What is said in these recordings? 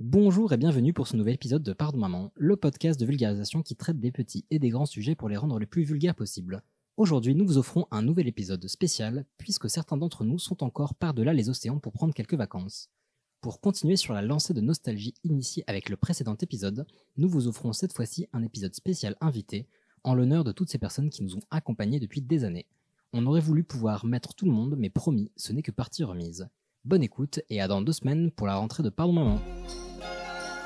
Bonjour et bienvenue pour ce nouvel épisode de Pardon Maman, le podcast de vulgarisation qui traite des petits et des grands sujets pour les rendre les plus vulgaires possibles. Aujourd'hui, nous vous offrons un nouvel épisode spécial, puisque certains d'entre nous sont encore par-delà les océans pour prendre quelques vacances. Pour continuer sur la lancée de nostalgie initiée avec le précédent épisode, nous vous offrons cette fois-ci un épisode spécial invité, en l'honneur de toutes ces personnes qui nous ont accompagnés depuis des années. On aurait voulu pouvoir mettre tout le monde, mais promis, ce n'est que partie remise. Bonne écoute et à dans deux semaines pour la rentrée de Pardon Maman.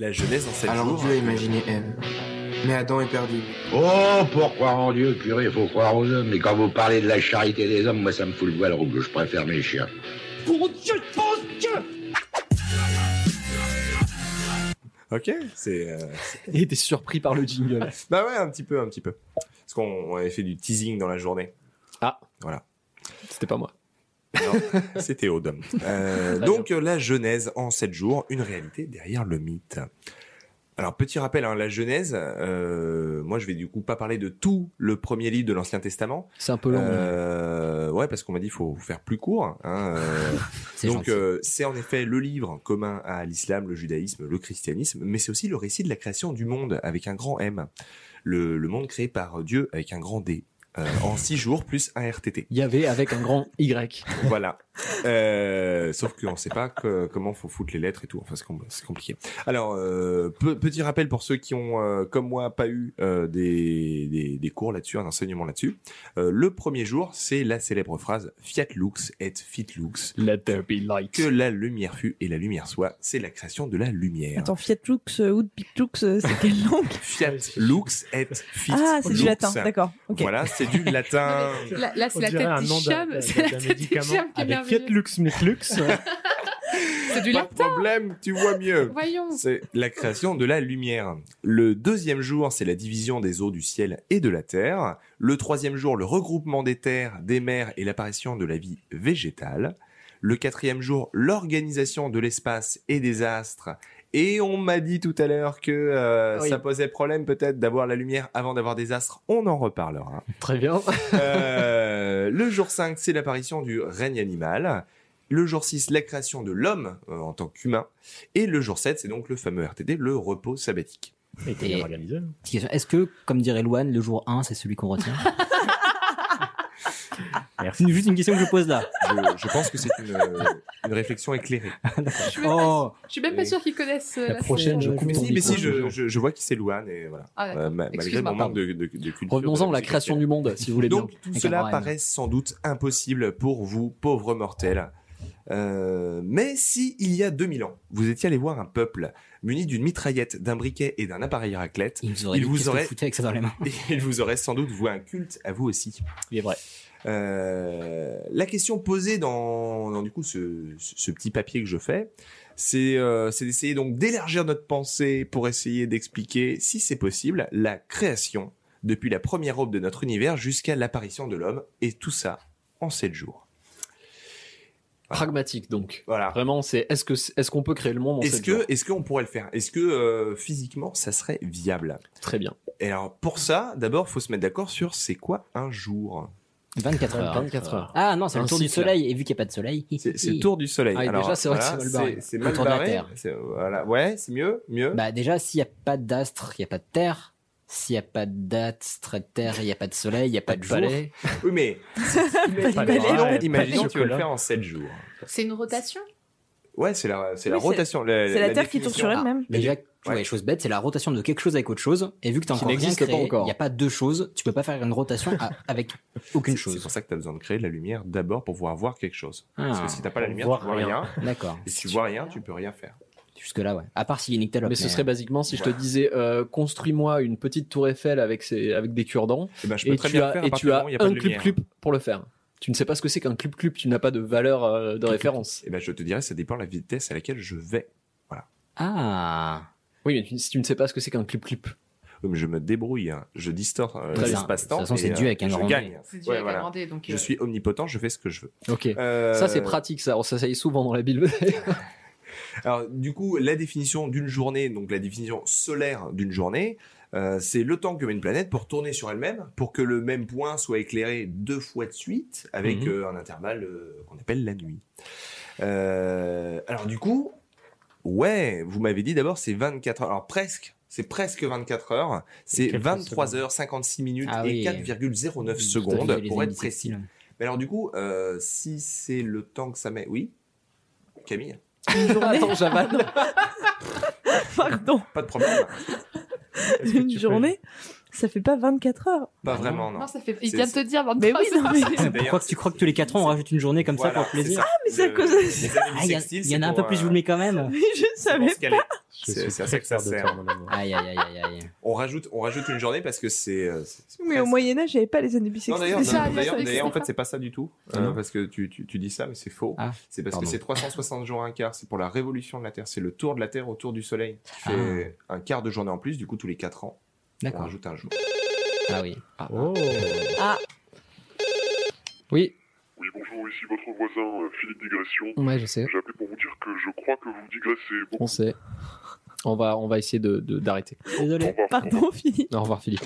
La jeunesse en 7 Alors jours. Dieu a imaginé Ève. Mais Adam est perdu. Oh, pour croire en Dieu, curé, il faut croire aux hommes. Mais quand vous parlez de la charité des hommes, moi ça me fout le voile rouge. Je préfère mes chiens. Ok, c'est. euh, Et t'es surpris par le jingle. Bah ouais, un petit peu, un petit peu. Parce qu'on on avait fait du teasing dans la journée. Ah. Voilà. C'était pas moi. C'était Aude. Euh, donc, euh, la Genèse en 7 jours, une réalité derrière le mythe. Alors, petit rappel, hein, la Genèse, euh, moi je vais du coup pas parler de tout le premier livre de l'Ancien Testament. C'est un peu long. Euh, ouais, parce qu'on m'a dit qu'il faut faire plus court. Hein, euh, Donc euh, c'est en effet le livre commun à l'islam, le judaïsme, le christianisme, mais c'est aussi le récit de la création du monde avec un grand M. Le, le monde créé par Dieu avec un grand D. euh, en six jours plus un RTT. Il y avait avec un grand Y. Voilà. Euh, sauf qu'on ne sait pas que- comment faut foutre les lettres et tout. Enfin, c'est com- c'est compliqué. Alors, euh, pe- petit rappel pour ceux qui ont, euh, comme moi, pas eu euh, des, des, des cours là-dessus, un enseignement là-dessus. Euh, le premier jour, c'est la célèbre phrase Fiat lux et fit lux. Let there be light. Que la lumière fut et la lumière soit. C'est la création de la lumière. Attends, Fiat Lux euh, ou Lux, c'est quelle langue? Fiat lux et fit Ah, c'est du latin, d'accord. Ok. Voilà, c'est du latin. Là, là, c'est la tête du d'un- C'est la tête du cham qui est Fiat. Lux Miclux. C'est du Pas problème, tu vois mieux. Voyons. C'est la création de la lumière. Le deuxième jour, c'est la division des eaux du ciel et de la terre. Le troisième jour, le regroupement des terres, des mers et l'apparition de la vie végétale. Le quatrième jour, l'organisation de l'espace et des astres. Et on m'a dit tout à l'heure que euh, Oui. ça posait problème peut-être d'avoir la lumière avant d'avoir des astres. On en reparlera. Très bien. Euh, le jour 5, c'est l'apparition du règne animal. Le jour 6, la création de l'homme euh, en tant qu'humain. Et le jour 7, c'est donc le fameux RTT, le repos sabbatique. Et question. Est-ce que, comme dirait Louane, le jour 1, c'est celui qu'on retient? Merci. C'est juste une question que je pose là. Je, je pense que c'est une, euh, une réflexion éclairée. Je suis même pas- Oh, je suis même pas sûre qu'ils connaissent euh, La la prochaine, je coupe Mais si, mais si, micro. je, je, je vois qui c'est Louane et voilà. Ah. Euh, ma- malgré mon manque de, de, de culture. Revenons-en à la création du monde, si vous voulez bien. Donc tout Avec cela paraît sans doute impossible pour vous, pauvres mortels. Euh, mais si il y a 2000 ans, vous étiez allé voir un peuple muni d'une mitraillette, d'un briquet et d'un appareil à raclette, il vous aurait Il vous aurait- avec ça dans les mains? et il vous aurait sans doute voué un culte à vous aussi. Il est vrai. Euh, la question posée dans, dans, du coup ce, petit papier que je fais, c'est euh, c'est d'essayer donc d'élargir notre pensée pour essayer d'expliquer, si c'est possible, la création depuis la première aube de notre univers jusqu'à l'apparition de l'homme, et tout ça en sept jours. Pragmatique, donc. Voilà. Vraiment, c'est est-ce que est-ce qu'on peut créer le monde en Est-ce que jours est-ce qu'on pourrait le faire? Est-ce que euh, physiquement ça serait viable? Très bien. Et alors pour ça, d'abord faut se mettre d'accord sur c'est quoi un jour. 24 heures. 24 heures. Ah non, c'est le tour du soleil. Et vu qu'il n'y a pas de soleil. C'est c'est le tour du soleil. Ah, Alors, déjà, c'est vrai que c'est mal barré. C'est Le mal tour de la barré. Terre. C'est- Voilà. Ouais, c'est mieux, mieux. Bah déjà, s'il n'y a pas d'astre, il n'y a pas de terre. S'il n'y a pas d'astre de terre, il n'y a pas de soleil, il n'y a pas de jour. palais. Oui, mais Pas balai. imaginons de tu veux le faire en 7 jours. C'est une rotation? Ouais, c'est la, c'est la Oui, rotation. la- C'est la, la Terre qui tourne sur elle-même. Mais déjà, tu vois, les choses bêtes, c'est la rotation de quelque chose avec autre chose. Et vu que tu encore rien créé, encore. il n'y a pas deux choses, tu peux pas faire une rotation à- avec aucune C'est- C'est chose. pour ça que tu as besoin de créer de la lumière d'abord pour pouvoir voir quelque chose. Parce Ah, que si t'as pas la lumière, tu vois rien. rien. D'accord. Et si tu vois rien, tu peux rien faire. Jusque là, ouais. À part s'il est nickel. Mais ce serait basiquement si je te disais euh, construis-moi une petite tour Eiffel avec ses, avec des cure-dents Et ben, je peux et très tu as et tu as un de clip lumière. clip pour le faire. Tu ne sais pas ce que c'est qu'un club club, tu n'as pas de valeur euh, de référence. Eh ben, je te dirais, ça dépend de la vitesse à laquelle je vais. Ah. Oui, mais tu- si tu ne sais pas ce que c'est qu'un club. Oui, mais je me débrouille, hein. je distors euh, l'espace-temps. De toute façon, c'est dû euh, avec un je grand gagne. D. C'est dû Ouais, avec voilà. un grand D, donc. Je euh, suis omnipotent, je fais ce que je veux. Ok. Euh, Ça, c'est pratique, ça. Y est souvent dans la Bible. Alors, du coup, la définition d'une journée, donc la définition solaire d'une journée, euh, c'est le temps que met une planète pour tourner sur elle-même, pour que le même point soit éclairé deux fois de suite, avec Mhm. euh, un intervalle euh, qu'on appelle la nuit. Euh, alors, du coup, ouais, vous m'avez dit d'abord c'est 24 heures. Alors, presque. C'est presque 24 heures. C'est quelques 23 secondes. heures 56 minutes Ah et oui. 4,09 Tout secondes pour être précis. Mais alors du coup, euh, si c'est le temps que ça met, oui, Camille, Une journée. Attends, j'avale. Pardon. pas de problème. Une peux- journée, ça fait pas 24 heures. Pas Ah non. vraiment, non. Non, ça fait. Il vient de te dire 23 Mais oui, non, mais- Pourquoi tu crois que tous les 4 ans on rajoute une journée comme ça pour le plaisir ça. mais c'est à cause de- années Ah, il y, en a un peu plus, je euh, vous le mets quand même. Mais je savais. Je C'est à ça que ça sert. toi, mon amour. Aïe, aïe, aïe, aïe, aïe. On rajoute, on rajoute une journée parce que c'est. euh, Mais au Moyen-Âge, il n'y avait pas les années Non bissextiles. d'ailleurs, ça, en fait ça. c'est pas ça du tout, Ah euh, non parce que tu, tu, tu dis ça mais c'est faux. Ah, c'est parce que c'est 360 jours un quart, c'est pour la révolution de la Terre, c'est le tour de la Terre autour du Soleil. Tu Ah. fais un quart de journée en plus, du coup tous les 4 ans, on D'accord. rajoute un jour. Ah oui. Oh. Ah, Oui. Oui, bonjour, ici votre voisin, euh, Philippe Digression. Ouais, je sais. J'ai appelé pour vous dire que je crois que vous digressez beaucoup. On sait. On va, on va essayer de de- d'arrêter. Au Désolé. revoir. pardon, Philippe. Au revoir, Philippe.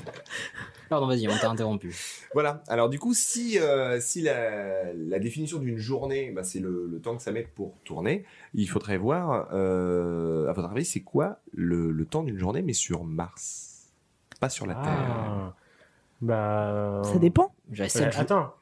Pardon, vas-y, on t'a interrompu. Voilà. Alors du coup, si euh, si la, la définition d'une journée, bah, c'est le, le temps que ça met pour tourner, il faudrait voir, euh, à votre avis, c'est quoi le, le temps d'une journée, mais sur Mars, pas sur la Terre. Ah. Bah. Ça dépend. Euh, 7 jours. attends.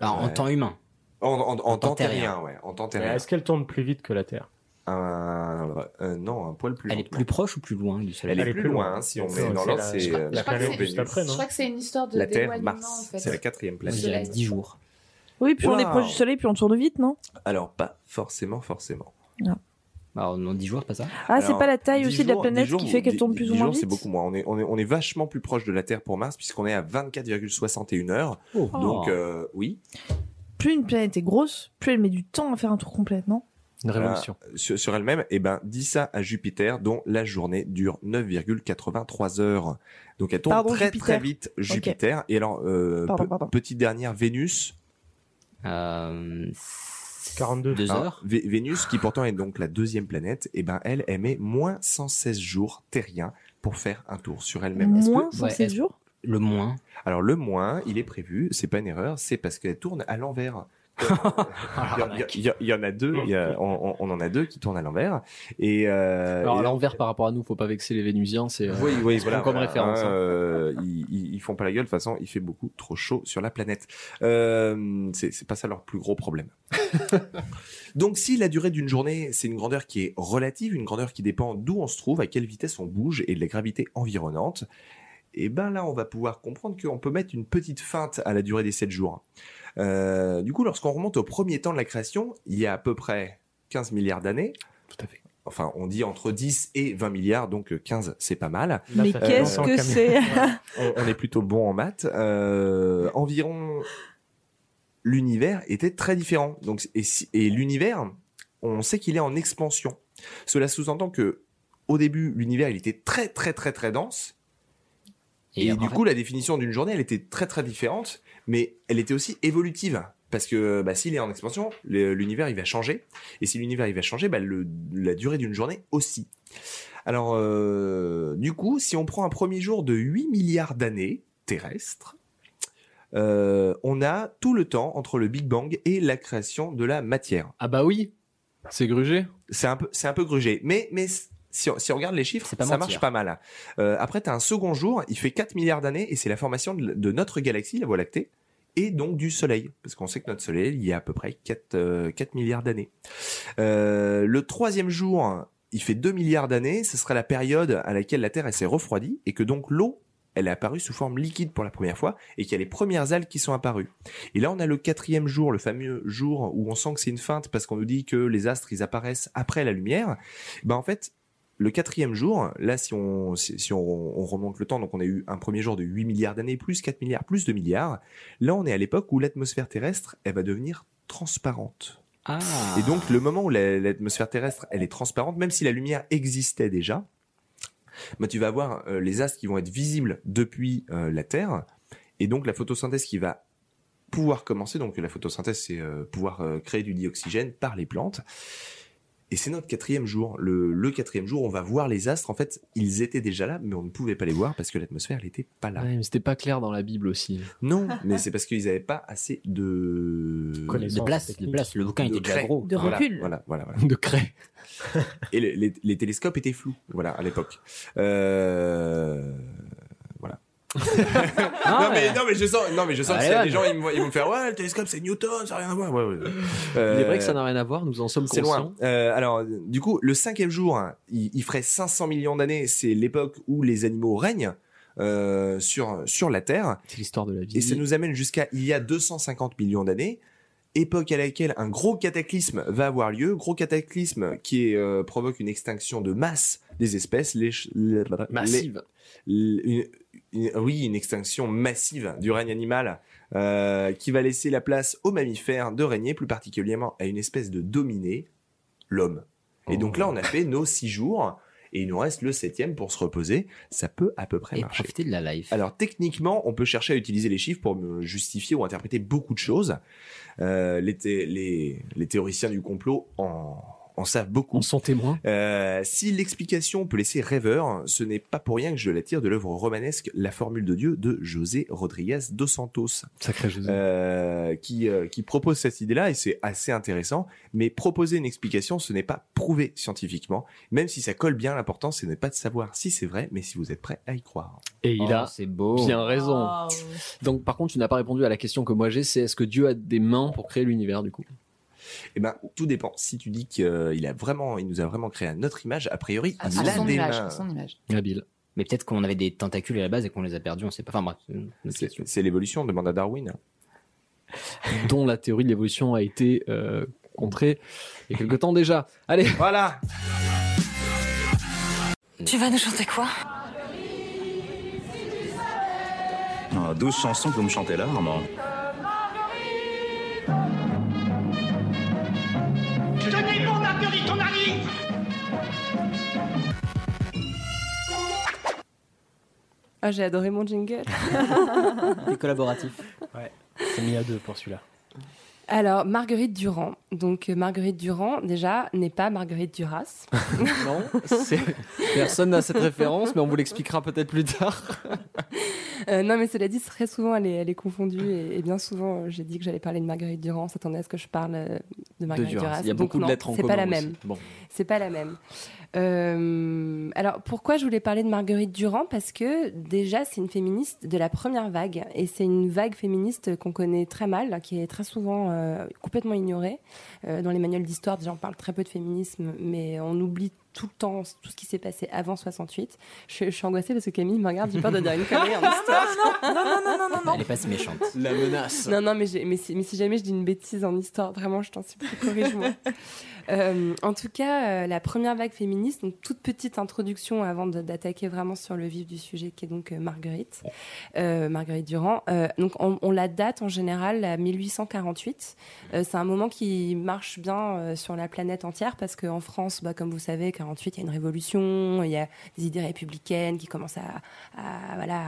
Alors, en temps humain. En, en, en, En temps temps terrien. ouais, en temps terrien. Est-ce qu'elle tourne plus vite que la Terre? Un, euh, non, un poil plus. Elle est plus proche ou plus loin du soleil? Elle est plus loin, hein, si on met c'est dans la- l'ordre, c'est je euh, la planète juste après, Je non crois que c'est une histoire de la Terre, d'éloignement, en Mars. fait. C'est la quatrième planète. je dirais 10 jours. Oui, plus on est Wow. proche du soleil, plus on tourne vite, non? Alors pas forcément, forcément. Alors, non, 10 jours, pas ça? Ah, c'est pas la taille 10 aussi de la planète 10 jours, qui fait qu'elle 10 tourne plus ou 10 moins jours, vite? C'est beaucoup moins. On est, on est, on est vachement plus proche de la Terre pour Mars puisqu'on est à 24,61 heures. Oh. Donc euh, oui, Plus une planète est grosse, plus elle met du temps à faire un tour complet, non? Une révolution. sur, sur elle-même, eh ben, dis ça à Jupiter, dont la journée dure 9,83 heures. Donc elle tourne Pardon, très Jupiter. très vite, Jupiter. Et alors, euh, Pardon, pe- pardon. petite dernière, Vénus? Euh, 42. 2 hein, heures. Vé- Vénus, qui pourtant est donc la deuxième planète, eh ben, elle, elle met moins 116 jours terriens pour faire un tour sur elle-même. Est-ce que- Moins ouais, 116 est-ce- jours? Le moins. Alors le moins, il est prévu, c'est pas une erreur, c'est parce qu'elle tourne à l'envers. il, y a- il en a deux, il y a- on, en a deux qui tournent à l'envers. Et euh, Alors, à l'envers par rapport à nous, faut pas vexer les Vénusiens. C'est. euh, oui, voilà, comme voilà, référence. hein, euh, ils, ils- font pas la gueule. De toute façon, il fait beaucoup trop chaud sur la planète. Euh, c'est c'est pas ça leur plus gros problème. Donc, si la durée d'une journée, c'est une grandeur qui est relative, une grandeur qui dépend d'où on se trouve, à quelle vitesse on bouge et de la gravité environnante, et ben là, on va pouvoir comprendre qu'on peut mettre une petite feinte à la durée des 7 jours. Euh, du coup, lorsqu'on remonte au premier temps de la création, il y a à peu près 15 milliards d'années. Tout à fait. Enfin, on dit entre 10 et 20 milliards, donc euh, 15, c'est pas mal. Mais qu'est-ce que c'est on, on est plutôt bon en maths. Euh, environ, l'univers était très différent. Donc, et, si- et l'univers, on sait qu'il est en expansion. Cela sous-entend que, au début, l'univers, il était très, très, très, très dense. Et, du fait- coup, la définition d'une journée, elle était très, très différente, mais elle était aussi évolutive. Parce que bah, s'il est en expansion, l'univers il va changer, et si l'univers il va changer, bah, le- la durée d'une journée aussi. Alors, euh, du coup, si on prend un premier jour de 8 milliards d'années terrestres, euh, on a tout le temps entre le Big Bang et la création de la matière. Ah bah oui, c'est grugé. C'est un peu, c'est un peu grugé, mais mais si on, si on regarde les chiffres, ça mentir. marche pas mal. Euh, après, tu as un second jour, il fait 4 milliards d'années et c'est la formation de, de notre galaxie, la Voie lactée, et donc du Soleil, parce qu'on sait que notre Soleil, il y a à peu près 4, euh, 4 milliards d'années. Euh, le troisième jour, il fait 2 milliards d'années, ce sera la période à laquelle la Terre s'est refroidie et que donc l'eau elle est apparue sous forme liquide pour la première fois et qu'il y a les premières algues qui sont apparues. Et là, on a le quatrième jour, le fameux jour où on sent que c'est une feinte parce qu'on nous dit que les astres, ils apparaissent après la lumière. Ben, en fait, le quatrième jour, là, si on, si, si on, on remonte le temps, donc on a eu un premier jour de 8 milliards d'années, plus 4 milliards, plus 2 milliards. Là, on est à l'époque où l'atmosphère terrestre, elle va devenir transparente. Ah. Et donc, le moment où la- l'atmosphère terrestre, elle est transparente, même si la lumière existait déjà, bah, tu vas avoir euh, les astres qui vont être visibles depuis euh, la Terre, et donc la photosynthèse qui va pouvoir commencer. Donc, la photosynthèse, c'est euh, pouvoir créer du dioxygène par les plantes. Et c'est notre quatrième jour. Le, le quatrième jour, on va voir les astres. En fait, ils étaient déjà là, mais on ne pouvait pas les voir parce que l'atmosphère, n'était pas là. Ouais, mais c'était pas clair dans la Bible aussi. Non, mais c'est parce qu'ils n'avaient pas assez de De place, de place. Le bouquin de était déjà craie. gros. De recul. Voilà, voilà, voilà. De craie. Et les, les- les télescopes étaient flous, voilà, à l'époque. Euh... Ah, non, mais, non, mais je sens, non, mais je sens que s'il y a Van. des gens, ils, me voient- ils vont me faire, ouais, le télescope, c'est Newton, ça n'a rien à voir. Ouais, ouais. Il est vrai que ça Euh, n'a rien à voir, nous en sommes c'est conscients. loin. Euh, alors, du coup, le cinquième jour, hein, il, il ferait 500 millions d'années. C'est l'époque où les animaux règnent euh, sur sur la Terre. C'est l'histoire de la vie. Et ça nous amène jusqu'à il y a 250 millions d'années, époque à laquelle un gros cataclysme va avoir lieu, gros cataclysme qui est, euh, provoque une extinction de masse des espèces, les, les- Massive. les- une- oui, une extinction massive du règne animal euh, qui va laisser la place aux mammifères de régner, plus particulièrement à une espèce de dominé, l'homme. Et donc là, on a fait nos six jours. Et il nous reste le septième pour se reposer. Ça peut à peu près Et marcher. profiter de la life. Alors techniquement, on peut chercher à utiliser les chiffres pour justifier ou interpréter beaucoup de choses. Euh, les, les théoriciens du complot en, en savent beaucoup. On s'en témoin. Euh, si l'explication peut laisser rêveur, ce n'est pas pour rien que je la tire de l'œuvre romanesque La Formule de Dieu de José Rodriguez dos Santos, Sacré José. euh, qui, euh, qui propose cette idée-là et c'est assez intéressant. Mais proposer une explication, ce n'est pas prouvé scientifiquement, même si ça colle bien. L'important, ce n'est pas de savoir si c'est vrai, mais si vous êtes prêt à y croire. Et il Oh, a c'est beau. bien raison. Donc, par contre, tu n'as pas répondu à la question que moi j'ai, c'est est-ce que Dieu a des mains pour créer l'univers du coup? Eh ben, tout dépend. Si tu dis qu'il a vraiment, il nous a vraiment créé à notre image, a priori, À il son, a son des image, mains. son image. Habile. Mais peut-être qu'on avait des tentacules à la base et qu'on les a perdus, on sait pas. Enfin bref, c'est l'évolution, demande à Darwin. Dont la théorie de l'évolution a été euh, contrée il y a quelque temps déjà. Allez, Voilà. Tu vas nous chanter quoi? Ah, 12 chansons que vous me chantez là, Armand. Ah, j'ai adoré mon jingle. C'est collaboratif. Ouais, c'est mis à deux pour celui-là. Alors, Marguerite Durand. Donc, euh, Marguerite Durand, déjà, n'est pas Marguerite Duras. non, personne n'a cette référence, mais on vous l'expliquera peut-être plus tard. Euh, non, mais cela dit, très souvent, elle est, elle est confondue. Et, et bien souvent, euh, j'ai dit que j'allais parler de Marguerite Durand. S'attendait à ce que je parle de Marguerite Duras. Duras. Il y a Donc, beaucoup de non, lettres en C'est pas la même. Bon. C'est pas la même. Euh, alors, pourquoi je voulais parler de Marguerite Durand? Parce que déjà, c'est une féministe de la première vague. Et c'est une vague féministe qu'on connaît très mal, qui est très souvent euh, complètement ignorée. Euh, dans les manuels d'histoire, déjà, on parle très peu de féminisme, mais on oublie tout le temps tout ce qui s'est passé avant 68. Je, je suis angoissée parce que Camille me regarde, j'ai peur de dire une connerie en histoire. Non, non, non, non, non, non. Elle est pas si méchante. La menace. Non, non, mais, si, mais si jamais je dis une bêtise en histoire, vraiment, je t'en supplie, corrige-moi. Euh, en tout cas, euh, la première vague féministe, donc toute petite introduction avant d'attaquer vraiment sur le vif du sujet, qui est donc euh, Marguerite, Marguerite Durand. Donc on, on la date en général à 1848. Euh, c'est un moment qui marche bien sur la planète entière parce qu'en France, bah, comme vous savez, 48, il y a une révolution, il y a des idées républicaines qui commencent à, à- voilà,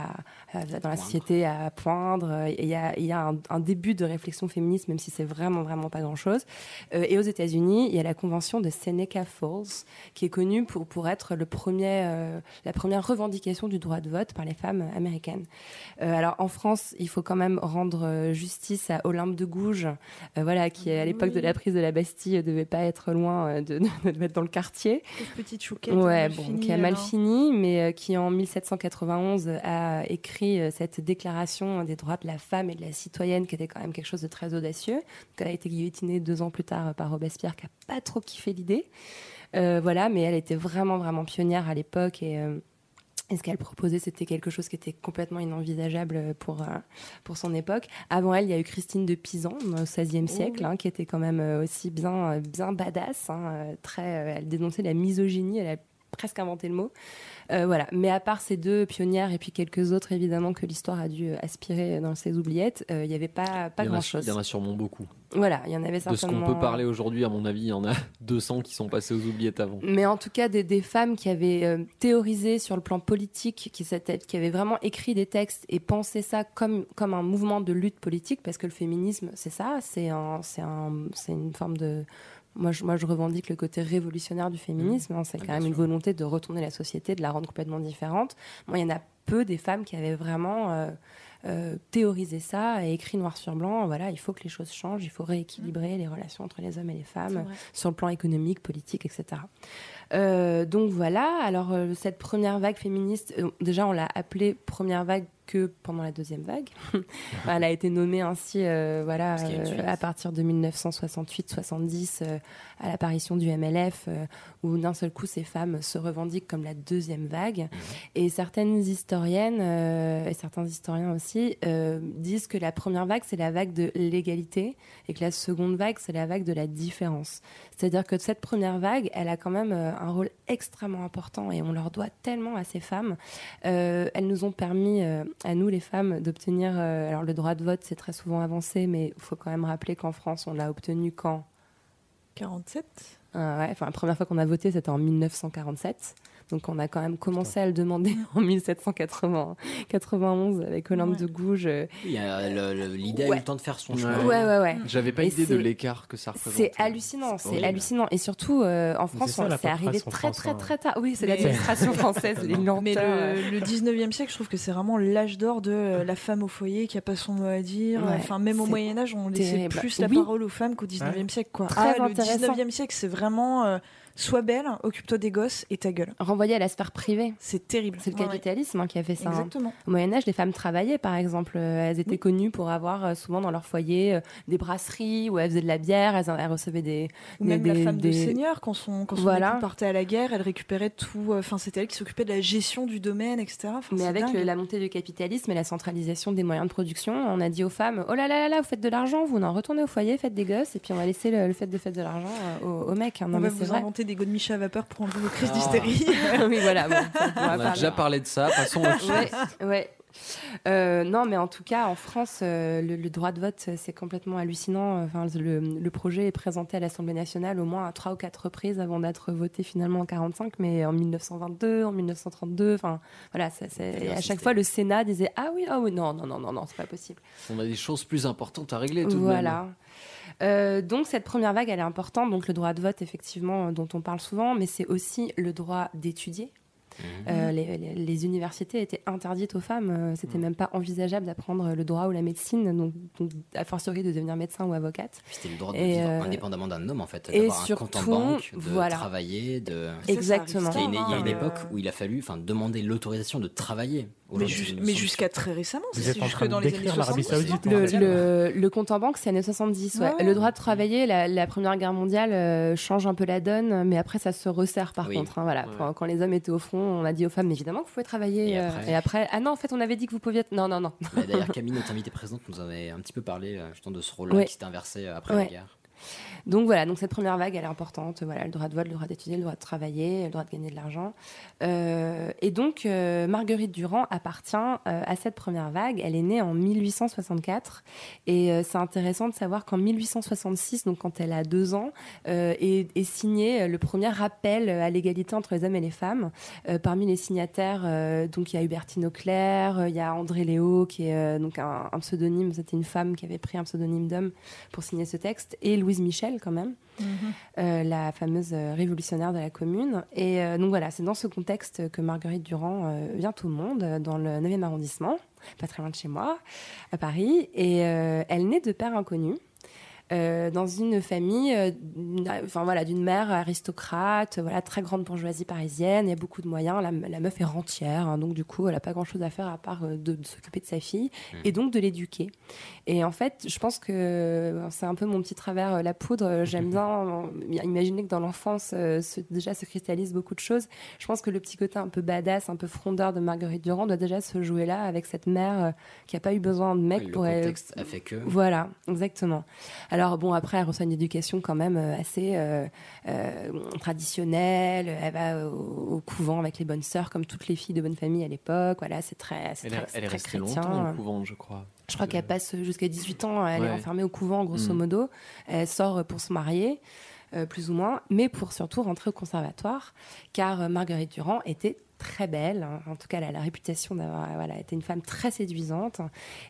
à- à- dans la société à poindre. Il y a, il y a un, un début de réflexion féministe, même si c'est vraiment, vraiment pas grand-chose. Euh, et aux États-Unis, il y a la convention de Seneca Falls, qui est connue pour, pour être le premier, euh, la première revendication du droit de vote par les femmes américaines. Euh, alors en France, il faut quand même rendre euh, justice à Olympe de Gouges, euh, voilà, qui à l'époque de la prise de la Bastille devait pas être loin de, de, de être dans le quartier. Petite chouquette. Ouais, bon, qui a mal alors. fini, mais qui en 1791 a écrit cette déclaration des droits de la femme et de la citoyenne, qui était quand même quelque chose de très audacieux. Donc, elle a été guillotinée deux ans plus tard par Robespierre, qui a pas trop kiffé l'idée. Euh, voilà, mais elle était vraiment, vraiment pionnière à l'époque et. euh, et ce qu'elle proposait, c'était quelque chose qui était complètement inenvisageable pour, euh, pour son époque. Avant elle, il y a eu Christine de Pisan au XVIe siècle, hein, qui était quand même aussi bien, bien badass. hein, très, elle dénonçait la misogynie, elle a presque inventé le mot. Euh, voilà. Mais à part ces deux pionnières et puis quelques autres, évidemment, que l'histoire a dû euh, aspirer dans ses oubliettes, euh, il n'y avait pas, pas grand-chose. il y en a sûrement beaucoup. Voilà, il y en avait De ce certainement. qu'on peut parler aujourd'hui, à mon avis, il y en a 200 qui sont passés aux oubliettes avant. Mais en tout cas, des, des femmes qui avaient euh, théorisé sur le plan politique, qui, qui avaient vraiment écrit des textes et pensé ça comme, comme un mouvement de lutte politique, parce que le féminisme, c'est ça, c'est un, un, c'est une forme de. Moi je, moi, je revendique le côté révolutionnaire du féminisme. hein, c'est quand même une volonté de retourner la société, de la rendre complètement différente. Moi, il y en a peu des femmes qui avaient vraiment euh, euh, théorisé ça et écrit noir sur blanc. Voilà, il faut que les choses changent, il faut rééquilibrer les relations entre les hommes et les femmes sur le plan économique, politique, etc. Euh, donc voilà, alors euh, cette première vague féministe, euh, déjà on l'a appelée première vague que pendant la deuxième vague. Elle a été nommée ainsi voilà, à partir de 1968-70 euh, à l'apparition du MLF, où d'un seul coup ces femmes se revendiquent comme la deuxième vague. Et certaines historiennes et certains historiens aussi disent que la première vague c'est la vague de l'égalité et que la seconde vague c'est la vague de la différence. C'est-à-dire que cette première vague, elle a quand même un rôle extrêmement important et on leur doit tellement à ces femmes. Euh, elles nous ont permis, euh, à nous les femmes, d'obtenir. euh, alors le droit de vote, c'est très souvent avancé, mais il faut quand même rappeler qu'en France, on l'a obtenu quand? 47 Ah ouais, enfin, la première fois qu'on a voté, c'était en 1947. Donc on a quand même commencé à le demander en 1791 avec Olympe de Gouges. euh, a L'idée a eu le temps de faire son Ouais. chemin. Ouais, ouais, ouais. J'avais pas Et idée de l'écart que ça représente. C'est hallucinant, c'est hallucinant. Et surtout, euh, en France, c'est arrivé très, France, très, hein. très tard. Oui, c'est l'administration française, les Mais le, le 19e siècle, je trouve que c'est vraiment l'âge d'or de euh, la femme au foyer qui a pas son mot à dire. Ouais, enfin, même au c'est Moyen Âge, on laissait terrible. plus la Oui. parole aux femmes qu'au 19e siècle. Quoi. Ah, le intéressant. 19e siècle, c'est vraiment euh, sois belle, occupe-toi des gosses et ta gueule. Renvoyé à la sphère privée. C'est terrible. C'est le Ouais, ouais. capitalisme hein, qui a fait ça. hein. Exactement. Au Moyen Âge, les femmes travaillaient, par exemple. Euh, Elles étaient connues pour avoir euh, souvent dans leur foyer euh, des brasseries où elles faisaient de la bière, elles, elles recevaient des... Ou des- même la des- femme de des- seigneur, quand son, quand son Voilà. époux partait à la guerre, elle récupérait tout. euh, Enfin, c'était elle qui s'occupait de la gestion du domaine, etc. Mais avec dingue. la montée du capitalisme et la centralisation des moyens de production, on a dit aux femmes Oh là là là là, vous faites de l'argent, vous n'en retournez au foyer, faites des gosses, et puis on va laisser le, le fait de faire de l'argent aux, aux mecs. hein. Non, On mais vous vrai. Des godemiches à vapeur pour enlever vos crises Ah. d'hystérie. oui, voilà. Bon, on On a parler. déjà parlé de ça, passons au Ouais, ouais. Euh, non, mais en tout cas, en France, euh, le, le droit de vote, c'est complètement hallucinant. Enfin, le, le projet est présenté à l'Assemblée nationale au moins à trois ou quatre reprises avant d'être voté finalement en 45, mais en 1922, en 1932. Enfin, voilà, ça- c'est- et à chaque fois, le Sénat disait ah oui, ah oui, non, non, non, non, non, c'est pas possible. On a des choses plus importantes à régler tout de même. Voilà. Euh, donc cette première vague, elle est importante. Donc le droit de vote, effectivement, dont on parle souvent, mais c'est aussi le droit d'étudier. Euh, les, les- les universités étaient interdites aux femmes. Euh, C'était même pas envisageable d'apprendre le droit ou la médecine, donc, donc a fortiori de devenir médecin ou avocate. C'était le droit de Et, vivre euh, indépendamment d'un homme, en fait. et D'avoir un compte en surtout, banque, de voilà. travailler, de... Exactement. Il y a une, y a une Euh, époque où il a fallu enfin, demander l'autorisation de travailler. Mais, ju- jusqu'à très récemment, c'est jusque dans les années décrire l'Arabie 70. Saoudite, Le, le- le compte en banque, c'est années 70. ouais. Ouais. Le droit de travailler, la, la Première Guerre mondiale euh, change un peu la donne, mais après ça se resserre par Oui. contre. hein, voilà. Ouais. Quand, quand les hommes étaient au front, on a dit aux femmes évidemment que vous pouvez travailler. Et euh, après et après, ah non, en fait, on avait dit que vous pouviez. être- Non, non, non. Bah, D'ailleurs, Camille, notre invitée présente, nous avait un petit peu parlé euh, justement de ce rôle-là Ouais. qui s'était inversé après Ouais. la guerre. Donc voilà, donc cette première vague, elle est importante. Voilà, le droit de vote, le droit d'étudier, le droit de travailler, le droit de gagner de l'argent. Euh, et donc, euh, Marguerite Durand appartient euh, à cette première vague. Elle est née en 1864. Et c'est intéressant de savoir qu'en 1866, donc quand elle a deux ans, est, est signé le premier rappel à l'égalité entre les hommes et les femmes. Parmi les signataires, donc il y a Hubertine Auclair, il y a André Léo, qui est donc un, pseudonyme, c'était une femme qui avait pris un pseudonyme d'homme pour signer ce texte, Louise Michel quand même, euh, la fameuse euh, révolutionnaire de la commune. Et euh, donc voilà, c'est dans ce contexte que Marguerite Durand euh, vient au monde, dans le 9e arrondissement, pas très loin de chez moi, à Paris, et elle naît de père inconnu. Euh, dans une famille, euh, d'une- enfin voilà, d'une mère aristocrate, voilà, très grande bourgeoisie parisienne, il y a beaucoup de moyens. La, la meuf est rentière, hein, donc du coup, elle n'a pas grand-chose à faire à part euh, de, de s'occuper de sa fille et donc de l'éduquer. Et en fait, je pense que c'est un peu mon petit travers, la poudre. J'aime bien imaginer que dans l'enfance, déjà se cristallise beaucoup de choses. Je pense que le petit côté un peu badass, un peu frondeur de Marguerite Durand doit déjà se jouer là avec cette mère qui n'a pas eu besoin de mec Le pour elle. contexte a fait que. Voilà, exactement. Alors bon, après, elle reçoit une éducation quand même euh, assez euh, euh, traditionnelle. Elle va au, au couvent avec les bonnes sœurs, comme toutes les filles de bonne famille à l'époque. Voilà, c'est très, c'est Elle, très, elle est très restée chrétien. longtemps au couvent, je crois. Je crois qu'elle passe jusqu'à 18 ans, elle est enfermée au couvent, grosso Mm. modo. Elle sort pour se marier, euh, plus ou moins, mais pour surtout rentrer au conservatoire, car Marguerite Durand était très belle. hein. En tout cas, elle a la réputation d'avoir voilà, été une femme très séduisante.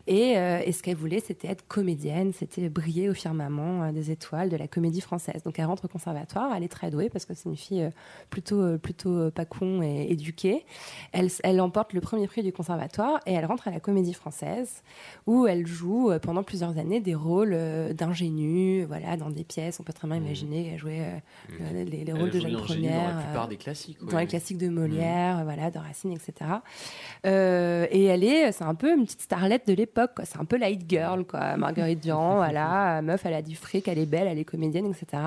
Et, euh, et ce qu'elle voulait, c'était être comédienne, c'était briller au firmament euh, des étoiles de la comédie française. Donc elle rentre au conservatoire, elle est très douée parce que c'est une fille euh, plutôt, plutôt pas con et éduquée. Elle, elle emporte le premier prix du conservatoire et elle rentre à la comédie française où elle joue pendant plusieurs années des rôles d'ingénue, voilà, dans des pièces. On peut très bien imaginer qu'elle jouait euh, euh, les, rôles de Jeanne l'ingénue dans la Première, plupart des classiques, dans les classiques de Molière, euh, voilà, de Racine, etc. Euh, et elle est, c'est un peu une petite starlette de l'époque. C'est un peu la hit girl, quoi. Marguerite Durand, voilà, meuf, elle a du fric, elle est belle, elle est comédienne, etc.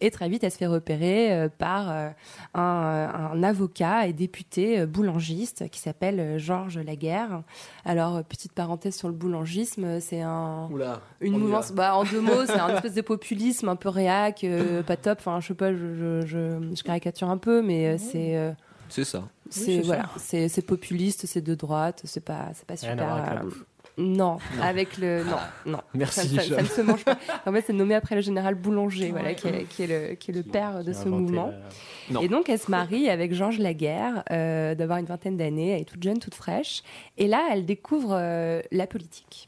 Et très vite, elle se fait repérer euh, par un, un avocat et député boulangiste qui s'appelle Georges Laguerre. Alors, petite parenthèse sur le boulangisme, c'est un, Oula, une mouvance, va. bah, en deux mots, c'est un espèce de populisme un peu réac, euh, pas top. Enfin, je sais pas, je, je, je- je caricature un peu, mais c'est. euh, C'est ça. C'est voilà, c'est c'est populiste, c'est de droite, c'est pas c'est pas super. euh, bouffe. non, avec le non non. Merci, Ça, ça- ça Jeanne. ne se mange pas. En fait, c'est nommé après le général Boulanger, voilà, qui est, qui est le qui est le père de ce mouvement. la- Non. Et donc, elle se marie avec Georges Laguerre, euh, d'avoir une vingtaine d'années, elle est toute jeune, toute fraîche. Et là, elle découvre euh, la politique.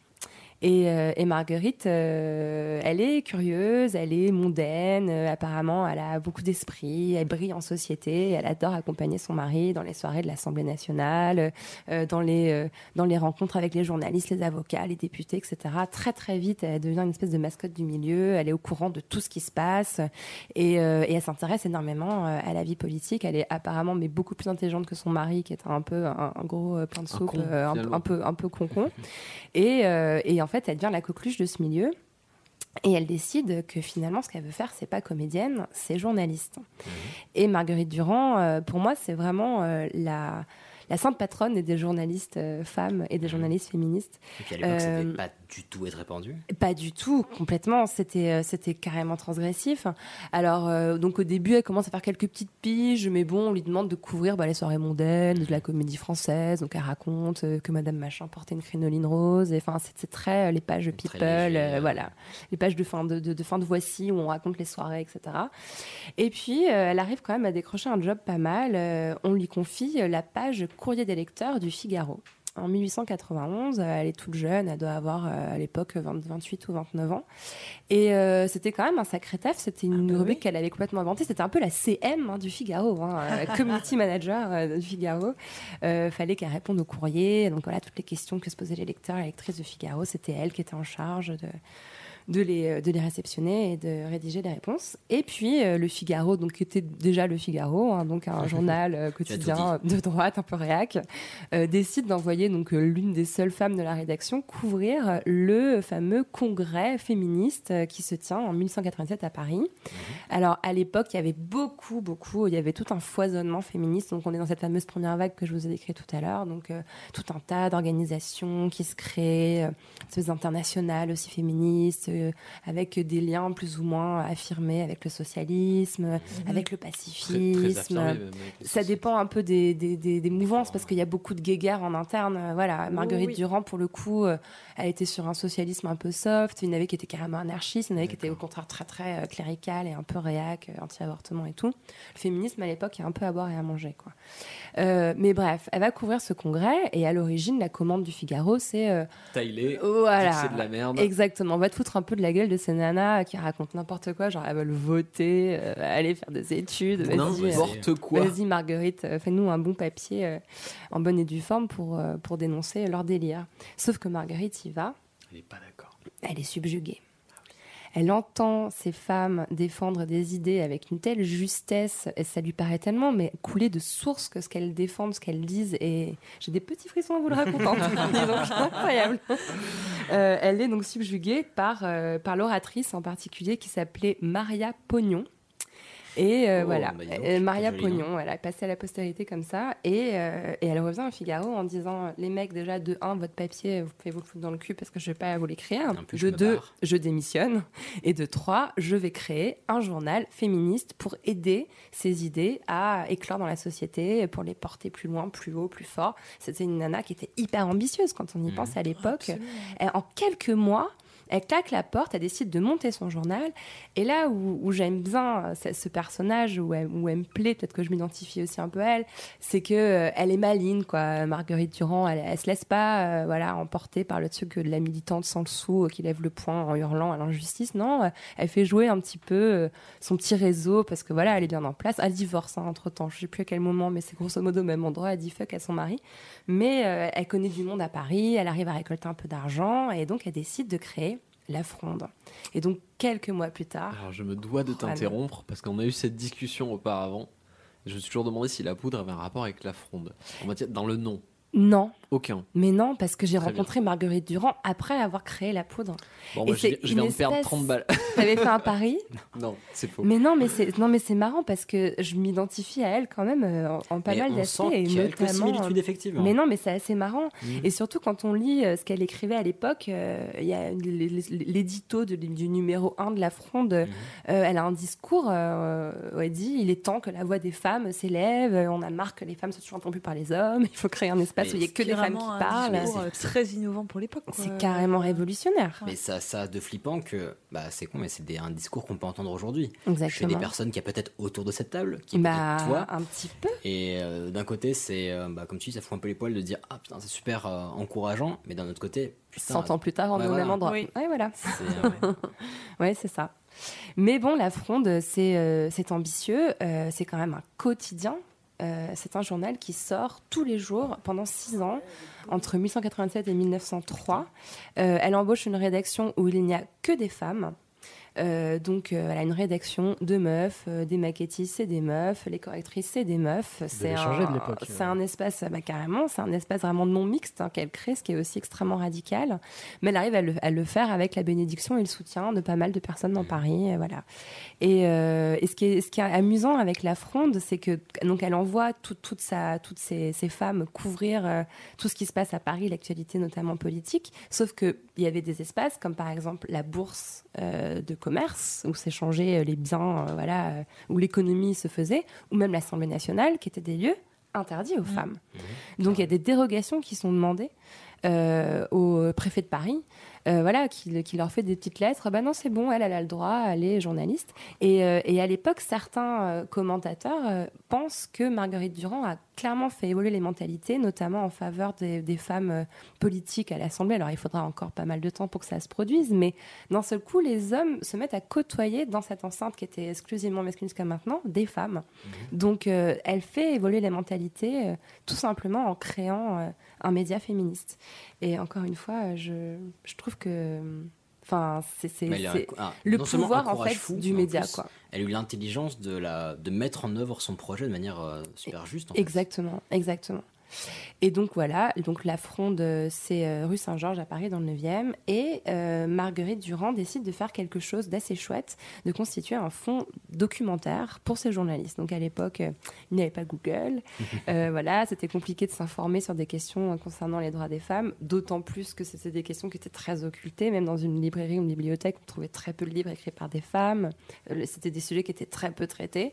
Et, euh, et Marguerite, euh, elle est curieuse, elle est mondaine, euh, apparemment, elle a beaucoup d'esprit, elle brille en société, elle adore accompagner son mari dans les soirées de l'Assemblée nationale, euh, dans, les, euh, dans les rencontres avec les journalistes, les avocats, les députés, etc. Très très vite, elle devient une espèce de mascotte du milieu, elle est au courant de tout ce qui se passe et, euh, et elle s'intéresse énormément à la vie politique. Elle est apparemment mais beaucoup plus intelligente que son mari, qui est un peu un, un gros pain de Un soupe, un, un peu un peu con con. Et, euh, et en fait, elle devient la coqueluche de ce milieu. Et elle décide que finalement, ce qu'elle veut faire, c'est pas comédienne, c'est journaliste. Et Marguerite Durand, euh, pour moi, c'est vraiment euh, la, la sainte patronne des journalistes euh, femmes et des journalistes féministes. Et puis à l'époque, Euh, c'était pas du tout être répandu. pas du tout, complètement. C'était euh, c'était carrément transgressif. Alors euh, donc au début, elle commence à faire quelques petites piges, mais bon, on lui demande de couvrir bah, les soirées mondaines, de la comédie française. Donc elle raconte que Madame Machin portait une crinoline rose. Enfin, c'est très les pages de People, léger, voilà, les pages de fin de, de, de fin de Voici où on raconte les soirées, etc. Et puis elle arrive quand même à décrocher un job pas mal. On lui confie la page courrier des lecteurs du Figaro. En 1891, euh, elle est toute jeune, elle doit avoir euh, à l'époque 20 28 ou 29 ans. Et euh, c'était quand même un sacré taf, c'était une rubrique qu'elle avait complètement inventée. C'était un peu la CM hein, du Figaro, hein, Community Manager euh, du Figaro. Euh, fallait qu'elle réponde aux courriers. Donc voilà, toutes les questions que se posaient les lecteurs et les lectrices du Figaro, c'était elle qui était en charge de, de les, de les réceptionner et de rédiger les réponses. Et puis euh, le Figaro, donc qui était déjà le Figaro, hein, donc un journal euh, quotidien de droite un peu réac, euh, décide d'envoyer donc euh, l'une des seules femmes de la rédaction couvrir euh, le fameux congrès féministe euh, qui se tient en 1887 à Paris. Alors à l'époque, il y avait beaucoup, beaucoup, il y avait tout un foisonnement féministe. Donc on est dans cette fameuse première vague que je vous ai décrite tout à l'heure. Donc euh, tout un tas d'organisations qui se créent, euh, espèces internationales aussi féministes, euh, avec des liens plus ou moins affirmés avec le socialisme, avec le pacifisme. avec Ça dépend un peu des, des, des- des mouvances parce qu'il y a beaucoup de guéguerres en interne. Euh, Voilà, Marguerite oui. Durand, pour le coup, euh, elle était sur un socialisme un peu soft. Il y en avait qui étaient carrément anarchistes, il y en avait qui étaient au contraire très très euh, clérical et un peu réac, anti-avortement et tout. Le féminisme à l'époque, il y a un peu à boire et à manger, quoi. Mais bref, elle va couvrir ce congrès et à l'origine, la commande du Figaro, c'est euh, Taillé, voilà. c'est de la merde. Exactement. On va te foutre un peu de la gueule de ces nanas qui racontent n'importe quoi, genre elles veulent voter, euh, aller faire des études. Vas-y, N'importe euh, quoi. Vas-y Marguerite, euh, fais-nous un bon papier en bonne et due forme pour, pour dénoncer leur délire. Sauf que Marguerite y va, Elle est pas d'accord. elle est subjuguée. Elle entend ces femmes défendre des idées avec une telle justesse, et ça lui paraît tellement, mais couler de source que ce qu'elles défendent, ce qu'elles disent, et j'ai des petits frissons en vous le racontant. Donc, incroyable. Euh, elle est donc subjuguée par, euh, par l'oratrice en particulier qui s'appelait Maria Pognon. Et euh, Oh, voilà, bah donc, Euh, Maria hein. Pognon, elle a passé à la postérité comme ça. Et, euh, et elle revient au Figaro en disant Les mecs, déjà, de 1, votre papier, vous pouvez vous le foutre dans le cul parce que je vais pas vous l'écrire. De me 2, barre. je démissionne. Et de 3, je vais créer un journal féministe pour aider ces idées à éclore dans la société, pour les porter plus loin, plus haut, plus fort. C'était une nana qui était hyper ambitieuse quand on y pense à l'époque. Elle- en quelques mois, elle claque la porte, elle décide de monter son journal. Et là où, j'aime bien euh, ce, personnage, où elle, où elle me plaît, peut-être que je m'identifie aussi un peu à elle, c'est que euh, elle est maligne, quoi. Marguerite Durand, elle, elle se laisse pas, euh, voilà, emporter par le truc de la militante sans le sou qui lève le poing en hurlant à l'injustice. Non, elle fait jouer un petit peu son petit réseau parce que voilà, elle est bien en place. Elle divorce entre temps, je sais plus à quel moment, mais c'est grosso modo au même endroit. Elle dit fuck à son mari, mais elle connaît du monde à Paris. Elle arrive à récolter un peu d'argent et donc elle décide de créer la fronde. Et donc quelques mois plus tard, Alors je me dois de t'interrompre parce qu'on a eu cette discussion auparavant. Je me suis toujours demandé si la poudre avait un rapport avec la fronde. On va dire dans le nom. non. Aucun. Mais non, parce que j'ai rencontré Marguerite Durand après avoir créé la poudre. Bon, bah, je je vais en perdre espèce- 30 balles. T'avais fait un pari non, c'est faux. Mais non, mais c'est non, mais c'est marrant parce que je m'identifie à elle quand même euh, en, en pas Mais mal d'aspects et notamment. similitudes, effectivement. Mais non, mais c'est assez marrant. Mhm. Et surtout quand on lit euh, ce qu'elle écrivait à l'époque, euh, il y a l'édito du numéro 1 de la Fronde. Mhm. euh, elle a un discours euh, où elle dit il est temps que la voix des femmes s'élève. euh, On a marre que les femmes soient toujours interrompues par les hommes. Il faut créer un espace Mais où il n'y a que des femmes vraiment qui parlent. discours, euh, très innovant pour l'époque. C'est carrément révolutionnaire. Mais ça, ça a de flippant que, bah, c'est con, mais c'est un discours qu'on peut entendre aujourd'hui. Chez Exactement. des personnes qui a peut-être autour de cette table, qui est Bah, peut-être toi. un petit peu. Et euh, d'un côté, c'est, euh, bah, comme tu dis, ça fout un peu les poils de dire Ah putain, c'est super euh, encourageant, mais d'un autre côté, putain. 100 ans plus tard, on est au voilà. même endroit. Oui. Ouais, voilà. C'est, euh, Ouais, c'est ça. Mais bon, la Fronde, c'est euh, c'est ambitieux. euh, c'est quand même un quotidien. Euh, c'est un journal qui sort tous les jours pendant six ans, entre 1887 et 1903. Euh, elle embauche une rédaction où il n'y a que des femmes. Euh, donc, euh, elle a une rédaction de meufs, euh, des maquettistes, c'est des meufs, les correctrices, c'est des meufs. C'est un, c'est un espace, bah, carrément, c'est un espace vraiment non mixte hein, qu'elle crée, ce qui est aussi extrêmement radical. Mais elle arrive à le, à le faire avec la bénédiction et le soutien de pas mal de personnes dans Paris, euh, voilà. Et, euh, et ce, qui est, ce qui est amusant avec la Fronde, c'est que donc elle envoie tout- toute sa, toutes ces, ces femmes couvrir euh, tout ce qui se passe à Paris, l'actualité notamment politique. Sauf que il y avait des espaces comme par exemple la bourse euh, de commerce où s'échangeaient les biens, euh, voilà, euh, où l'économie se faisait, ou même l'Assemblée nationale, qui étaient des lieux interdits aux femmes. Donc il y a des dérogations qui sont demandées euh, au préfet de Paris, euh, voilà, qui, qui leur fait des petites lettres. Bah non, c'est bon, elle, elle a le droit, elle est journaliste. Et, euh, et à l'époque, certains euh, commentateurs euh, pensent que Marguerite Durand a clairement fait évoluer les mentalités, notamment en faveur des, des femmes politiques à l'Assemblée. Alors il faudra encore pas mal de temps pour que ça se produise, mais d'un seul coup, les hommes se mettent à côtoyer dans cette enceinte qui était exclusivement masculine jusqu'à maintenant des femmes. Donc euh, elle fait évoluer les mentalités tout simplement en créant un média féministe. Et encore une fois, je, je trouve que. Enfin, c'est ah, le pouvoir en fait fou, du média, plus, quoi. Elle a eu l'intelligence de, la, de mettre en œuvre son projet de manière euh, super juste. en fait. Exactement, exactement. Et donc voilà, donc la fronde, euh, c'est euh, rue Saint-Georges à Paris dans le 9e. Et euh, Marguerite Durand décide de faire quelque chose d'assez chouette, de constituer un fonds documentaire pour ses journalistes. Donc à l'époque, il n'y avait pas Google. Euh, voilà, c'était compliqué de s'informer sur des questions concernant les droits des femmes, d'autant plus que c'était des questions qui étaient très occultées. Même dans une librairie ou une bibliothèque, on trouvait très peu de livres écrits par des femmes. C'était des sujets qui étaient très peu traités.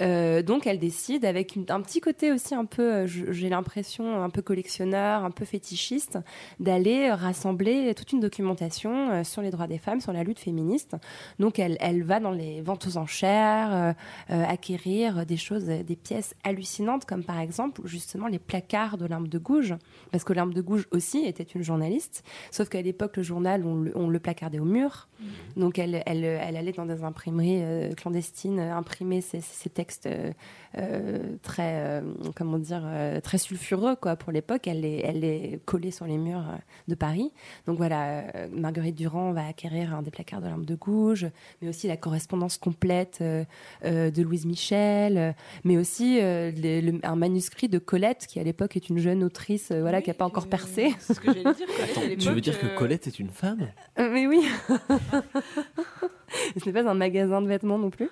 Euh, donc elle décide, avec un petit côté aussi un peu, j'ai l'impression, un peu collectionneur, un peu fétichiste, d'aller rassembler toute une documentation euh, sur les droits des femmes, sur la lutte féministe. Donc elle, elle va dans les ventes aux enchères, euh, euh, acquérir des choses, euh, des pièces hallucinantes, comme par exemple justement les placards de l'Arme de Gouges, parce que l'Arme de Gouges aussi était une journaliste, sauf qu'à l'époque le journal on le, on le placardait au mur, donc elle, elle, elle allait dans des imprimeries euh, clandestines euh, imprimer ces textes euh, euh, très, euh, comment dire, euh, très sulfureux quoi pour l'époque. Elle les, elle les collait sur les murs euh, de Paris. Donc voilà, euh, Marguerite Durand va acquérir un des placards de l'Arme de Gouges, mais aussi la correspondance complète euh, de Louise Michel, mais aussi euh, le- un manuscrit de Colette qui à l'époque est une jeune autrice, euh, voilà, qui n'a pas encore percé. C'est ce que j'allais dire. Colette, tu veux dire que Colette est une femme? Euh, mais oui. ce n'est pas un magasin de vêtements non plus.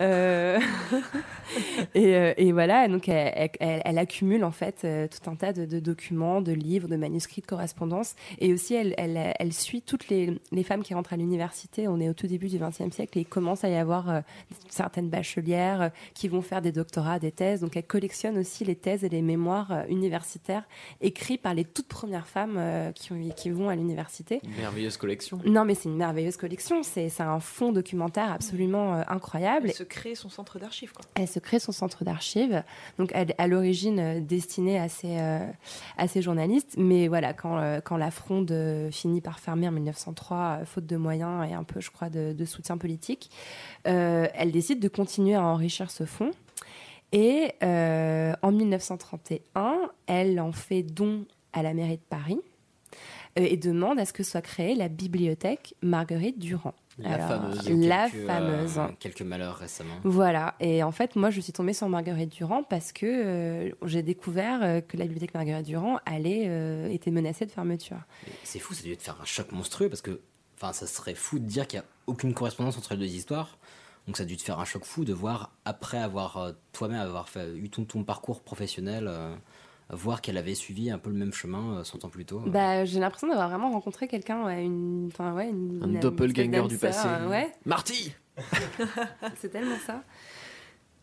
Euh, et, euh, et voilà, donc elle, elle- elle accumule en fait euh, tout un tas de, de documents, de livres, de manuscrits, de correspondances. Et aussi, elle, suit toutes les, les femmes qui rentrent à l'université. On est au tout début du XXe siècle et il commence à y avoir certaines bachelières qui vont faire des doctorats, des thèses. Donc elle collectionne aussi les thèses et les mémoires universitaires écrits par les toutes premières femmes qui, qui vont à l'université. Une merveilleuse collection. Non, mais c'est une merveilleuse collection. C'est un fond documentaire absolument euh, incroyable. Elle se crée son centre d'archives. Elle se crée son centre d'archives, donc elle- à l'origine euh, destinée à ses, euh, à ses journalistes, mais voilà, quand, euh, quand la fronde finit par fermer en 1903, euh, faute de moyens et un peu, je crois, de, de soutien politique, elle décide de continuer à enrichir ce fonds. Et en 1931, elle en fait don à la mairie de Paris et demande à ce que soit créée la bibliothèque Marguerite Durand. La Alors, fameuse. La quelques, euh, quelques malheurs récemment. Voilà, et en fait, moi, je suis tombée sur Marguerite Durand parce que euh, j'ai découvert euh, que la bibliothèque Marguerite Durand allait, était menacée de fermeture. C'est fou, ça a dû te faire un choc monstrueux parce que, enfin, ça serait fou de dire qu'il n'y a aucune correspondance entre les deux histoires. Donc ça a dû te faire un choc fou de voir, après avoir toi-même avoir fait, eu ton, ton parcours professionnel, voir qu'elle avait suivi un peu le même chemin euh, 100 ans plus tôt. euh. Bah, j'ai l'impression d'avoir vraiment rencontré quelqu'un, ouais, une, enfin, ouais, une, Un une- doppelganger du passé. euh, ouais, Marty c'est tellement ça.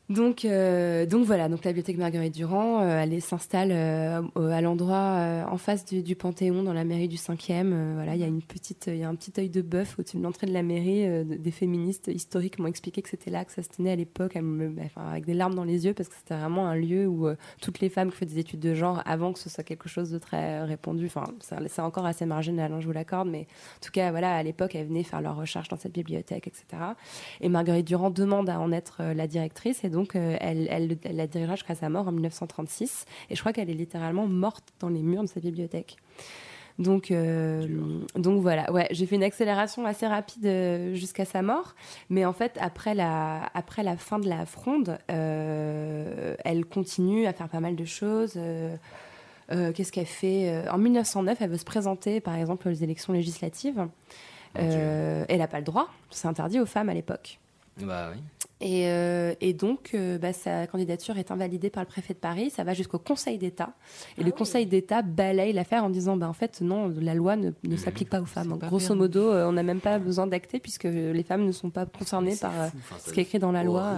Donc, euh, donc voilà, donc la bibliothèque Marguerite Durand, euh, elle s'installe euh, à l'endroit en face du, Panthéon, dans la mairie du 5e. Euh, voilà, il y a y a un petit œil de bœuf au-dessus de l'entrée de la mairie. de- des féministes historiques m'ont expliqué que c'était là que ça se tenait à l'époque, bah, avec des larmes dans les yeux, parce que c'était vraiment un lieu où toutes les femmes qui font des études de genre, avant que ce soit quelque chose de très répandu, enfin, c'est encore assez marginal, hein, je vous l'accorde, mais en tout cas, voilà, à l'époque, elles venaient faire leurs recherches dans cette bibliothèque, etc. Et Marguerite Durand demande à en être la directrice euh, elle, elle, elle la dirigera jusqu'à sa mort en 1936. Et je crois qu'elle est littéralement morte dans les murs de sa bibliothèque. Donc, euh, donc voilà, ouais, j'ai fait une accélération assez rapide euh, jusqu'à sa mort, mais en fait après la, après la fin de la fronde, euh, elle continue à faire pas mal de choses. euh, Qu'est-ce qu'elle fait En 1909, elle veut se présenter, par exemple, aux élections législatives. Elle n'a pas le droit, c'est interdit aux femmes à l'époque. Bah oui. Et, euh, et donc, euh, bah, sa candidature est invalidée par le préfet de Paris. Ça va jusqu'au Conseil d'État. Et le Conseil d'État balaye l'affaire en disant bah, en fait, non, la loi ne, ne s'applique pas aux femmes. pas Grosso bien. modo, euh, on n'a même pas besoin d'acter puisque les femmes ne sont pas concernées par euh, Enfin, ce qui est écrit dans la loi.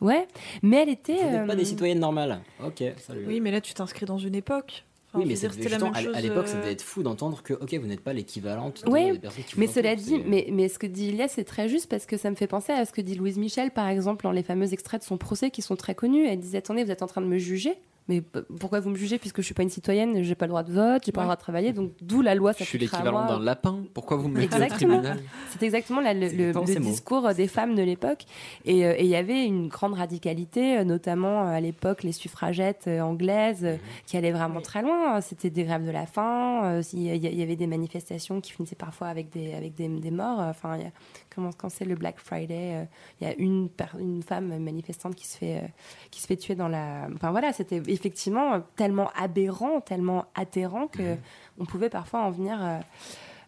Ouais, mais elle était. Vous pas des citoyennes normales. Ok, salut. Oui, mais là, tu t'inscris dans une époque. Oui, mais c'était la même à- à chose, l'époque, ça euh, devait être fou d'entendre que, ok, vous n'êtes pas l'équivalente des personnes qui mais cela dit, c'est- mais, mais ce que dit Ilias, c'est très juste parce que ça me fait penser à ce que dit Louise Michel, par exemple, dans les fameux extraits de son procès qui sont très connus. Elle disait Attendez, vous êtes en train de me juger mais pourquoi vous me jugez puisque je suis pas une citoyenne, j'ai pas le droit de vote, j'ai pas le droit de travailler, donc d'où la loi Je suis l'équivalent d'un lapin. Pourquoi vous me mettez au Exactement. tribunal? C'est exactement la- le, mots. discours des femmes de l'époque. Et euh, et il y avait une grande radicalité, euh, notamment euh, à l'époque les suffragettes euh, anglaises, Mhm. qui allaient vraiment très loin. C'était des grèves de la faim. euh, Il y, avait des manifestations qui finissaient parfois avec des, avec des, des morts. Enfin, il y a- comment, quand c'est le Black Friday, euh, il y a une, une femme manifestante qui se fait, euh, qui se fait tuer dans la. Enfin voilà, c'était effectivement tellement aberrant, tellement atterrant que on pouvait parfois en venir.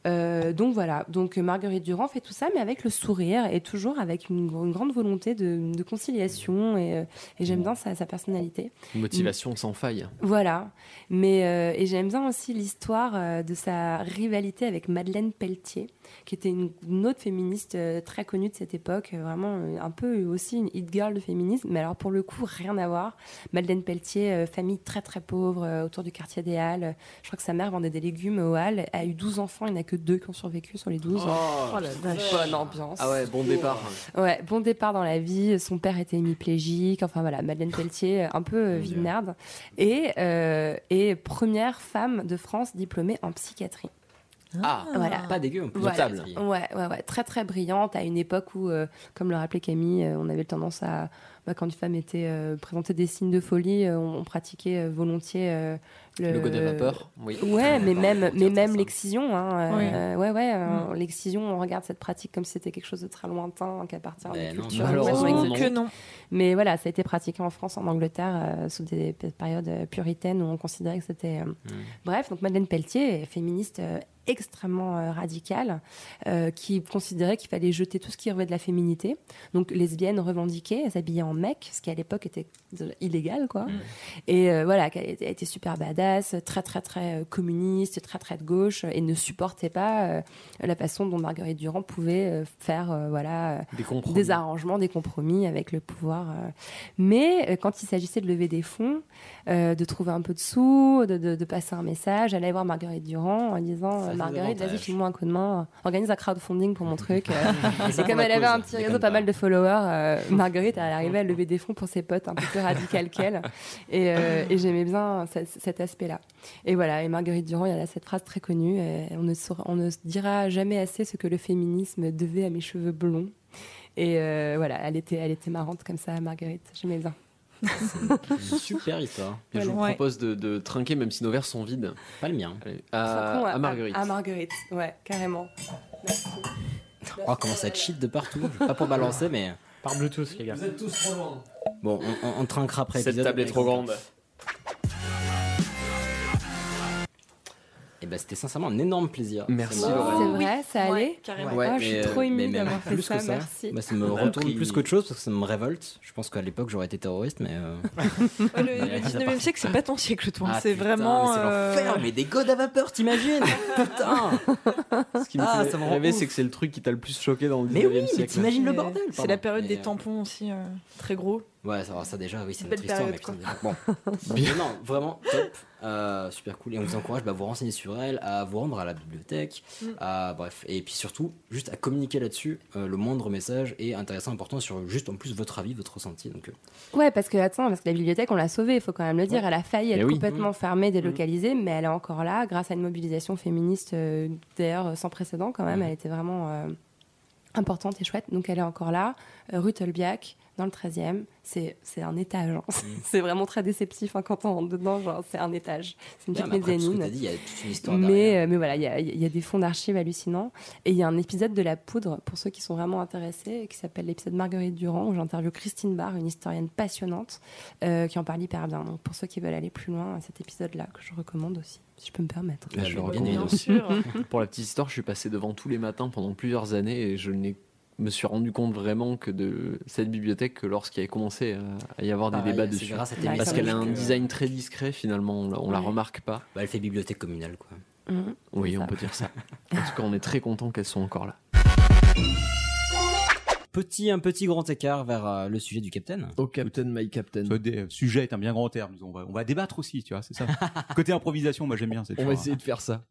Euh, donc voilà, donc euh, Marguerite Durand fait tout ça, mais avec le sourire et toujours avec une, gr- une grande volonté de, de conciliation et, euh, et j'aime bien sa, sa personnalité. Motivation sans faille. Voilà, mais euh, et j'aime bien aussi l'histoire de sa rivalité avec Madeleine Pelletier, qui était une, une autre féministe très connue de cette époque, vraiment un peu aussi une hit girl de féminisme, mais alors pour le coup rien à voir. Madeleine Pelletier, famille très très pauvre autour du quartier des Halles. Je crois que sa mère vendait des légumes aux Halles. A eu 12 enfants, il n'y en a que deux qui ont survécu sur les 12. Oh, la vache. Bonne ambiance. Ah ouais, bon départ. Ouais, bon départ dans la vie. Son père était hémiplégique. Enfin voilà, Madeleine Pelletier, un peu euh, vie de merde. Et, euh, et première femme de France diplômée en psychiatrie. Ah, Voilà. pas dégueu, en plus. Voilà. Ouais, ouais, ouais, très très brillante à une époque où, euh, comme le rappelait Camille, euh, on avait tendance à, bah, quand une femme était euh, présentée des signes de folie, euh, on, on pratiquait euh, volontiers euh, le Le go des vapeurs, oui. Ouais, mais même, mais même l'excision. Hein, Oui. euh, ouais, ouais, euh, Mm. l'excision, on regarde cette pratique comme si c'était quelque chose de très lointain, qu'à partir Ben des non, cultures non. que non. Mais voilà, ça a été pratiqué en France, en Angleterre, euh, sous des périodes puritaines où on considérait que c'était. euh, Mm. Bref, donc Madeleine Pelletier, est féministe euh, extrêmement euh, radicale euh, qui considérait qu'il fallait jeter tout ce qui relevait de la féminité. Donc lesbienne revendiquée, elle s'habillait en mec, ce qui à l'époque était illégal, quoi. Et euh, voilà, qu'elle était, elle était super badass, très très très euh, communiste, très très de gauche, et ne supportait pas euh, la façon dont Marguerite Durand pouvait euh, faire, voilà, Des arrangements, des compromis avec le pouvoir. Mais quand il s'agissait de lever des fonds, de trouver un peu de sous, de, de- de passer un message, elle allait voir Marguerite Durand en disant Marguerite, vas-y, file-moi un coup de main, organise un crowdfunding pour mon truc. et comme elle avait un petit réseau, pas mal de followers, Marguerite, elle arrivait lever des fonds pour ses potes un peu plus radicales qu'elle. Et, euh, et j'aimais bien ce- cet aspect-là. Et voilà, et Marguerite Durand, il y a cette phrase très connue euh, on, ne saura- on ne se dira jamais assez ce que le féminisme devait à mes cheveux blonds. Et euh, voilà, elle était, elle était marrante comme ça, Marguerite. J'aimais bien. Super histoire. Et je vous propose de, de trinquer, même si nos verres sont vides. Pas le mien. Allez, à, à Marguerite. À, Marguerite, ouais, carrément. Merci. Oh, comment ça cheat de partout. Pas pour balancer, mais. Par Bluetooth, les gars. êtes tous trop loin. Bon, on, on, on trinquera après Cette table est trop grande. Et bah, c'était sincèrement un énorme plaisir. Merci. C'est vrai, ça allait carrément. Ouais, Ah, je suis trop euh, émue d'avoir fait plus ça, que ça. merci. Bah, ça me a retourne plus qu'autre chose parce que ça me révolte. Je pense qu'à l'époque j'aurais été terroriste, mais. euh, Ouais, le, le 19e siècle, c'est pas ton siècle, toi. Ah, c'est putain, vraiment. mais C'est euh, l'enfer, mais des godes à vapeur, t'imagines Putain Ce qui me Ah, fait rêver, c'est que c'est le truc qui t'a le plus choqué dans le 19e Mais oui, mais siècle. t'imagines le bordel C'est la période des tampons aussi, très gros. Ouais, ça, ça déjà, oui, c'est notre histoire, déjà. Bon. Non, vraiment, top. Euh, super cool. Et on vous encourage bah, à vous renseigner sur elle, à vous rendre à la bibliothèque, Mm. à, bref. Et puis surtout, juste à communiquer là-dessus. Euh, le moindre message est intéressant, important sur juste en plus votre avis, votre ressenti. Donc, euh, Ouais, parce que attends, parce que la bibliothèque, on l'a sauvée, il faut quand même le dire. Elle a failli être Eh oui. complètement fermée, délocalisée, mais elle est encore là, grâce à une mobilisation féministe, euh, d'ailleurs sans précédent quand même. Mmh. Elle était vraiment euh, importante et chouette. Donc elle est encore là, euh, rue Tolbiac, dans le 13e. C'est c'est un étage. hein. Mmh. c'est vraiment très déceptif hein, quand on rentre dedans. Genre, c'est un étage. C'est une petite mezzanine. dit, il y a toute une histoire Mais, derrière. euh, mais voilà, il y a, il y a des fonds d'archives hallucinants. Et il y a un épisode de La Poudre, pour ceux qui sont vraiment intéressés, qui s'appelle l'épisode Marguerite Durand, où j'interviewe Christine Barr, une historienne passionnante, euh, qui en parle hyper bien. Donc pour ceux qui veulent aller plus loin, cet épisode-là, que je recommande aussi, si je peux me permettre. Bah, je je le recommande. Bien sûr. Pour la petite histoire, je suis passé devant tous les matins pendant plusieurs années et je n'ai me suis rendu compte vraiment que de cette bibliothèque que lorsqu'il y avait commencé à, à y avoir des Pareil, débats dessus. grâce à tes Bah, Parce qu'elle a un que- design très discret finalement, on la, remarque pas. Bah, elle fait bibliothèque communale, quoi. Mhm. Oui, on ça. peut dire ça. En tout cas, on est très content qu'elles soient encore là. Petit, un petit grand écart vers euh, le sujet du capitaine. Oh Captain, my Captain. Ce dé- sujet est un bien grand terme. On va, on va débattre aussi, tu vois, c'est ça. Côté improvisation, moi j'aime bien. On va essayer de faire ça.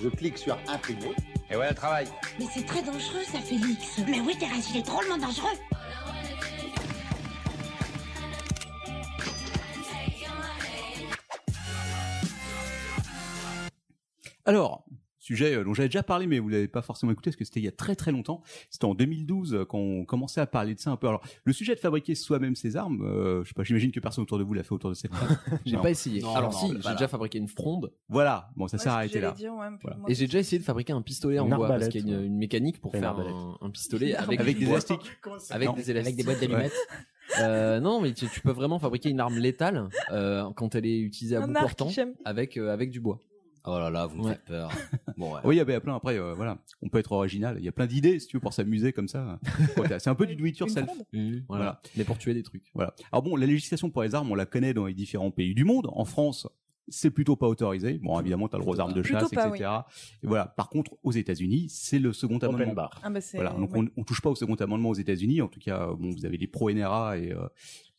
Je clique sur imprimer. Et voilà le travail. Mais c'est très dangereux, ça, Félix. Mais oui, Thérèse, il est drôlement dangereux. Alors, sujet euh, dont j'avais déjà parlé, mais vous l'avez pas forcément écouté parce que c'était il y a très très longtemps. C'était en 2012 euh, quand on commençait à parler de ça un peu. Alors, le sujet de fabriquer soi-même ses armes, euh, je sais pas, j'imagine que personne autour de vous l'a fait autour de cette table. J'ai pas essayé. Non, Alors non, si, non, j'ai voilà. déjà fabriqué une fronde Voilà, bon, ça s'est arrêté là. dire, ouais, Voilà. et j'ai déjà essayé de fabriquer un pistolet en bois parce qu'il y a une, mécanique pour faire un, un pistolet avec, des élastiques. Avec des élastiques. Avec des boîtes d'allumettes. Euh, non, mais tu, tu peux vraiment fabriquer une arme létale euh, quand elle est utilisée à Un bout portant avec euh, avec du bois. Oh là là, vous me Ouais. faites peur. Bon, ouais. Oui, il y avait plein. Après, euh, voilà, on peut être original. Il y a plein d'idées, si tu veux, pour s'amuser comme ça. C'est un peu du do it yourself. Voilà. Voilà. Mais pour tuer des trucs. Voilà. Alors bon, la législation pour les armes, on la connaît dans les différents pays du monde. En France, c'est plutôt pas autorisé. Bon, évidemment, t'as le droit aux armes de chasse, pas, etc. Et voilà. Par contre, aux États-Unis, c'est le second Open amendement. bar. Ah bah. Voilà, donc ouais. on, on touche pas au second amendement aux États-Unis. En tout cas, euh, bon, vous avez les pro-NRA et euh,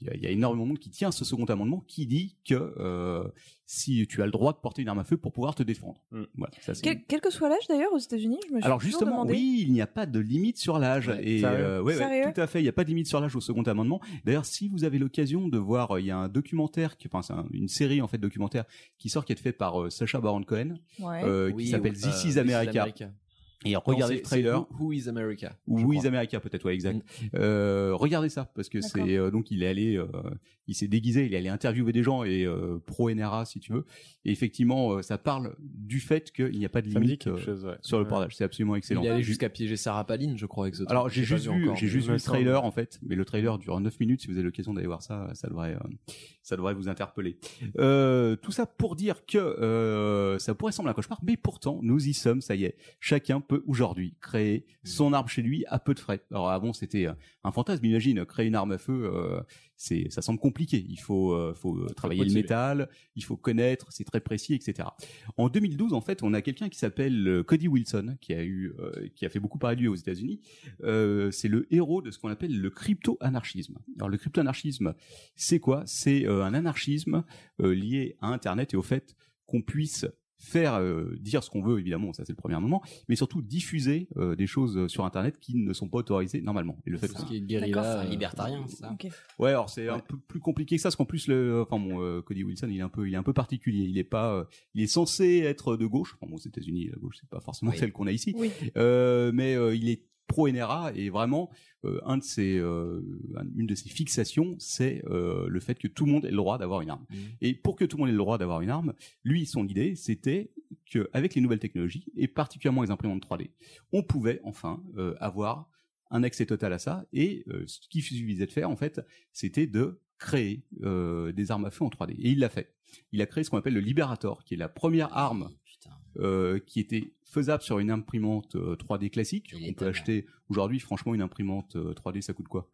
il y, a- il y a énormément de monde qui tient à ce second amendement qui dit que euh, si tu as le droit de porter une arme à feu pour pouvoir te défendre. Mm. Voilà, ça, c'est- Quel, quel que soit l'âge d'ailleurs aux États-Unis, je me suis Alors justement, demandé. oui, il n'y a pas de limite sur l'âge. Ouais, et euh, ouais, ouais, Sérieux tout à fait, il n'y a pas de limite sur l'âge au second amendement. D'ailleurs, si vous avez l'occasion de voir, euh, il y a un documentaire, qui, enfin c'est un- une série en fait documentaire qui sort qui est fait par euh, Sacha Baron Cohen, Ouais. euh, qui Oui, s'appelle This is America. Et regardez le trailer. Who- Who is America Ou Who is. America peut-être, ouais, exact. Euh, regardez ça parce que c'est euh, donc il est allé, euh, il s'est déguisé, il est allé interviewer des gens et euh, pro NRA si tu veux. Et effectivement, euh, ça parle du fait qu'il n'y a pas de limite euh, chose, ouais. sur le Ouais. portage. C'est absolument excellent. Il est allé jusqu'à piéger Sarah Palin, je crois, avec ce Alors j'ai juste vu, j'ai juste vu le semble. trailer en fait, mais le trailer dure 9 minutes. Si vous avez l'occasion d'aller voir ça, ça devrait, euh, ça devrait vous interpeller. Euh, tout ça pour dire que euh, ça pourrait sembler un cauchemar, mais pourtant nous y sommes. Ça y est, chacun peut aujourd'hui créer son arme chez lui à peu de frais. Alors avant c'était euh, un fantasme. Imagine créer une arme à feu, euh, c'est, ça semble compliqué. Il faut, euh, faut euh, travailler le métal, il faut connaître, c'est très précis, etc. En 2012, en fait, on a quelqu'un qui s'appelle euh, Cody Wilson, qui a eu, euh, qui a fait beaucoup parler de lui aux États-Unis. Euh, c'est le héros de ce qu'on appelle le crypto-anarchisme. Alors le crypto-anarchisme, c'est quoi? C'est un anarchisme lié à Internet et au fait qu'on puisse faire euh, dire ce qu'on veut évidemment ça c'est le premier moment mais surtout diffuser euh, des choses sur internet qui ne sont pas autorisées normalement et le fait C'est que- un- D'accord, c'est un libertarien, ça. Ok. Ouais, alors c'est un peu plus compliqué que ça, parce qu'en plus le, enfin bon, euh, Cody Wilson, il est un peu, il est un peu particulier. Il est pas, euh, il est censé être de gauche. Enfin bon, aux États-Unis, la gauche, c'est pas forcément Oui. celle qu'on a ici. Oui. Euh, mais euh, il est pro NRA et vraiment euh, un de ses, euh, un- une de ses fixations, c'est euh, le fait que tout le monde ait le droit d'avoir une arme. Et pour que tout le monde ait le droit d'avoir une arme, lui, son idée, c'était que avec les nouvelles technologies et particulièrement les imprimantes 3D, on pouvait enfin avoir un accès total à ça. Et ce qu'il suffisait de faire, en fait, c'était de créer des armes à feu en 3D. Et il l'a fait. Il a créé ce qu'on appelle le Liberator, qui est la première arme euh, qui était faisable sur une imprimante euh, 3D classique. On peut acheter aujourd'hui, franchement, une imprimante euh, 3D, ça coûte quoi?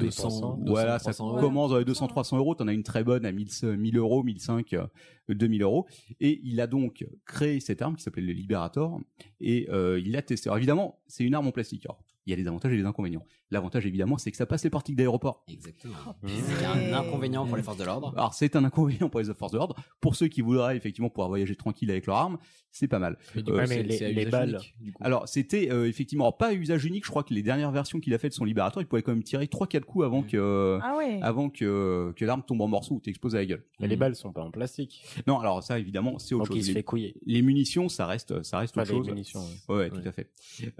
200, Voilà, 200, ça 300 commence dans les 200-300 euros. T'en as une très bonne à 1000, 1000 euros, 1005, euh, 2000 euros. Et il a donc créé cette arme qui s'appelle le Liberator et euh, il l'a testé. Alors évidemment, c'est une arme en plastique. Alors, il y a des avantages et des inconvénients. L'avantage, évidemment, c'est que ça passe les portiques d'aéroport. Exactement. C'est un inconvénient pour les forces de l'ordre. Alors c'est un inconvénient pour les forces de l'ordre. Pour ceux qui voudraient effectivement pouvoir voyager tranquille avec leur arme, c'est pas mal. Mais du coup, Ouais, mais c'est- les- balles. unique, du coup. Alors c'était euh, effectivement alors, pas à usage unique. Je crois que les dernières versions qu'il a fait de son libérateur, il pouvait quand même tirer trois quatre coups avant que Ah ouais. avant que que l'arme tombe en morceaux ou t'explose à la gueule. Mais les balles sont pas en plastique. Non, alors ça évidemment c'est autre Donc, il chose. se Les- fait couiller. Les munitions, ça reste ça reste Pas autre les chose. munitions, Ouais, ouais, tout à fait.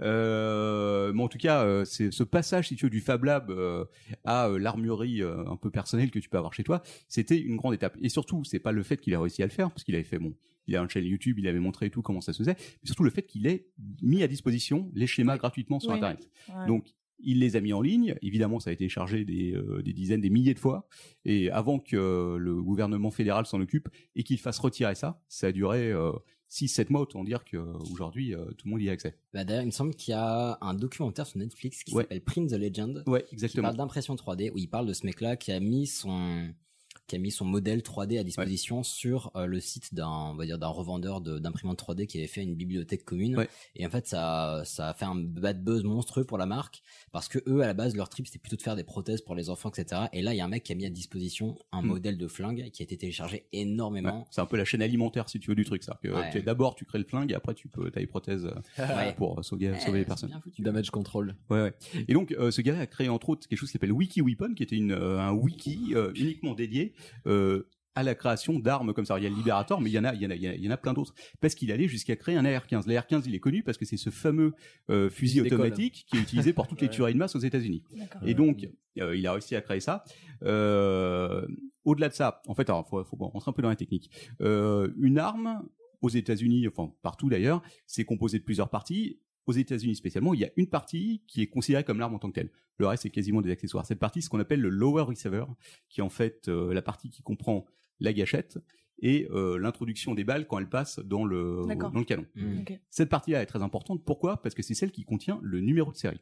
Euh, mais en tout cas, euh, c'est ce passage, si tu veux, du Fab Lab euh, à euh, l'armurerie euh, un peu personnelle que tu peux avoir chez toi, c'était une grande étape. Et surtout, c'est pas le fait qu'il a réussi à le faire, parce qu'il avait fait bon, il a une chaîne YouTube, il avait montré tout comment ça se faisait, mais surtout le fait qu'il ait mis à disposition les schémas gratuitement sur Oui. Internet. Ouais. Donc il les a mis en ligne. Évidemment, ça a été chargé des, euh, des dizaines, des milliers de fois. Et avant que euh, le gouvernement fédéral s'en occupe et qu'il fasse retirer ça, ça a duré euh, 6-7 mois. Autant dire qu'aujourd'hui, euh, tout le monde y a accès. Bah, D'ailleurs, il me semble qu'il y a un documentaire sur Netflix qui Ouais. s'appelle Print the Legend. Ouais, Qui exactement. parle d'impression 3D, où il parle de ce mec-là qui a mis son qui a mis son modèle 3D à disposition sur euh, le site d'un on va dire d'un revendeur de- d'imprimantes 3D qui avait fait une bibliothèque commune Ouais. et en fait ça ça a fait un bad buzz monstrueux pour la marque parce que eux à la base leur trip c'était plutôt de faire des prothèses pour les enfants etc et là il y a un mec qui a mis à disposition un Mm. modèle de flingue qui a été téléchargé énormément Ouais, c'est un peu la chaîne alimentaire si tu veux du truc ça. Que, D'abord tu crées le flingue et après tu peux t'as les prothèses euh, Ouais. pour sauver, Ouais, sauver les personnes. bien foutu. Damage control. Ouais, ouais. Et donc euh, ce gars a créé entre autres quelque chose qui s'appelle Wiki Weapon, qui était une, euh, un wiki euh, uniquement dédié euh, à la création d'armes comme ça. Il y a le Liberator, mais il y en a, il y en a, il y en a- plein d'autres. Parce qu'il allait jusqu'à créer un AR-15. L'AR-15, il est connu parce que c'est ce fameux euh, fusil automatique qui est utilisé pour toutes les tueries de masse aux États-Unis. Et donc, euh, il a réussi à créer ça. Euh, Au-delà de ça, en fait, alors faut, faut rentrer un peu dans la technique. Euh, une arme aux États-Unis, enfin partout d'ailleurs, c'est composé de plusieurs parties. Aux États-Unis spécialement, il y a une partie qui est considérée comme l'arme en tant que telle. Le reste, c'est quasiment des accessoires. Cette partie, c'est ce qu'on appelle le lower receiver, qui est en fait euh, la partie qui comprend la gâchette et euh, l'introduction des balles quand elles passent dans le, D'accord. dans le canon. Mm. Ok. Cette partie-là est très importante. Pourquoi? Parce que c'est celle qui contient le numéro de série.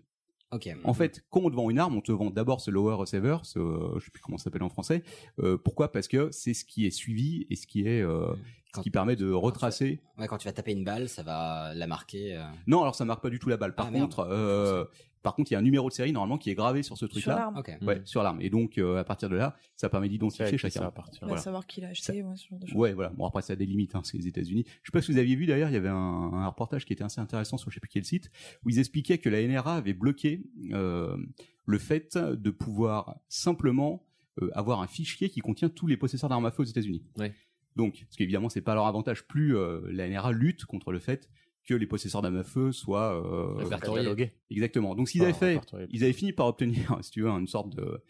En fait, quand on te vend une arme, on te vend d'abord ce lower receiver, ce, euh, je sais plus comment ça s'appelle en français. Euh, pourquoi? Parce que c'est ce qui est suivi et ce qui est, euh, ce Quand- qui permet de retracer. ouais quand tu vas taper une balle ça va la marquer euh, Non, alors ça marque pas du tout la balle. Par Ah, contre, euh, par contre, il y a un numéro de série normalement qui est gravé sur ce Sur truc-là. l'arme. ok Ouais, sur l'arme. Et donc, euh, à partir de là, ça permet d'identifier chacun. ça à partir. Voilà. savoir qui l'a acheté, ouais, ce genre de choses. Ouais, voilà. Bon, après, ça a des limites, hein, c'est les États-Unis. Je sais pas si vous aviez vu d'ailleurs, il y avait un, un reportage qui était assez intéressant sur je sais plus quel site, où ils expliquaient que la NRA avait bloqué euh, le fait de pouvoir simplement euh, avoir un fichier qui contient tous les possesseurs d'armes à feu aux États-Unis. Ouais. Donc, parce qu'évidemment, c'est pas leur avantage. Plus euh, la NRA lutte contre le fait que les possesseurs d'armes à feu soient euh, Répertoriés. Exactement. Donc, ce qu'ils Enfin, avaient fait, ils avaient fini par obtenir, si tu veux, une sorte de de-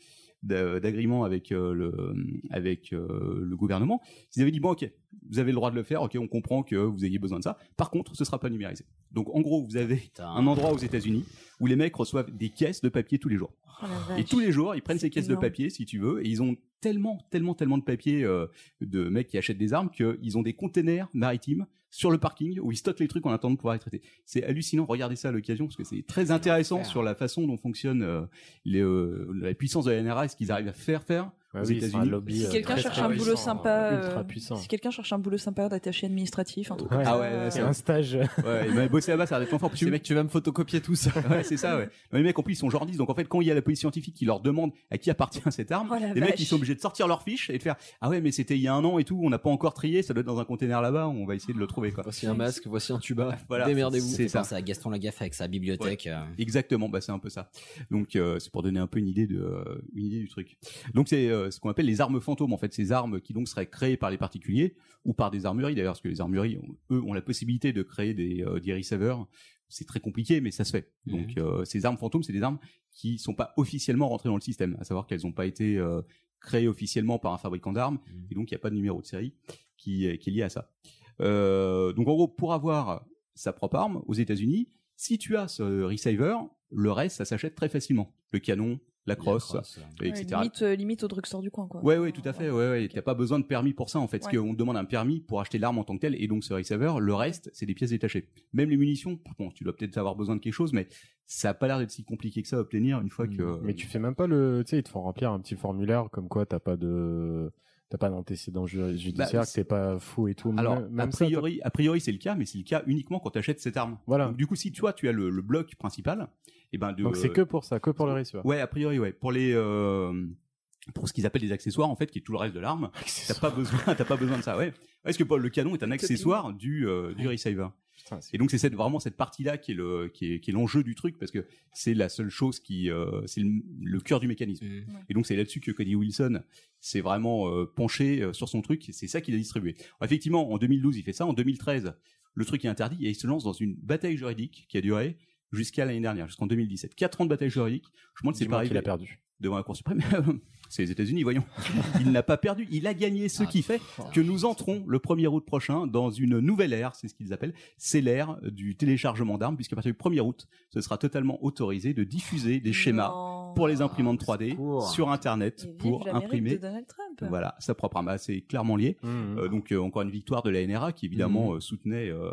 d'agrément avec euh, le avec euh, le gouvernement. Ils avaient dit bon ok, vous avez le droit de le faire, ok, on comprend que vous ayez besoin de ça. Par contre, ce sera pas numérisé. Donc en gros, vous avez un endroit aux États-Unis où les mecs reçoivent des caisses de papier tous les jours. Oh Et tous les jours, ils prennent ces caisses énorme. de papier, si tu veux, et ils ont tellement, tellement, tellement de papier euh, de mecs qui achètent des armes qu'ils ont des containers maritimes sur le parking où ils stockent les trucs en attendant de pouvoir les traiter. C'est hallucinant. Regardez ça à l'occasion parce que c'est très intéressant sur la façon dont fonctionne euh, les, euh, la puissance de la NRA et ce qu'ils arrivent à faire faire Ouais, aux oui, États-Unis. lobby, Si euh, quelqu'un cherche un boulot sympa, ultra euh, puissant. si quelqu'un cherche un boulot sympa d'attaché administratif, un truc Ouais. Ah ça, ouais, euh, c'est un stage. Ouais, m'a bossé là-bas, ça a l'air d'être fort. Tu, tu vas me photocopier tout ça. ouais, c'est ça, ouais. Non, Les mecs, en plus, ils sont journalistes. Donc, en fait, quand il y a la police scientifique qui leur demande à qui appartient cette arme, Oh les mecs, ils sont obligés de sortir leurs fiches et de faire Ah ouais, mais c'était il y a un an et tout, on n'a pas encore trié, ça doit être dans un container là-bas, on va essayer de le trouver, quoi. Voici un masque, voici un tuba. Voilà. Démerdez-vous. C'est ça. C'est à Gaston Lagaffe avec sa bibliothèque. euh. Exactement, bah c'est un peu ça. Donc euh, c'est pour donner un peu une idée de euh, une idée du truc. Donc c'est euh, ce qu'on appelle les armes fantômes en fait, ces armes qui donc seraient créées par les particuliers ou par des armureries d'ailleurs, parce que les armureries ont- eux ont la possibilité de créer des euh, des receivers. C'est très compliqué, mais ça se fait. Donc euh, ces armes fantômes, c'est des armes qui sont pas officiellement rentrées dans le système, à savoir qu'elles n'ont pas été euh, créées officiellement par un fabricant d'armes, et donc il n'y a pas de numéro de série qui, est- qui est lié à ça. Euh, donc en gros, pour avoir sa propre arme aux États-Unis, si tu as ce receiver, le reste ça s'achète très facilement. Le canon, la crosse, crosse, et ouais, etc. limite, euh, limite au drugstore du coin, quoi. Ouais, ouais, tout à fait. Ouais, ouais. T'as pas besoin de permis pour ça, en fait. Parce qu'on te demande un permis pour acheter l'arme en tant que telle, et donc ce receiver, le reste, c'est des pièces détachées. Même les munitions, bon, tu dois peut-être avoir besoin de quelque chose, mais ça a pas l'air d'être si compliqué que ça à obtenir une fois que. Mais tu fais même pas le, tu sais, ils te font remplir un petit formulaire comme quoi t'as pas de, t'as pas d'antécédent ju- judiciaire, Bah, que t'es pas fou et tout. Alors, Même- a ça, priori, a priori, c'est le cas, mais c'est le cas uniquement quand tu achètes cette arme. Voilà. Donc, du coup, si toi, tu as le, le bloc principal, et ben de. Donc c'est que pour ça, que pour le receiver. Ouais, a priori, ouais. Pour les, euh, pour ce qu'ils appellent les accessoires, en fait, qui est tout le reste de l'arme, t'as pas besoin, t'as pas besoin de ça, ouais. Parce que Paul, le canon est un accessoire du, euh, du receiver. Et donc c'est cette, vraiment cette partie-là qui est le, qui est, qui est l'enjeu du truc parce que c'est la seule chose qui, euh, c'est le, le cœur du mécanisme. Et donc c'est là-dessus que Cody Wilson s'est vraiment euh, penché euh, sur son truc. C'est ça qu'il a distribué. Alors, effectivement, en 2012, il fait ça. En 2013, le truc est interdit et il se lance dans une bataille juridique qui a duré jusqu'à l'année dernière, jusqu'en 2017. Quatre ans de bataille juridique. Je me demande si c'est qu'il arrivé a perdu. devant la Cour suprême. c'est les États-Unis, voyons. Il n'a pas perdu, il a gagné, ce qui fait que nous entrons le 1er août prochain dans une nouvelle ère, c'est ce qu'ils appellent, c'est l'ère du téléchargement d'armes, puisqu'à partir du 1er août, ce sera totalement autorisé de diffuser des schémas pour les imprimantes 3D sur Internet pour imprimer de Donald Trump. voilà, sa propre arme. Ah, C'est clairement lié. Euh, donc euh, encore une victoire de la NRA qui évidemment euh, soutenait euh,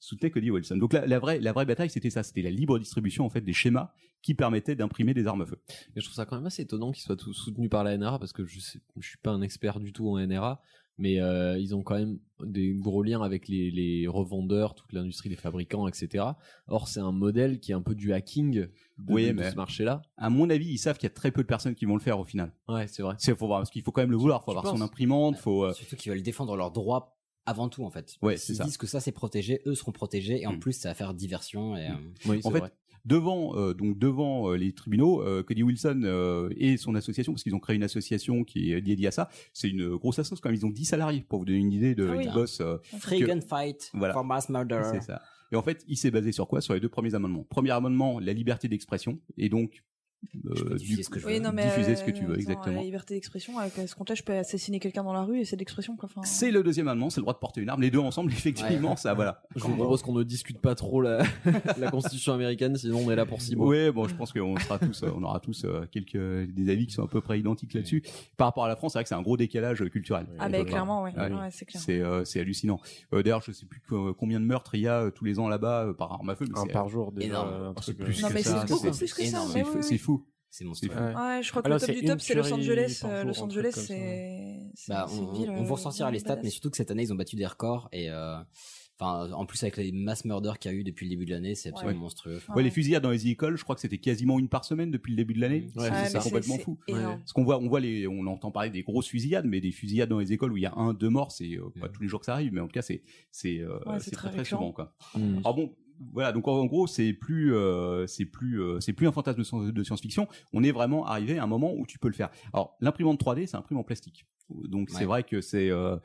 soutenait Cody Wilson. Donc la, la vraie la vraie bataille c'était ça, c'était la libre distribution en fait des schémas qui permettaient d'imprimer des armes à feu. Mais je trouve ça quand même assez étonnant qu'ils soient tous soutenus par la NRA parce que je sais, je suis pas un expert du tout en NRA, mais euh, ils ont quand même des gros liens avec les, les revendeurs, toute l'industrie des fabricants, etc. Or, c'est un modèle qui est un peu du hacking de, Oui, de- de mais ce marché-là. À mon avis, ils savent qu'il y a très peu de personnes qui vont le faire au final. Ouais, c'est vrai. C'est faut voir parce qu'il faut quand même le vouloir, faut Tu avoir son imprimante, faut euh, Surtout qu'ils veulent défendre leurs droits avant tout en fait. Ouais, ça. disent que ça c'est protégé, eux seront protégés et en Mm. plus ça va faire diversion et. euh, Oui, en fait, devant euh, donc devant euh, les tribunaux, euh, Cody Wilson euh, et son association, parce qu'ils ont créé une association qui est dédiée à ça. C'est une grosse association quand même. Ils ont 10 salariés pour vous donner une idée de Ah oui. ils bossent. euh, Free que- Voilà. for mass murder. C'est ça. Et en fait, il s'est basé sur quoi? Sur les deux premiers amendements. Premier amendement, la liberté d'expression, et donc euh, diffuser du- ce que je Oui, non, mais diffuser euh, ce que tu veux, attends, exactement. La liberté d'expression, à ce compte-là, je peux assassiner quelqu'un dans la rue et c'est l'expression, quoi. Enfin, C'est le deuxième amendement, c'est le droit de porter une arme. Les deux ensemble, effectivement, ça, voilà. Je vous propose qu'on ne discute pas trop la, la constitution américaine, sinon on est là pour six mois. Ouais, bon, je pense qu'on sera tous, euh, on aura tous euh, quelques des avis qui sont à peu près identiques là-dessus. Par rapport à la France, c'est vrai que c'est un gros décalage euh, culturel. Ah, bah, clairement, ouais. Ouais, c'est clair. C'est euh, hallucinant. Euh, D'ailleurs, je sais plus co- combien de meurtres il y a euh, tous les ans là-bas euh, par arme à feu. mais Un par jour, déjà, énorme. un C'est truc, plus euh, Non, que mais ça. c'est beaucoup plus que ça, énorme. mais C'est oui, fou- oui. C'est monstrueux. Ouais, je crois que Alors, le top c'est du top, c'est Los Angeles. euh, Los Angeles, c'est. Bah, on, ville, on- euh, ressortir les stats, badass. mais surtout que cette année ils ont battu des records et euh, enfin en plus avec les mass murders qu'il y a eu depuis le début de l'année, c'est absolument Ouais. monstrueux. Ouais, les fusillades dans les écoles, je crois que c'était quasiment une par semaine depuis le début de l'année. Ouais, C'est- complètement fou. Parce qu'on voit, on voit les, on entend parler des grosses fusillades, mais des fusillades dans les écoles où il y a un, deux morts, c'est euh, pas tous les jours que ça arrive, mais en tout cas c'est, c'est, euh, très très souvent quoi. Mm. Alors bon, voilà, donc en, en gros c'est plus, euh, c'est plus, euh, c'est plus un fantasme de, science- de science-fiction. On est vraiment arrivé à un moment où tu peux le faire. Alors l'imprimante 3D, c'est un imprimante en plastique, donc c'est vrai que c'est, euh,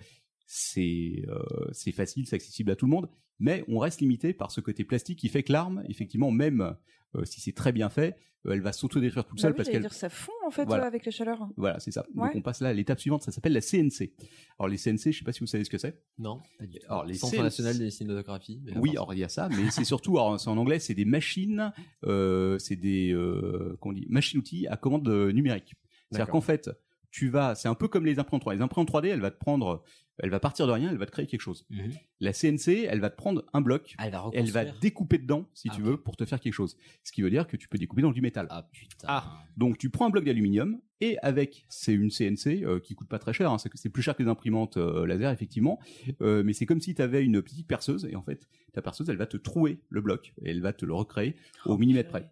c'est, euh, c'est facile, c'est accessible à tout le monde. mais on reste limité par ce côté plastique qui fait que l'arme, effectivement, même euh, si c'est très bien fait, euh, elle va s'autodétruire toute Bah seule oui, parce qu'elle dire, ça fond en fait Voilà. avec la chaleur. voilà, c'est ça. Ouais. Donc on passe là à l'étape suivante, ça s'appelle la CNC. Alors les CNC, je sais pas si vous savez ce que c'est. Non, pas du tout. Alors les Centre CNC national de cinématographie. mais à Oui, alors il y a ça, mais c'est surtout, alors, c'est en anglais, c'est des machines, euh, c'est des euh, qu'on dit, machines-outils à commande numérique. C'est-à-dire qu'en fait, tu vas, c'est un peu comme les imprimantes 3D. Les imprimantes 3D, elle va te prendre, elle va partir de rien, elle va te créer quelque chose. Mhm. La CNC, elle va te prendre un bloc, Elle va elle va découper dedans, si Ah, tu veux, pour te faire quelque chose. Ce qui veut dire que tu peux découper dans du métal. Ah putain. Donc tu prends un bloc d'aluminium et avec c'est une CNC euh, qui coûte pas très cher, hein, c'est plus cher que les imprimantes euh, laser effectivement, Euh, mais c'est comme si tu avais une petite perceuse et en fait ta perceuse elle va te trouer le bloc et elle va te le recréer au millimètre près.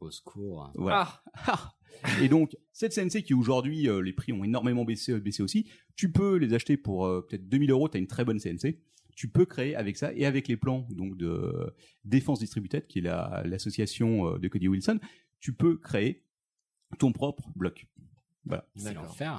Au secours. Voilà. Ah. Et donc cette CNC qui aujourd'hui euh, les prix ont énormément baissé, baissé aussi, tu peux les acheter pour euh, peut-être 2000 euros, tu as une très bonne CNC. Tu peux créer avec ça et avec les plans donc de Défense Distributed qui est la- l'association euh, de Cody Wilson, tu peux créer ton propre bloc. Voilà.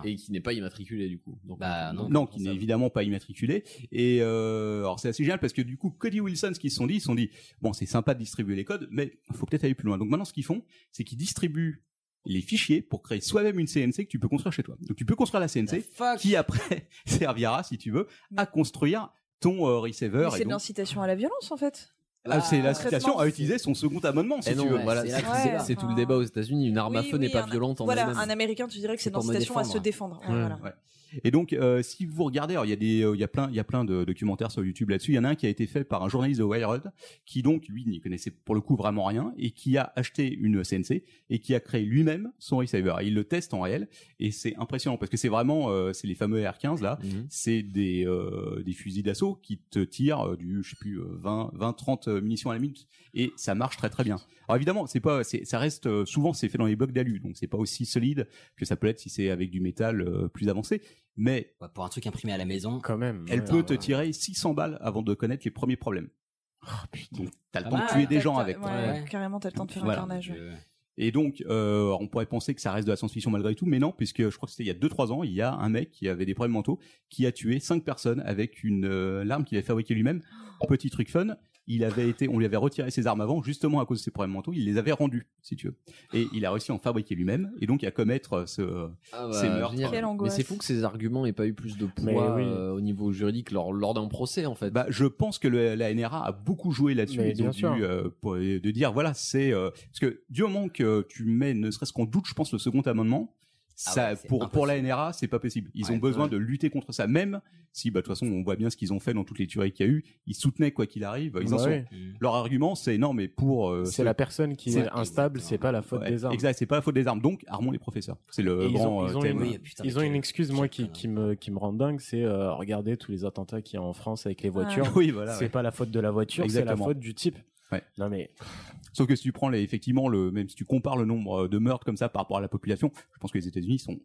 Et qui n'est pas immatriculé du coup. Donc, Bah, donc, Non, qui n'est évidemment pas immatriculé. Et euh, alors c'est assez génial parce que du coup, Cody Wilson, ce qu'ils se sont dit, ils se sont dit, bon, c'est sympa de distribuer les codes, mais il faut peut-être aller plus loin. Donc maintenant, ce qu'ils font, c'est qu'ils distribuent les fichiers pour créer soi-même une CNC que tu peux construire chez toi. Donc tu peux construire la CNC qui après servira, si tu veux, à construire ton euh, receiver. C'est de l'incitation à la violence en fait. Ah, c'est la Concrètement, citation à utiliser son second amendement, si Eh non, tu veux. ouais, voilà, c'est c'est c'est c'est tout le débat aux États-Unis. Une arme à Oui, feu n'est pas un- violente en Voilà, un américain, tu dirais que c'est C'est pour me d'incitation à se défendre. Ouais, Ouais. voilà. Et donc, euh, si vous regardez, alors il y a des, euh, il y a plein, il y a plein de documentaires sur YouTube là-dessus. Il y en a un qui a été fait par un journaliste de Wired, qui donc lui n'y connaissait pour le coup vraiment rien et qui a acheté une CNC et qui a créé lui-même son receiver. Et il le teste en réel et c'est impressionnant parce que c'est vraiment, euh, c'est les fameux R15 là, Mhm. c'est des, euh, des fusils d'assaut qui te tirent euh, du, je sais plus, euh, 20, 20, 30 munitions à la minute et ça marche très très bien. Alors évidemment, c'est pas, ça reste souvent c'est fait dans les blocs d'alu, donc c'est pas aussi solide que ça peut être si c'est avec du métal plus avancé, mais Ouais, pour un truc imprimé à la maison. Quand même. elle ouais. peut te tirer 600 balles avant de connaître les premiers problèmes. Donc t'as le Pas temps de tuer des gens avec. ouais, Ouais. Carrément, t'as le temps de faire Voilà. un carnage. ouais. Et donc, euh, on pourrait penser que ça reste de la science-fiction malgré tout, mais non, puisque je crois que c'était il y a 2-3 ans, il y a un mec qui avait des problèmes mentaux, qui a tué 5 personnes avec une euh, l'arme qu'il avait fabriquée lui-même. Petit truc fun, il avait été, on lui avait retiré ses armes avant, justement à cause de ses problèmes mentaux, il les avait rendues, si tu veux. Et il a réussi à en fabriquer lui-même, et donc à commettre euh, ce, Ah bah, ces meurtres. Mais c'est fou que ces arguments aient pas eu plus de poids oui. euh, au niveau juridique lors, lors d'un procès en fait. Bah, je pense que le- la NRA a beaucoup joué là-dessus. Ils ont dû, euh, pour- de dire voilà, c'est euh, parce que du moment que tu mets ne serait-ce qu'en doute, je pense le second amendement. Ah ouais, pour, pour la. NRA, c'est pas possible. Ils Ouais, ont besoin ouais. de lutter contre ça. Même si, bah, de toute façon, on voit bien ce qu'ils ont fait dans toutes les tueries qu'il y a eu. Ils soutenaient quoi qu'il arrive. Ils en sont. oui. Leur argument, c'est non, mais pour. euh, C'est la personne qui c'est- est instable, c'est pas la faute Ouais, des armes. Exact, c'est pas la faute des armes. Donc, armons les professeurs. C'est le Et ils grand ont, ils euh, ont thème. une, Oui, putain, ils ont une excuse, moi, qui, qui, me, qui me rend dingue, c'est euh, regarder tous les attentats qu'il y a en France avec les voitures. Oui, voilà. c'est ouais. pas la faute de la voiture, c'est la faute du type. Ouais. Non mais Sauf que si tu prends les, effectivement le, même si tu compares le nombre euh, de meurtres comme ça par rapport à la population, je pense que les États-Unis sont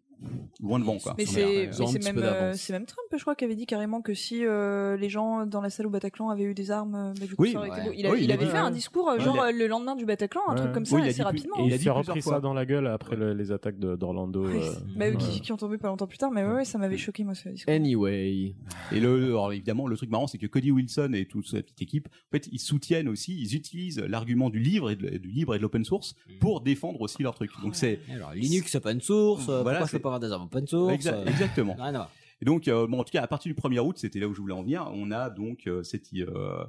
loin devant quoi. Mais c'est même, euh, c'est même Trump, je crois, qui avait dit carrément que si euh, les gens dans la salle au Bataclan avaient eu des armes, bah, du coup, Oui, ça aurait été ouais. beau. Il, a- Oui, il il a avait dit- fait un discours, Ouais, genre a- le lendemain du Bataclan, un truc comme ça, Oui, assez rapidement. et il a dit repris fois. ça dans la gueule après le- les attaques d'Orlando. Oui. euh, Bah qui, qui ont tombé pas longtemps plus tard, mais ouais, ça m'avait choqué, moi, ce discours. Anyway. Et le, alors évidemment, le truc marrant, c'est que Cody Wilson et toute sa petite équipe, en fait, ils soutiennent aussi, ils utilisent l'argument du livre et de, du libre et de l'open source pour défendre aussi leur truc. Donc c'est Alors, Linux open source, euh, Voilà, pourquoi je peux pas avoir des armes open source Exa- euh, exactement. rien à voir. Et donc, euh, bon, en tout cas, à partir du 1er août, c'était là où je voulais en venir. On a donc euh, cette, euh,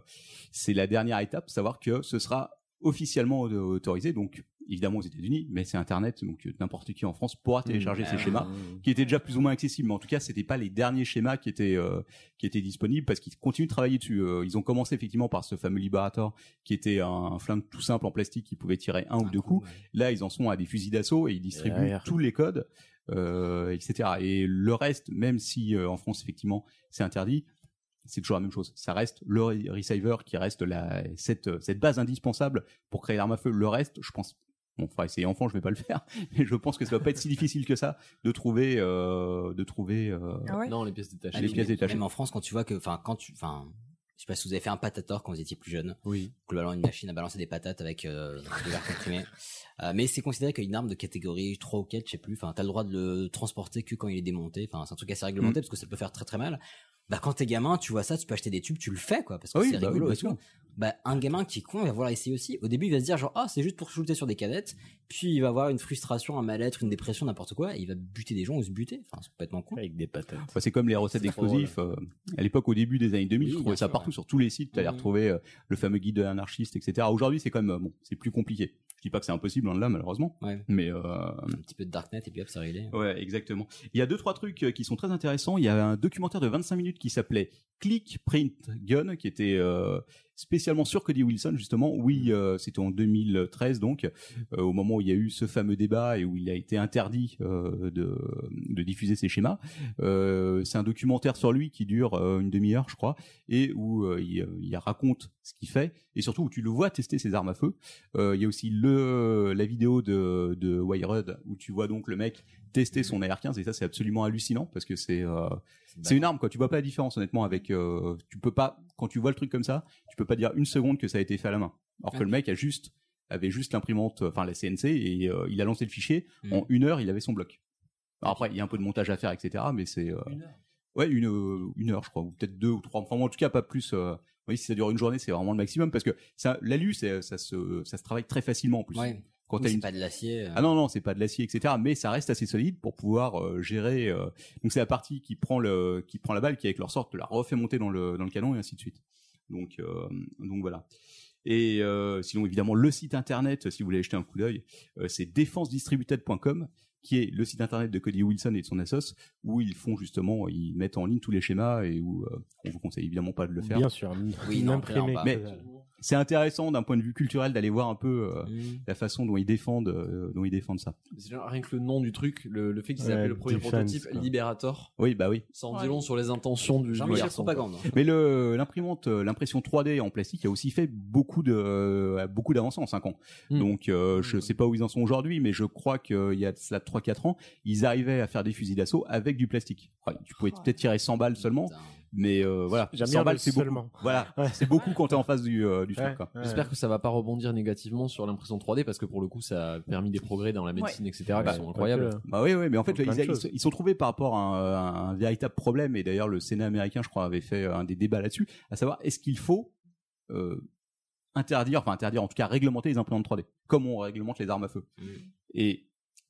c'est la dernière étape, savoir que ce sera officiellement autorisé. Donc, évidemment aux États-Unis, mais c'est Internet, donc euh, n'importe qui en France pourra télécharger Mmh. ces Ah, schémas, qui étaient déjà plus ou moins accessibles. Mais en tout cas, c'était pas les derniers schémas qui étaient euh, qui étaient disponibles parce qu'ils continuent de travailler dessus. Euh, ils ont commencé effectivement par ce fameux Liberator, qui était un, un flingue tout simple en plastique qui pouvait tirer un ou deux coups. Là, ils en sont à des fusils d'assaut et ils distribuent tous les codes, euh, etc. Et le reste, même si euh, en France effectivement c'est interdit, c'est toujours la même chose. Ça reste le re- receiver qui reste la, cette, cette base indispensable pour créer l'arme à feu. Le reste, je pense, bon, enfin, c'est enfant, je vais pas le faire, mais je pense que ça va pas être si difficile que ça de trouver, euh, de trouver. euh, Ah ouais Non, les pièces détachées. Ah, les pièces détachées. Même en France, quand tu vois que, enfin, quand tu, enfin, je sais pas si vous avez fait un patator quand vous étiez plus jeune. Oui. Globalement, une machine à balancer des patates avec euh, de l'air comprimé. Euh, mais c'est considéré qu'une arme de catégorie 3 ou 4, je sais plus. Enfin, t'as le droit de le transporter que quand il est démonté. Enfin, c'est un truc assez réglementé Mm. parce que ça peut faire très très mal. Bah quand t'es gamin, tu vois ça, tu peux acheter des tubes, tu le fais quoi, parce que Oui, c'est bah rigolo et tout. Bah un gamin qui est con, il va vouloir essayer aussi. Au début, il va se dire genre ah c'est juste pour shooter sur des cadettes, puis il va avoir une frustration, un mal-être, une dépression, n'importe quoi, et il va buter des gens ou se buter. Enfin c'est complètement con. Avec des patates. C'est comme les recettes d'explosifs. euh, à l'époque, au début des années 2000, Oui, je bien trouvais ça sûr, partout ouais. sur tous les sites. Tu allais Mhm. retrouver euh, le fameux guide de l'anarchiste, etc. Aujourd'hui, c'est quand même euh, bon, c'est plus compliqué. Je dis pas que c'est impossible, loin de là, malheureusement. Ouais. Mais euh, Un petit peu de darknet et puis hop c'est réglé. Ouais, exactement. Il y a deux trois trucs euh, qui sont très intéressants. Il y a un documentaire de 25 minutes qui s'appelait Click Print Gun, qui était euh, spécialement sur Cody Wilson justement. Oui, euh, c'était en 2013 donc, euh, au moment où il y a eu ce fameux débat et où il a été interdit euh, de, de diffuser ses schémas. C'est un documentaire sur lui qui dure une demi-heure, je crois, et où il, il raconte ce qu'il fait et surtout où tu le vois tester ses armes à feu. Il y a aussi le la vidéo de de Wired où tu vois donc le mec tester son AR-15 et ça c'est absolument hallucinant parce que c'est c'est une arme quoi. Tu vois pas la différence honnêtement avec. euh, tu peux pas quand tu vois le truc comme ça, tu peux pas dire une seconde que ça a été fait à la main. Alors que le mec a juste avait juste l'imprimante, enfin la CNC et euh, il a lancé le fichier Mm. en une heure, il avait son bloc. Alors après il y a un peu de montage à faire etc. Mais c'est euh, ouais une euh, une heure je crois ou peut-être deux ou trois. Enfin en tout cas pas plus. oui si ça dure une journée c'est vraiment le maximum parce que ça l'alu ça se ça se travaille très facilement en plus. Ouais. Quand Oui, t'as c'est une pas de l'acier. euh. ah non non c'est pas de l'acier etc mais ça reste assez solide pour pouvoir euh, gérer euh, donc c'est la partie qui prend le qui prend la balle qui avec leur sorte la refait monter dans le dans le canon et ainsi de suite donc euh, donc voilà et euh, sinon évidemment le site internet si vous voulez jeter un coup d'œil euh, c'est défensedistributed.com qui est le site internet de Cody Wilson et de son assos où ils font justement ils mettent en ligne tous les schémas et où euh, on vous conseille évidemment pas de le faire Bien sûr. Oui, non, mais c'est intéressant d'un point de vue culturel d'aller voir un peu euh, la façon dont ils défendent euh, dont ils défendent ça genre rien que le nom du truc, le, le fait qu'ils Ouais, appellent le premier Defense, prototype quoi. Liberator, oui bah oui ça en dit Ouais. long sur les intentions du, du Jean-Michel garçon. propagande. Mais le l'imprimante, euh, l'impression 3D en plastique a aussi fait beaucoup de euh, beaucoup d'avancées en 5 ans. Mm. Donc euh, je sais pas où ils en sont aujourd'hui, mais je crois qu'il y a de cela 3-4 ans, ils arrivaient à faire des fusils d'assaut avec du plastique. Ouais, tu pouvais Oh. peut-être tirer 100 balles seulement, Putain. Mais euh, voilà, J'aime 100 bien le balles c'est beaucoup. Voilà, Ouais. c'est beaucoup quand t'es en face du euh, du Ouais, truc. Ouais. J'espère que ça va pas rebondir négativement sur l'impression 3D parce que pour le coup ça a permis des progrès dans la médecine etc qui Bah, sont incroyables. Bah oui, oui, mais en fait, ils, ils- ils sont trouvés par rapport à un, un véritable problème, et d'ailleurs le Sénat américain, je crois, avait fait un des débats là-dessus, à savoir est-ce qu'il faut euh, interdire, enfin interdire, en tout cas réglementer les imprimantes 3D, comme on réglemente les armes à feu. Et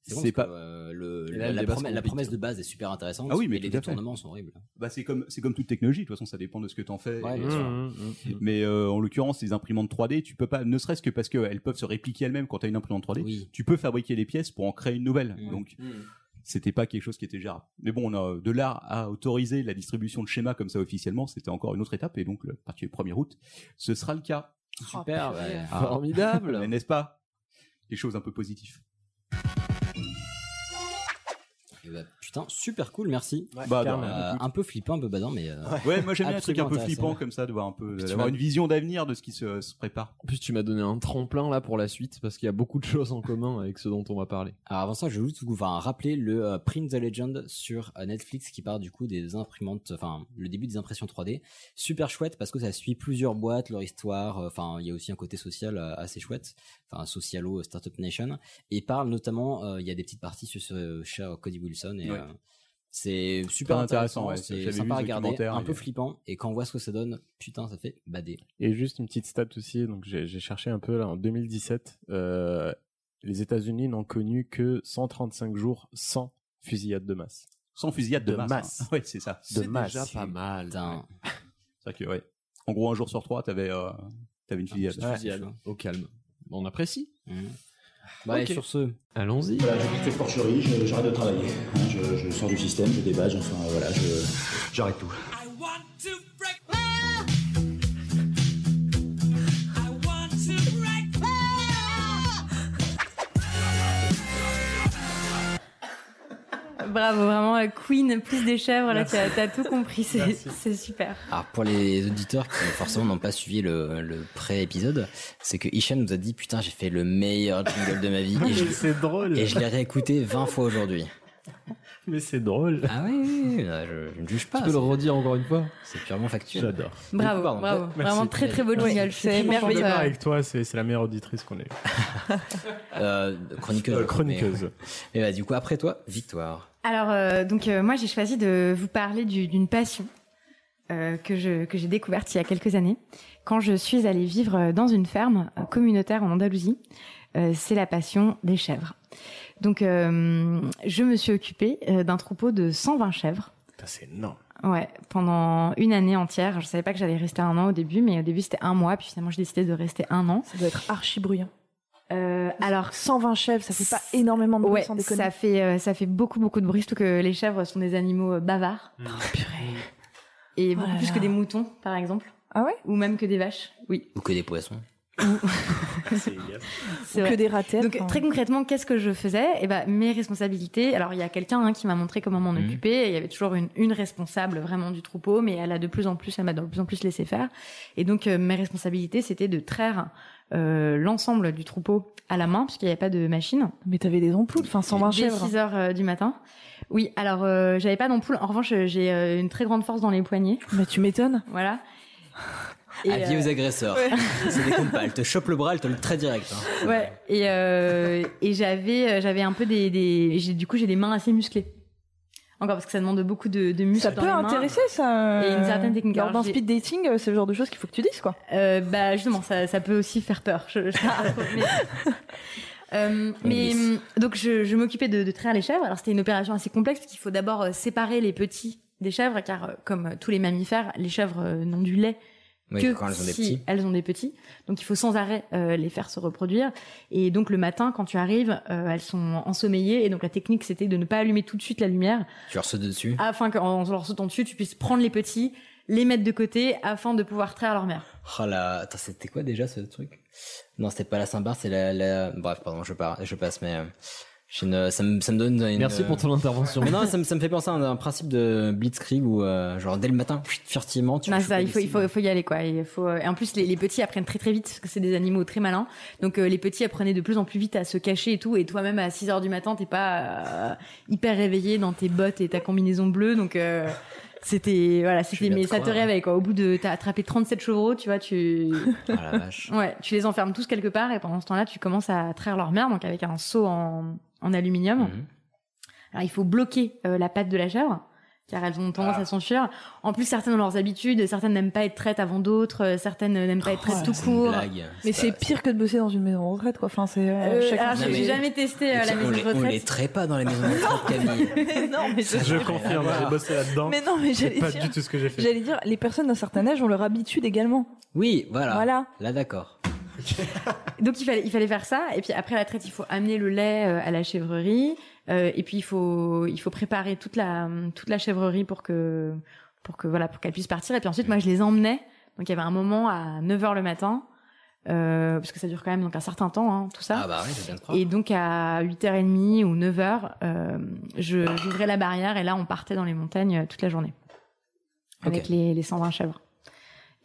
C'est bon pas, que, euh, le, Et là, la, promesse, la de base est super intéressante. Ah oui, mais les détournements sont horribles. bah c'est comme c'est comme toute technologie. De toute façon, ça dépend de ce que t'en fais. Ouais, Et- bien sûr. Mmh, mmh, mmh. mais euh, en l'occurrence, les imprimantes 3D, tu peux pas, ne serait-ce que parce qu'elles peuvent se répliquer elles-mêmes quand t'as une imprimante 3D, Oui. tu peux fabriquer les pièces pour en créer une nouvelle. Donc c'était pas quelque chose qui était gérable. Mais bon, on a de là à autoriser la distribution de schémas comme ça officiellement, c'était encore une autre étape. Et donc, le- à partir du 1er août, ce sera le cas. Super. purée. ouais. Ah. Formidable. Mais N'est-ce pas? Quelque chose un peu positif. Et bah, putain, super cool, merci. Bah, non, Euh, un peu flippant, un peu badant, mais. euh, Ouais, moi j'aime bien un truc un peu flippant comme ça, de voir un peu, d'avoir une vision d'avenir de ce qui se, se prépare. En plus tu m'as donné un tremplin là pour la suite parce qu'il y a beaucoup de choses en commun avec ce dont on va parler. Alors avant ça, je vais juste vous enfin, rappeler le euh, Print the Legend sur euh, Netflix qui parle du coup des imprimantes, enfin le début des impressions 3D. Super chouette parce que ça suit plusieurs boîtes, leur histoire. euh, Enfin, il y a aussi un côté social euh, assez chouette, enfin socialo euh, Startup Nation, et parle notamment, euh, il y a des petites parties sur ce cher Cody Wilson et Ouais. euh, c'est super intéressant, intéressant, ouais. c'est sympa à regarder, un peu flippant, et quand on voit ce que ça donne, putain, ça fait bader. Et juste une petite stat aussi, donc j'ai cherché un peu là en 2017, euh, les États-Unis n'ont connu que 135 jours sans fusillade de masse. Sans fusillade de, De masse. masse. hein. Ouais, c'est ça. De C'est masse. déjà pas mal. Putain. C'est vrai que, ouais. En gros, un jour sur trois, t'avais, euh, t'avais une fusillade. Petite fusillade, au calme. On apprécie. Mhm. Bah, sur ce, Allons-y. Voilà, je quitte cette porcherie, j'arrête de travailler. je, je sors du système, je débadge, enfin voilà, je, j'arrête tout. Bravo, vraiment, euh, Queen plus des chèvres, là, tu as, t'as tout compris, c'est super. Alors pour les auditeurs qui forcément n'ont pas suivi le, le pré-épisode, c'est que Hicham nous a dit putain j'ai fait le meilleur jingle de ma vie je, C'est drôle. et je l'ai réécouté 20 fois aujourd'hui. Mais c'est drôle. Ah oui, oui, oui, là, je, je ne juge pas. Tu peux le redire encore une fois C'est purement factuel. J'adore. Bravo, pardon, bravo. merci. Vraiment très très beau jingle. Je suis c'est merveilleux. euh, Avec toi, c'est c'est la meilleure auditrice qu'on ait. Euh, chroniqueuse. Euh, mais- chroniqueuse. Et bah du coup après toi, Victoire. Alors, euh, donc euh, moi j'ai choisi de vous parler du- d'une passion euh, que j'ai découverte il y a quelques années quand je suis allée vivre dans une ferme communautaire en Andalousie. Euh, c'est la passion des chèvres. Donc, euh, je me suis occupée euh, d'un troupeau de 120 chèvres. C'est énorme. Ouais, pendant une année entière. Je savais pas que j'allais rester un an au début, mais au début c'était un mois, puis finalement j'ai décidé de rester un an. Ça doit être archi bruyant. Euh, alors 120 chèvres, ça fait pas énormément de bruit ouais, sans déconner. ça fait euh, ça fait beaucoup beaucoup de bruit, surtout que les chèvres sont des animaux euh, bavards. Oh, Et Oh beaucoup là plus que des moutons, par exemple. Ah ouais? Ou même que des vaches. Oui. Ou que des poissons. C'est Ou que des ratettes. Donc très concrètement, qu'est-ce que je faisais? Eh ben mes responsabilités. Alors il y a quelqu'un hein, qui m'a montré comment m'en Mhm. occuper. et Il y avait toujours une, une responsable vraiment du troupeau, mais elle a de plus en plus, elle m'a de plus en plus laissé faire. Et donc euh, mes responsabilités, c'était de traire euh, l'ensemble du troupeau à la main, puisqu'il n'y avait pas de machine. Mais t'avais des ampoules, enfin 120 Dès chèvres. 6 heures euh, du matin. Oui, alors euh, j'avais pas d'ampoule. En revanche, j'ai euh, une très grande force dans les poignets. Mais tu m'étonnes. Voilà. Et, Avis euh, aux agresseurs. ouais. C'est des comptes pas. Elle te chope le bras, elle te le très direct. hein. Ouais. Et euh, et j'avais euh, j'avais un peu des des du coup j'ai des mains assez musclées. Encore parce que ça demande beaucoup de, de muscles Ça dans peut les mains. intéresser ça. Et une certaine technique. Lors Alors, j'ai- speed dating, euh, c'est le genre de choses qu'il faut que tu dises quoi. Euh, bah justement, ça, ça peut aussi faire peur. Je, je Euh, mais glisse. hum, donc je, je m'occupais de, de traire les chèvres. Alors c'était une opération assez complexe parce qu'il faut d'abord euh, séparer les petits des chèvres car euh, comme euh, tous les mammifères, les chèvres euh, n'ont du lait Oui, que quand elles ont des si petits. elles ont des petits. Donc il faut sans arrêt euh, les faire se reproduire. Et donc le matin quand tu arrives, euh, elles sont ensommeillées et donc la technique c'était de ne pas allumer tout de suite la lumière Tu leur sautes dessus. afin qu'en leur sautant dessus tu puisses prendre les petits, les mettre de côté afin de pouvoir traire leur mère. Oh là, attends, c'était quoi déjà ce truc? Non, c'était pas la Saint-Barth, c'est la, la... Bref, pardon, je, pars, je passe, mais... euh, une- ça, me, ça me donne une... Merci pour ton intervention. Mais non, ça me, ça me fait penser à un, un principe de Blitzkrieg où, euh, genre, dès le matin, furtivement, tu vas ça, il faut, il faut, il faut y aller quoi. Il faut. Et en plus, les, les petits apprennent très très vite parce que c'est des animaux très malins. Donc euh, les petits apprenaient de plus en plus vite à se cacher et tout. Et toi-même à 6 heures du matin, t'es pas euh, hyper réveillé dans tes bottes et ta combinaison bleue. Donc euh, c'était voilà, c'était mais ça te réveille quoi. Au bout de t'as attrapé 37 chevreaux, tu vois, tu Ah la vache. ouais, tu les enfermes tous quelque part et pendant ce temps-là, tu commences à traire leur mère donc avec un seau en, en aluminium. Mhm. Alors il faut bloquer euh, la patte de la chèvre car elles ont tendance à s'enfuir. En plus, certaines ont leurs habitudes, certaines n'aiment pas être traites avant d'autres, euh, certaines n'aiment pas être traites tout court. Mais c'est pire que de bosser dans une maison de retraite quoi. Enfin c'est. euh, Euh, alors, j'ai jamais testé euh, la on maison les, de on les retraite. traite pas dans les maisons de retraite, Camille. Mais non, mais Je confirme, j'ai bossé là-dedans. Mais non, mais j'allais pas dire. du tout ce que j'ai fait. J'allais dire, les personnes d'un certain âge ont leur habitude également. Oui, voilà. Voilà. Là, d'accord. Donc il fallait, il fallait faire ça. Et puis après la traite, il faut amener le lait euh, à la chèvrerie. Euh, et puis il faut, il faut préparer toute la, toute la chèvrerie pour que, pour que voilà, pour qu'elle puisse partir. Et puis ensuite, moi, je les emmenais. Donc il y avait un moment à 9 h le matin. Euh, parce que ça dure quand même donc un certain temps, hein, tout ça. Ah bah oui, de croire. Et donc à 8h30 ou 9h, euh, je j'ouvrais la barrière et là on partait dans les montagnes toute la journée. Avec les, les 120 chèvres.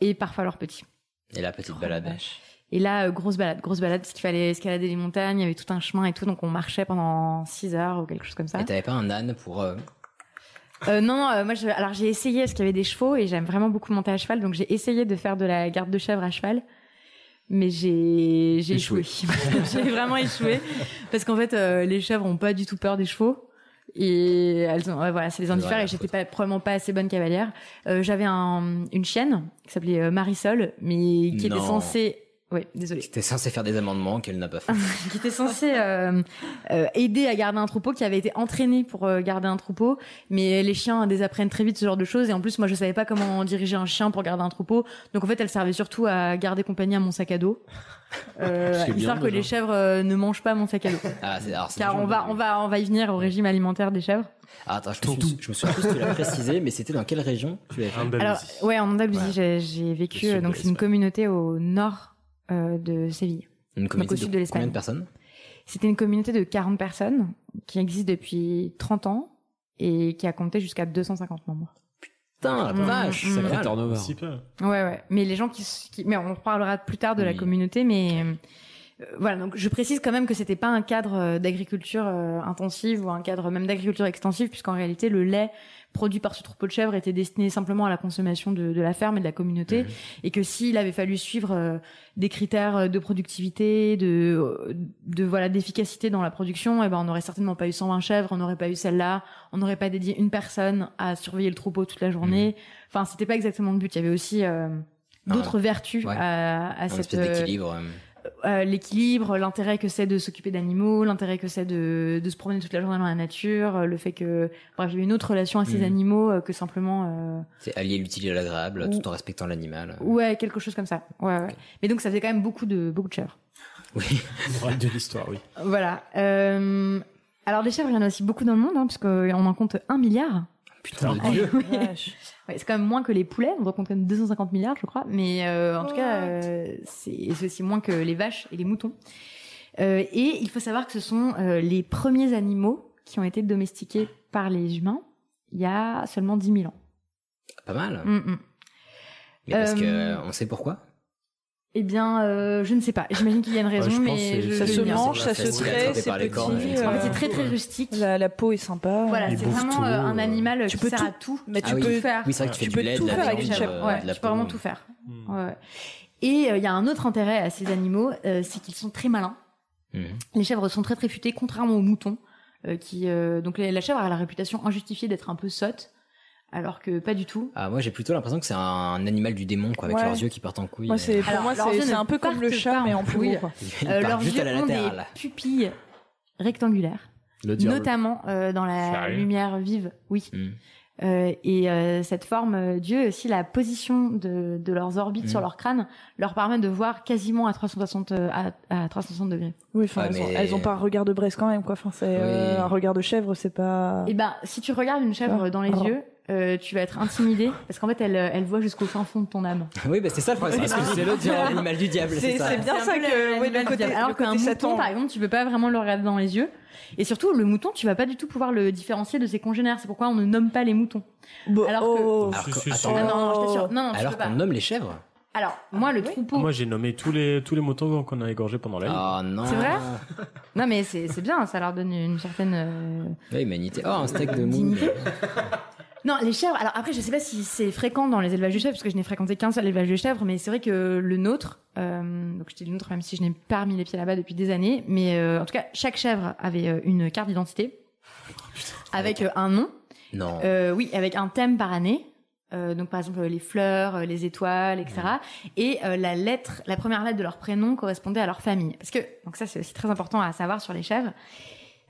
Et parfois leurs petits. Et la petite balade. Et là, euh, grosse balade, grosse balade, parce qu'il fallait escalader les montagnes, il y avait tout un chemin et tout, donc on marchait pendant 6 heures ou quelque chose comme ça. Et t'avais pas un âne pour... euh, Euh, non, euh, moi, je, alors j'ai essayé parce qu'il y avait des chevaux et j'aime vraiment beaucoup monter à cheval, donc j'ai essayé de faire de la garde de chèvre à cheval, mais j'ai j'ai échoué. Échoué. j'ai vraiment échoué parce qu'en fait, euh, les chèvres ont pas du tout peur des chevaux. Et elles ont, ouais, voilà, c'est les indiffères Voilà, et j'étais pas, probablement pas assez bonne cavalière. Euh, j'avais un, une chienne qui s'appelait Marisol, mais qui était censée, oui, désolé, T'es censé faire des amendements qu'elle n'a pas fait. qui était censé euh, euh, aider à garder un troupeau, qui avait été entraîné pour euh, garder un troupeau, mais les chiens désapprennent très vite ce genre de choses. Et en plus moi je savais pas comment diriger un chien pour garder un troupeau, donc en fait elle servait surtout à garder compagnie à mon sac à dos, euh, bien, histoire que les chèvres euh, ne mangent pas mon sac à dos. Ah, c'est, alors, c'est Car on va on va on va y venir au régime alimentaire des chèvres. Ah, attends, je me, suis, je me souviens plus si tu l'as précisé, mais c'était dans quelle région tu l'avais fait? Alors ouais en Andalousie j'ai- j'ai vécu euh, donc c'est une communauté au nord de Séville. Une Donc, communauté au sud de de l'Espagne. combien de personnes? C'était une communauté de 40 personnes qui existe depuis 30 ans et qui a compté jusqu'à 250 membres. Putain, la Mmh, vache, mmh. c'est Sacré mal. turnover. Ouais, ouais. Mais les gens qui, qui- mais on reparlera plus tard de la communauté, mais Euh, voilà, donc je précise quand même que c'était pas un cadre euh, d'agriculture euh, intensive ou un cadre même d'agriculture extensive, puisqu'en réalité le lait produit par ce troupeau de chèvres était destiné simplement à la consommation de, de la ferme et de la communauté, et que s'il avait fallu suivre euh, des critères de productivité, de, euh, de voilà d'efficacité dans la production, et ben on n'aurait certainement pas eu 120 chèvres, on n'aurait pas eu celle-là, on n'aurait pas dédié une personne à surveiller le troupeau toute la journée. Enfin, c'était pas exactement le but. Il y avait aussi euh, d'autres vertus Ouais. à, à cette espèce euh, d'équilibre. Euh. euh, l'équilibre, l'intérêt que c'est de s'occuper d'animaux, l'intérêt que c'est de, de se promener toute la journée dans la nature, euh, le fait que bref, il y a une autre relation à ces Mhm. animaux euh, que simplement euh, C'est allier l'utile à l'agréable Ou- tout en respectant l'animal. ouais quelque chose comme ça. Ouais, ouais. Mais donc ça faisait quand même beaucoup de beaucoup de chèvres. Oui. De l'histoire, oui. Voilà. Euh, alors des chèvres, il y en a aussi beaucoup dans le monde, hein, parce qu'on en compte un milliard. Putain de Dieu. Ouais, c'est quand même moins que les poulets, on en compte quand même 250 milliards, je crois. Mais euh, en tout cas, euh, c'est c'est aussi moins que les vaches et les moutons. Euh, et il faut savoir que ce sont euh, les premiers animaux qui ont été domestiqués par les humains il y a seulement 10 000 ans. Pas mal. Mm, mm. Mais parce que on sait pourquoi? Eh bien, euh, je ne sais pas. J'imagine qu'il y a une raison, mais je, ça je se mange, ça se traite, c'est petit. euh, En fait, c'est très très rustique. La, la peau est sympa. Voilà, c'est vraiment euh, un animal Tu qui peux sert tout- à tout. mais tu tu peux- tout faire. Oui, c'est vrai que tu fais Tu du peux lait, tout de la faire avec une viande, chèvre. euh, Ouais, tu peux vraiment tout faire. Ouais. Et euh, il y a un autre intérêt à ces animaux, euh, c'est qu'ils sont très malins. Mhm. Les chèvres sont très très futées, contrairement aux moutons, euh, qui euh, donc la la chèvre a la réputation injustifiée d'être un peu sotte, alors que pas du tout. Ah, moi j'ai plutôt l'impression que c'est un animal du démon, quoi, avec Ouais. leurs yeux qui partent en couille. Moi, c'est, pour Alors, moi, c'est, un peu comme le chat, mais en couille. Euh, leurs juste yeux à la ont des pupilles rectangulaires, Le notamment euh, dans la Sérieux lumière vive. Oui. Mm. Euh, et euh, cette forme d'yeux, aussi la position de, de leurs orbites Mm. sur leur crâne, leur permet de voir quasiment à 360 euh, à, à 360 degrés. Oui, enfin, Ouais, elles, ont, mais- elles ont pas un regard de Brest quand même, quoi. Enfin, c'est euh, Oui. un regard de chèvre, c'est pas. Et ben, si tu regardes une chèvre Ah. dans les Ah. yeux, euh, tu vas être intimidé parce qu'en fait, elle, euh, elle voit jusqu'au fin fond de ton âme. Oui, bah c'est ça le problème, parce que c'est l'autre l'animal du diable, c'est C'est- ça. c'est bien ça que- oui, le côté- diable. Alors côté qu'un mouton, Satan. par exemple, tu peux pas vraiment le regarder dans les yeux. Et surtout, le mouton, tu vas pas du tout pouvoir le différencier de ses congénères. C'est pourquoi on ne nomme pas les moutons. Bon, Alors que- oh. Alors, Si, que- si, si. attends, Ah non, non, je t'assure. Non, non, tu alors peux pas. qu'on nomme les chèvres Alors, moi, le troupeau. Moi, j'ai nommé tous les, tous les moutons qu'on a égorgés pendant la nuit. Ah non. C'est vrai Non, mais c'est c'est bien, ça leur donne une certaine. euh, Oui, humanité. Oh, un steak de mou. Non, les chèvres. Alors après, je sais pas si c'est fréquent dans les élevages de chèvres, parce que je n'ai fréquenté qu'un seul élevage de chèvres, mais c'est vrai que le nôtre, euh, donc je dis le nôtre même si je n'ai pas remis les pieds là-bas depuis des années, mais euh, en tout cas, chaque chèvre avait euh, une carte d'identité avec euh, un nom. Non. Euh, oui, avec un thème par année. Euh, donc par exemple les fleurs, euh, les étoiles, etc. Et euh, la lettre, la première lettre de leur prénom correspondait à leur famille. Parce que donc ça c'est aussi très important à savoir sur les chèvres,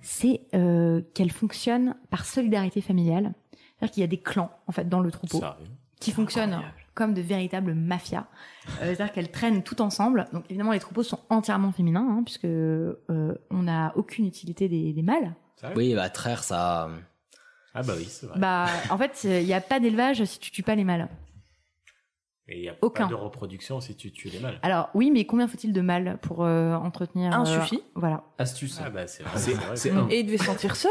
c'est euh, qu'elles fonctionnent par solidarité familiale. C'est-à-dire qu'il y a des clans en fait dans le troupeau Sérieux qui fonctionnent comme de véritables mafias. Euh, C'est-à-dire qu'elles traînent tout ensemble. Donc évidemment les troupeaux sont entièrement féminins hein, puisque euh, on n'a aucune utilité des, des mâles. Oui, bah traire, ça. Ah bah oui, c'est vrai. Bah en fait il n'y a pas d'élevage si tu tues pas les mâles. Et il n'y a aucun. pas de reproduction si tu tues les mâles. Alors oui, mais combien faut-il de mâles pour euh, entretenir Un euh, suffit. Voilà. Astuce. Ah bah c'est vrai. C'est- c'est vrai. Et il devait se sentir seul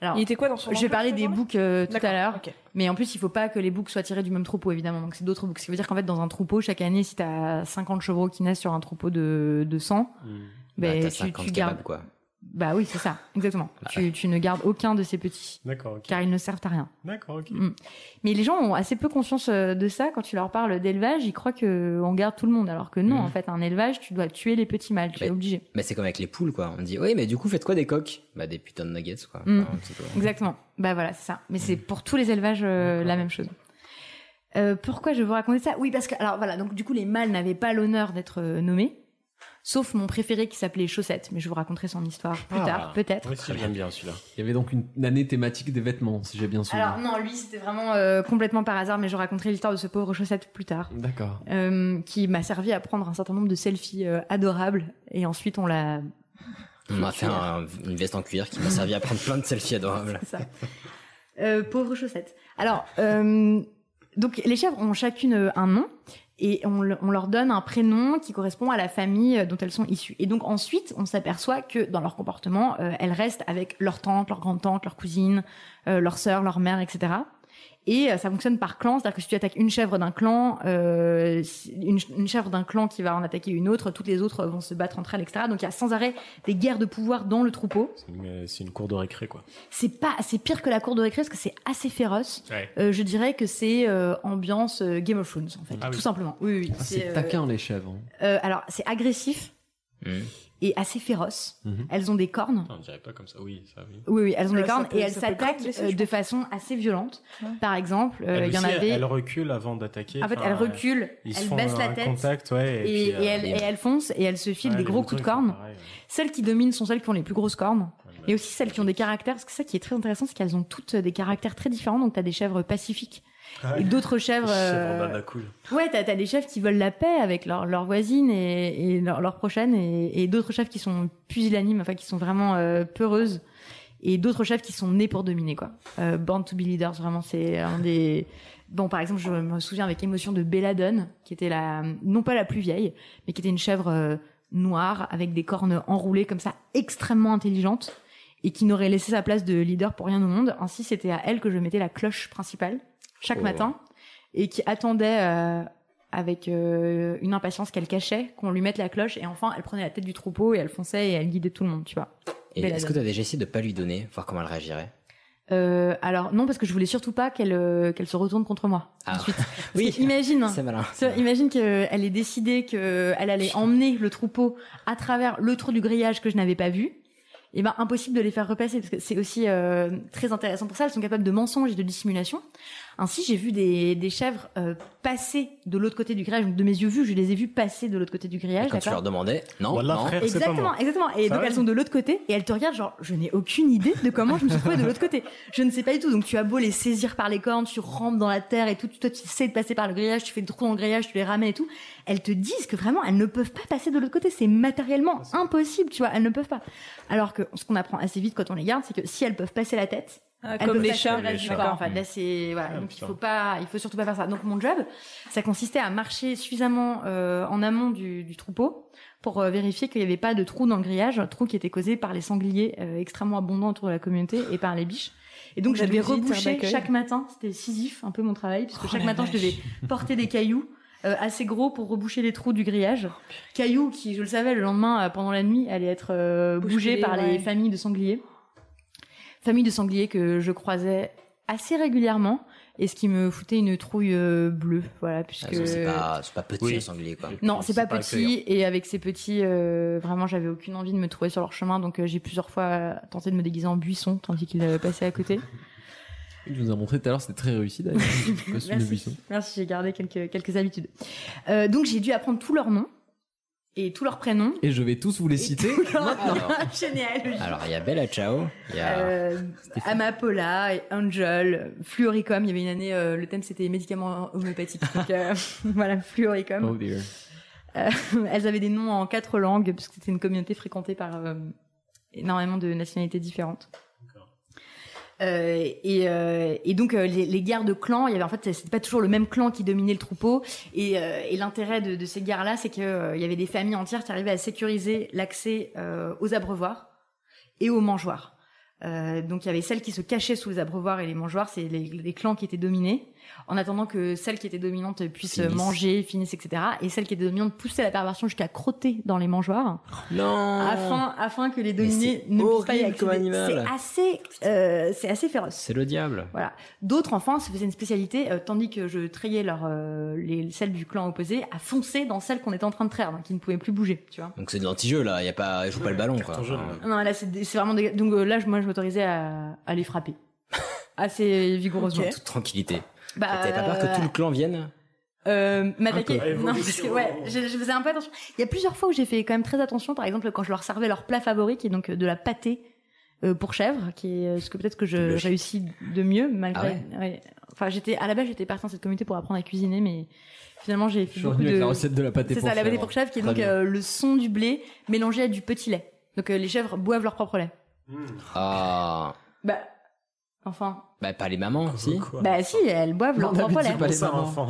Alors, Il était quoi dans son Je vais parler des boucs euh, tout à l'heure, mais en plus il faut pas que les boucs soient tirés du même troupeau évidemment, donc c'est d'autres boucs. Ce qui veut dire qu'en fait dans un troupeau chaque année, si t'as 50 chevreaux qui naissent sur un troupeau de, de 100, Hmm. Bah, ben, tu, 50 tu kebabs, gardes. quoi. Bah oui, c'est ça, exactement. tu, tu ne gardes aucun de ces petits, D'accord, car ils ne servent à rien. D'accord, ok. Mm. Mais les gens ont assez peu conscience euh, de ça quand tu leur parles d'élevage. Ils croient que on garde tout le monde, alors que non. Mm. En fait, un élevage, tu dois tuer les petits mâles. Tu es Mais- obligé. Mais c'est comme avec les poules, quoi. On dit, oui, mais du coup, faites quoi des coques? Bah, des putains de nuggets, quoi. Mm. Enfin, tout. Exactement. Bah voilà, c'est ça. Mais c'est pour tous les élevages euh, la même chose. Euh, pourquoi je vous raconter ça? Oui, parce que alors voilà, donc du coup les mâles n'avaient pas l'honneur d'être nommés, sauf mon préféré qui s'appelait Chaussette. Mais je vous raconterai son histoire plus Ah. tard, peut-être. Oui, si, j'aime bien celui-là. Il y avait donc une, année thématique des vêtements, si j'ai bien suivi. Alors non, lui c'était vraiment euh, complètement par hasard, mais je raconterai l'histoire de ce pauvre Chaussette plus tard. D'accord. Euh, qui m'a servi à prendre un certain nombre de selfies euh, adorables et ensuite on l'a On m'a fait un- une veste en cuir qui m'a servi à prendre plein de selfies adorables. C'est ça. Euh, pauvre chaussette. Alors, euh, donc les chèvres ont chacune un nom et on, le- on leur donne un prénom qui correspond à la famille euh, dont elles sont issues. Et donc ensuite, on s'aperçoit que dans leur comportement, euh, elles restent avec leur tante, leur grande-tante, leur cousine, euh, leur sœur, leur mère, etc. Et euh, ça fonctionne par clan, c'est-à-dire que si tu attaques une chèvre d'un clan, euh, une, une chèvre d'un clan qui va en attaquer une autre, toutes les autres vont se battre entre elles, etc. Donc il y a sans arrêt des guerres de pouvoir dans le troupeau. C'est une, c'est une cour de récré, quoi. C'est pas, c'est pire que la cour de récré parce que c'est assez féroce. Ouais. Euh, je dirais que c'est euh, ambiance euh, Game of Thrones en fait, Ah tout oui. simplement. Oui, oui. Ah, c'est euh, taquin les chèvres. hein. euh, alors c'est agressif Hmm. Et assez féroce. Mhm. Elles ont des cornes. On dirait pas comme ça. Oui, ça, oui. Oui, oui, elles ont des cornes peut- et elles s'attaquent euh, de façon assez violente. Par exemple, euh, il y en avait. Elle recule avant d'attaquer. En fait, enfin, elle recule, ils se elle font baisse la tête. contact, ouais, et, et, puis, et euh, elle, et elle fonce et elle se file Ouais, des gros coups de cornes. Celles qui dominent sont celles qui ont les plus grosses cornes. Et aussi celles qui ont des caractères, parce que ça qui est très intéressant, c'est qu'elles ont toutes des caractères très différents. Donc, tu as des chèvres pacifiques Ouais. et d'autres chèvres. Chèvre euh, cool. Ouais, t'as as des chefs qui veulent la paix avec leurs leurs voisines et, et leurs leurs prochaines, et, et d'autres chefs qui sont pusillanimes, enfin qui sont vraiment euh, peureuses, et d'autres chefs qui sont nés pour dominer, quoi. Euh, Born to be leaders, vraiment, c'est un des... Bon, par exemple, je me souviens avec émotion de Belladone, qui était la, non pas la plus vieille, mais qui était une chèvre euh, noire, avec des cornes enroulées comme ça, extrêmement intelligente, et qui n'aurait laissé sa place de leader pour rien au monde. Ainsi, c'était à elle que je mettais la cloche principale, chaque Oh. matin, et qui attendait euh, avec euh, une impatience qu'elle cachait qu'on lui mette la cloche et enfin elle prenait la tête du troupeau et elle fonçait et elle guidait tout le monde tu vois. Et est-ce que tu as déjà essayé de pas lui donner, voir comment elle réagirait? Euh, alors non parce que je voulais surtout pas qu'elle euh, qu'elle se retourne contre moi Ah. ensuite. Oui, que imagine c'est malin. imagine qu'elle ait décidé qu'elle allait emmener le troupeau à travers le trou du grillage que je n'avais pas vu et ben impossible de les faire repasser parce que c'est aussi euh, très intéressant pour ça. Elles sont capables de mensonges et de dissimulation ainsi j'ai vu des, des chèvres euh, passer de l'autre côté du grillage donc de mes yeux vus je les ai vues passer de l'autre côté du grillage Et quand tu leur demandais, non, Voilà, non. frère, pas Exactement, moi. exactement. Et Ça donc elles sont de l'autre côté et elles te regardent genre je n'ai aucune idée de comment je me suis trouvée de l'autre côté. Je ne sais pas du tout. Donc tu as beau les saisir par les cornes, tu rampes dans la terre et tout, toi tu sais de passer par le grillage, tu fais le trou dans le grillage, tu les ramènes et tout. Elles te disent que vraiment elles ne peuvent pas passer de l'autre côté, c'est matériellement impossible, tu vois, elles ne peuvent pas. Alors que ce qu'on apprend assez vite quand on les garde, c'est que si elles peuvent passer la tête, Ah, elles comme les chats. Les chats. corps, en fait. Là, c'est voilà. Ah, donc il faut pas, il faut surtout pas faire ça. Donc mon job, ça consistait à marcher suffisamment euh, en amont du, du troupeau pour euh, vérifier qu'il n'y avait pas de trou dans le grillage, un trou qui était causé par les sangliers euh, extrêmement abondants autour de la communauté et par les biches. Et donc reboucher d'accueil. chaque matin. C'était Sisyphe, un peu mon travail, puisque Oh chaque matin je devais porter des cailloux. euh, assez gros pour reboucher les trous du grillage. Cailloux qui, je le savais, le lendemain, euh, pendant la nuit, allaient être euh, bougés par ouais. les familles de sangliers. Famille de sangliers que je croisais assez régulièrement et ce qui me foutait une trouille euh, bleue, voilà, puisque Ah, C'est pas, pas petit Oui. un sanglier quoi. non, c'est pas pas petit et avec ces petits, euh, vraiment, j'avais aucune envie de me trouver sur leur chemin, donc euh, j'ai plusieurs fois tenté de me déguiser en buisson tandis qu'ils passaient à côté. Tu nous as montré tout à l'heure, c'était très réussi d'ailleurs. le Merci, buisson. merci, j'ai gardé quelques quelques habitudes. Euh, donc j'ai dû apprendre tous leurs noms et tous leurs prénoms. Et je vais tous vous les citer. Leur- Alors. Généalogie. Alors il y a Bella Ciao, il y a Euh, Amapola, et Angel, Fluoricum. Il y avait une année, euh, le thème c'était médicaments homéopathiques. Donc euh, voilà, Fluoricum. Oh dear. Euh, elles avaient des noms en quatre langues parce que c'était une communauté fréquentée par euh, énormément de nationalités différentes. Euh, et, euh, et donc euh, les, les guerres de clans, il y avait en fait c'était pas toujours le même clan qui dominait le troupeau. Et, l'intérêt de, ces guerres-là, c'est que il y avait des familles entières qui arrivaient à sécuriser l'accès aux abreuvoirs et aux mangeoires. Donc il y avait celles qui se cachaient sous les abreuvoirs et les mangeoires, c'est les clans qui étaient dominés, en attendant que celles qui étaient dominantes puissent Finissent. manger, finissent, etc. Et celles qui étaient dominantes poussaient la perversion jusqu'à crotter dans les mangeoires, non. afin, afin que les dominés ne puissent pas y accéder. C'est assez, euh, c'est assez féroce. C'est le diable. Voilà. D'autres, enfin, se faisaient une spécialité, euh, tandis que je trayais leur, euh, les, celles du clan opposé, à foncer dans celles qu'on était en train de traire, donc qui ne pouvaient plus bouger, tu vois. Donc c'est de l'anti-jeu là, il y a pas, il joue pas le ballon quoi. Non, là, c'est vraiment des... Donc euh, là, je- moi, je m'autorisais à, à les frapper. Assez vigoureusement. Ok. en toute tranquillité. Bah, T'avais pas peur que tout le clan vienne Euh, m'attaquer. Un peu. Non, parce que ouais, je, je faisais un peu attention. Il y a plusieurs fois où j'ai fait quand même très attention. Par exemple, quand je leur servais leur plat favori, qui est donc euh, de la pâtée euh, pour chèvre, qui est euh, ce que peut-être que je réussis de mieux malgré. Ah ouais. Enfin, j'étais à la base, j'étais partie dans cette communauté pour apprendre à cuisiner, mais finalement, j'ai fait beaucoup de. avec la recette de la pâté C'est ça, la pâté chèvre. pour chèvre, qui est Très donc euh, le son du blé mélangé à du petit lait. Donc euh, les chèvres boivent leur propre lait. Ah, Bah, enfin, bah pas les mamans, si. Quoi bah si, elles boivent leur propre dit lait. pas les Ça, mamans. enfant.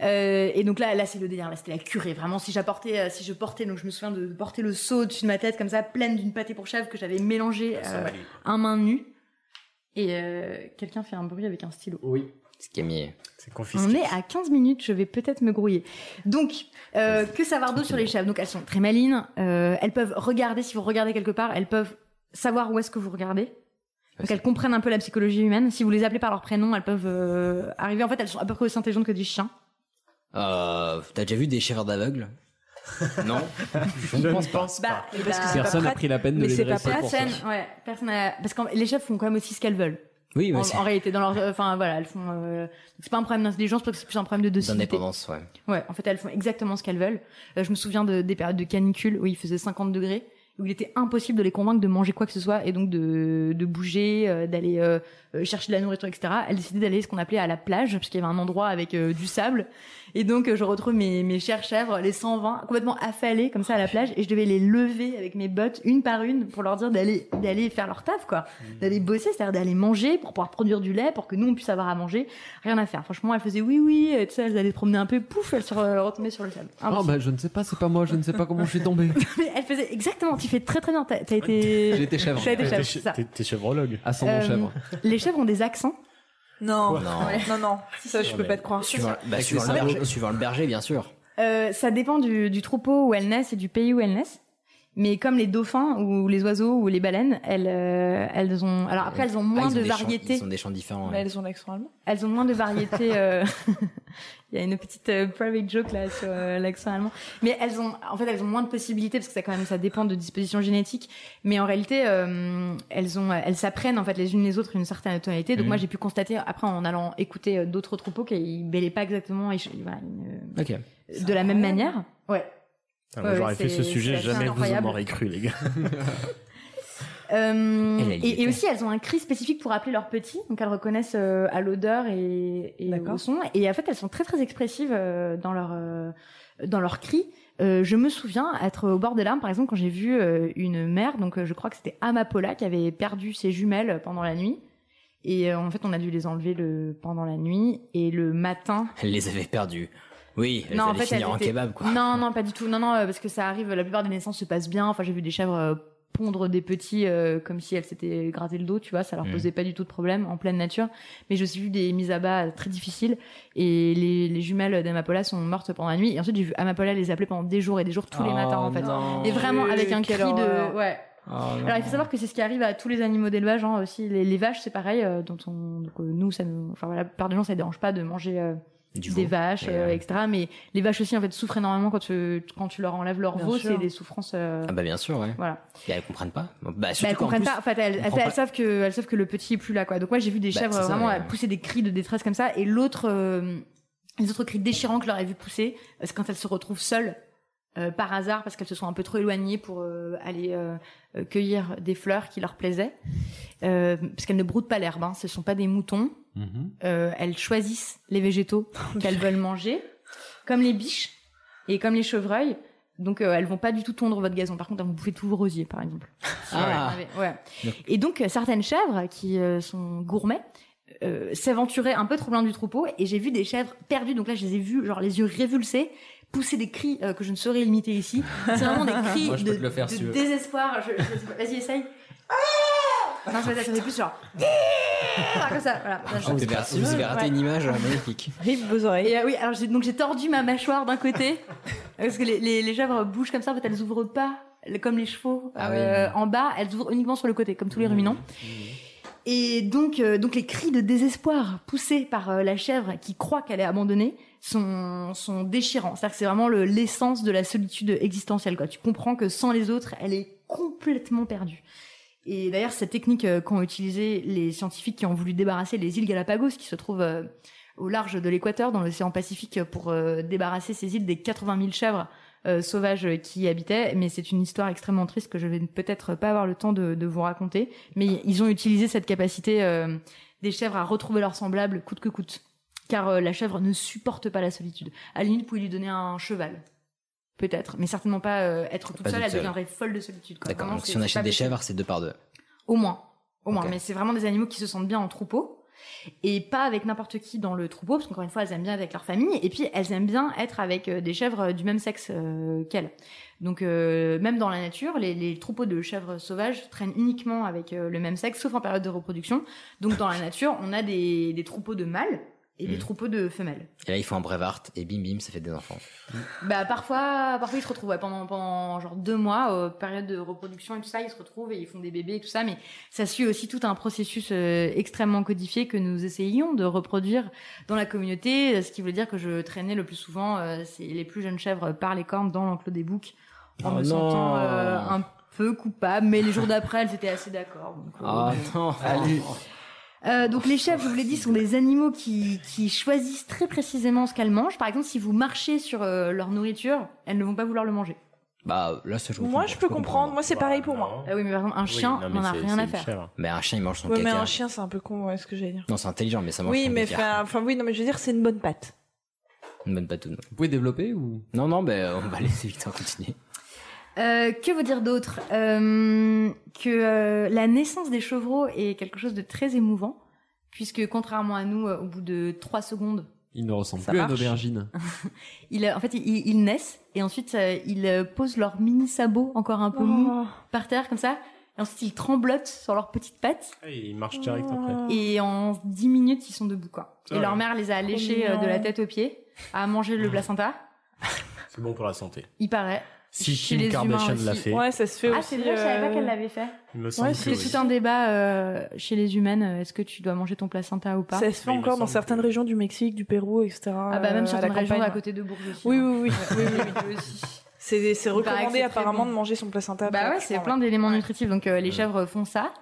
Euh, et donc là, là c'est le délire. Là, c'était la curée. Vraiment, si j'apportais, euh, si je portais, donc je me souviens de porter le seau au-dessus de ma tête comme ça, pleine d'une pâté pour chèvre que j'avais mélangé Ça euh, main nue. Et euh, quelqu'un fait un bruit avec un stylo. Oui. Ce qui est mieux. C'est On est à 15 minutes, je vais peut-être me grouiller. Donc, euh, que savoir d'autre sur les chèvres? Donc, elles sont très malines. euh, elles peuvent regarder, si vous regardez quelque part, elles peuvent savoir où est-ce que vous regardez. Donc, elles comprennent un peu la psychologie humaine. Si vous les appelez par leur prénom, elles peuvent euh, arriver. En fait, elles sont à peu près aussi intelligentes que des chiens. Euh, T'as déjà vu des chèvres d'aveugles? Non Je ne pense pas. Bah, Parce bah, que personne n'a pris la peine de Mais les c'est pas dresser pour ça. personne, ouais, personne a- parce que les chefs font quand même aussi ce qu'elles veulent. Oui, mais en, c'est- en réalité, dans leur, enfin voilà, elles font. euh, c'est pas un problème d'intelligence, parce que c'est plus un problème de docilité. D'indépendance, ouais. Ouais, en fait, elles font exactement ce qu'elles veulent. Euh, je me souviens de, des périodes de canicule où il faisait 50 degrés, où il était impossible de les convaincre de manger quoi que ce soit et donc de, de bouger, euh, d'aller euh, euh, chercher de la nourriture, etc. Elles décidaient d'aller ce qu'on appelait à la plage, parce qu'il y avait un endroit avec euh, du sable. Et donc, euh, je retrouve mes, mes chères chèvres, les 120, complètement affalées comme ça à la plage, et je devais les lever avec mes bottes, une par une, pour leur dire d'aller d'aller faire leur taf, quoi. D'aller bosser, c'est-à-dire d'aller manger pour pouvoir produire du lait, pour que nous, on puisse avoir à manger. Rien à faire. Franchement, elles faisaient oui, oui, et sais, elles allaient se promener un peu, pouf, elles se re- retombaient sur le sable. Oh bah je ne sais pas, c'est pas moi, je ne sais pas comment je suis tombé. Mais elle faisait exactement, tu fais très très bien, t'as t'as été... J'ai été chèvre. T'as été chèvre, c'est ça. T'es t'es chevrologue. Ascendant Euh, chèvre. Les chèvres ont des accents. Non, Non. non, non, ça je peux pas te croire. Suivant, bah, Avec suivant, le berger, suivant le berger, bien sûr. Euh, ça dépend du, du troupeau où elles naissent et du pays où elles naissent. Mais comme les dauphins ou les oiseaux ou les baleines, elles, euh, elles ont. Alors après, elles ont Ah, moins ils de des champs- variétés. Ils ont des champs différents. Mais ouais. elles ont l'accent allemand. Elles ont moins de variétés. euh, Il y a une petite euh, private joke là sur euh, l'accent allemand. Mais elles ont, en fait, elles ont moins de possibilités parce que ça quand même, ça dépend de dispositions génétiques. Mais en réalité, euh, elles ont, elles s'apprennent en fait les unes les autres une certaine tonalité. Donc Mhm. moi, j'ai pu constater après en allant écouter euh, d'autres troupeaux qu'ils bêlaient pas exactement ils- voilà, une- Ok. de la même manière. Ouais. Moi, Ouais, J'aurais fait ce sujet, jamais vous en m'aurez cru, les gars. Euh, et, aussi, elles ont un cri spécifique pour appeler leurs petits, donc elles reconnaissent euh, à l'odeur et, et au son. Et en fait, elles sont très très expressives euh, dans leur euh, dans leurs cris. Euh, je me souviens être au bord des larmes, par exemple, quand j'ai vu euh, une mère, donc euh, je crois que c'était Amapola qui avait perdu ses jumelles pendant la nuit. Et euh, en fait, on a dû les enlever le pendant la nuit et le matin. Elle les avait perdus. Oui, elle non, en allait fait, finir elles en étaient- kebab, quoi. Non, non, pas du tout. Non, non, parce que ça arrive. La plupart des naissances se passent bien. Enfin, j'ai vu des chèvres euh, pondre des petits euh, comme si elles s'étaient gratté le dos, tu vois. Ça leur Mhm. posait pas du tout de problème en pleine nature. Mais je suis vu des mises à bas très difficiles et les, les jumelles d'Amapola sont mortes pendant la nuit. Et ensuite, j'ai vu Amapola les appeler pendant des jours et des jours tous les Oh, matins, en fait. non. Et vraiment avec un cri de ouais. Oh. Alors il faut savoir que c'est ce qui arrive à tous les animaux d'élevage hein, aussi. Les, les vaches, c'est pareil. euh, dont on, donc, euh, nous, ça nous, enfin voilà, la plupart des gens, ça ne dérange pas de manger euh, Du des vaches, Et, euh, etc. Mais les vaches aussi, en fait, souffrent énormément quand tu, quand tu leur enlèves leur Bien veau. C'est des souffrances. euh, Ah bah bien sûr, ouais. Voilà. Et elles comprennent pas. Bah, Bah, elles comprennent plus, pas. En fait, elles, elles- savent que, elles savent que le petit est plus là, quoi. Donc moi, j'ai vu des Bah, chèvres ça, vraiment ouais. pousser des cris de détresse comme ça, et l'autre, euh, les autres cris déchirants que leur ai vu pousser, c'est quand elles se retrouvent seules. Euh, par hasard parce qu'elles se sont un peu trop éloignées pour euh, aller euh, cueillir des fleurs qui leur plaisaient parce qu'elles ne broutent pas l'herbe hein, ce sont pas des moutons Mhm. euh, elles choisissent les végétaux qu'elles veulent manger, comme les biches et comme les chevreuils. Donc euh, elles vont pas du tout tondre votre gazon. Par contre, elles vont bouffer tout vos rosiers, par exemple. Ah. Ouais. Et donc certaines chèvres qui euh, sont gourmets euh, s'aventuraient un peu trop loin du troupeau et j'ai vu des chèvres perdues. Donc là, je les ai vues, genre les yeux révulsés, pousser des cris euh, que je ne saurais imiter ici. C'est vraiment des cris Moi, de, te le faire, de si tu veux. désespoir. Je- je- Vas-y, essaye. non, ça, fait plus genre. Ah, comme ça, voilà. Ah, vous, avez, vous avez raté Ouais. une image euh, magnifique. Rip vos oreilles. Et euh, oui, alors j'ai, donc j'ai tordu ma mâchoire d'un côté parce que les, les, les chèvres bougent comme ça. En fait, elles ouvrent pas comme les chevaux Ah euh, oui. en bas. Elles ouvrent uniquement sur le côté, comme tous les ruminants. Et donc, euh, donc les cris de désespoir poussés par euh, la chèvre qui croit qu'elle est abandonnée sont, sont déchirants. C'est-à-dire que c'est vraiment le- l'essence de la solitude existentielle. Quoi. Tu comprends que sans les autres, elle est complètement perdue. Et d'ailleurs, cette technique euh, qu'ont utilisée les scientifiques qui ont voulu débarrasser les îles Galapagos, qui se trouvent euh, au large de l'équateur, dans l'océan Pacifique, pour euh, débarrasser ces îles des 80 000 chèvres sauvages qui y habitaient. Mais c'est une histoire extrêmement triste que je vais peut-être pas avoir le temps de, vous raconter. Mais ils ont utilisé cette capacité des chèvres à retrouver leurs semblables coûte que coûte. Car euh, la chèvre ne supporte pas la solitude. À la limite, vous pouvez lui donner un cheval. Peut-être, mais certainement pas euh, être toute Pas seule, toute elle seule. deviendrait folle de solitude. D'accord, donc si on achète des chèvres, c'est deux par deux. Au moins. Au moins. Mais c'est vraiment des animaux qui se sentent bien en troupeau. et pas avec n'importe qui dans le troupeau, parce qu'encore une fois, elles aiment bien avec leur famille, et puis elles aiment bien être avec euh, des chèvres du même sexe euh, qu'elles. Donc euh, même dans la nature, les, les troupeaux de chèvres sauvages traînent uniquement avec euh, le même sexe, sauf en période de reproduction. Donc dans la nature, on a des, des troupeaux de mâles et des Mhm. troupeaux de femelles. Et là, ils font un Brevart et bim bim, ça fait des enfants. Bah parfois, parfois ils se retrouvent ouais, pendant pendant genre deux mois, euh, période de reproduction et tout ça, ils se retrouvent et ils font des bébés et tout ça, mais ça suit aussi tout un processus euh, extrêmement codifié que nous essayions de reproduire dans la communauté, euh, ce qui voulait dire que je traînais le plus souvent euh, c'est les plus jeunes chèvres par les cornes dans l'enclos des boucs en Oh me non. sentant euh, un peu coupable, mais les jours d'après elles étaient assez d'accord. euh, Ah non. Euh, donc les chèvres, je vous l'ai dit, sont des animaux qui, qui choisissent très précisément ce qu'elles mangent. Par exemple, si vous marchez sur euh, leur nourriture, elles ne vont pas vouloir le manger. Bah là, ça je Moi, je peux comprendre. Moi, c'est pareil pour moi. Ah oui, mais par exemple, un chien, on n'en a rien à faire. Mais un chien, il mange son Ouais, mais caca. un chien, c'est un peu con, ouais, ce que j'allais dire. Non, c'est intelligent, mais ça mange Oui, son mais caca. enfin, enfin, oui, non, mais je veux dire, c'est une bonne patte. Une bonne patoune. Vous pouvez développer ou Non, non, mais on va laisser Victor continuer. Euh, que vous dire d'autre? Euh, Que euh, la naissance des chevreaux est quelque chose de très émouvant, puisque contrairement à nous, euh, au bout de trois secondes, Il ne ressemble Ça plus à une aubergine. ils, en fait, ils, ils naissent et ensuite euh, ils posent leurs mini sabots encore un peu Oh. mous par terre comme ça. Et ensuite ils tremblotent sur leurs petites pattes. il marche direct après. Et en 10 minutes, ils sont debout, quoi. Et Ouais. leur mère les a léchés de la tête aux pieds, a mangé le placenta, C'est bon pour la santé. il paraît. Si Chez Kim les Kardashian humains l'a fait. Ouais, ça se fait Ah, aussi. c'est vrai, je savais pas euh, qu'elle l'avait fait. Il me semble que C'est oui. tout un débat euh, chez les humaines. euh, Est-ce que tu dois manger ton placenta ou pas? Ça se fait encore dans certaines régions du Mexique, du Pérou, etc. Ah bah même à certaines la régions à côté de Bourges aussi. Oui, hein. oui, oui. oui, oui, oui. Aussi. C'est recommandé apparemment de manger son placenta. Bah ouais, c'est plein d'éléments nutritifs. Donc euh, les chèvres font ça.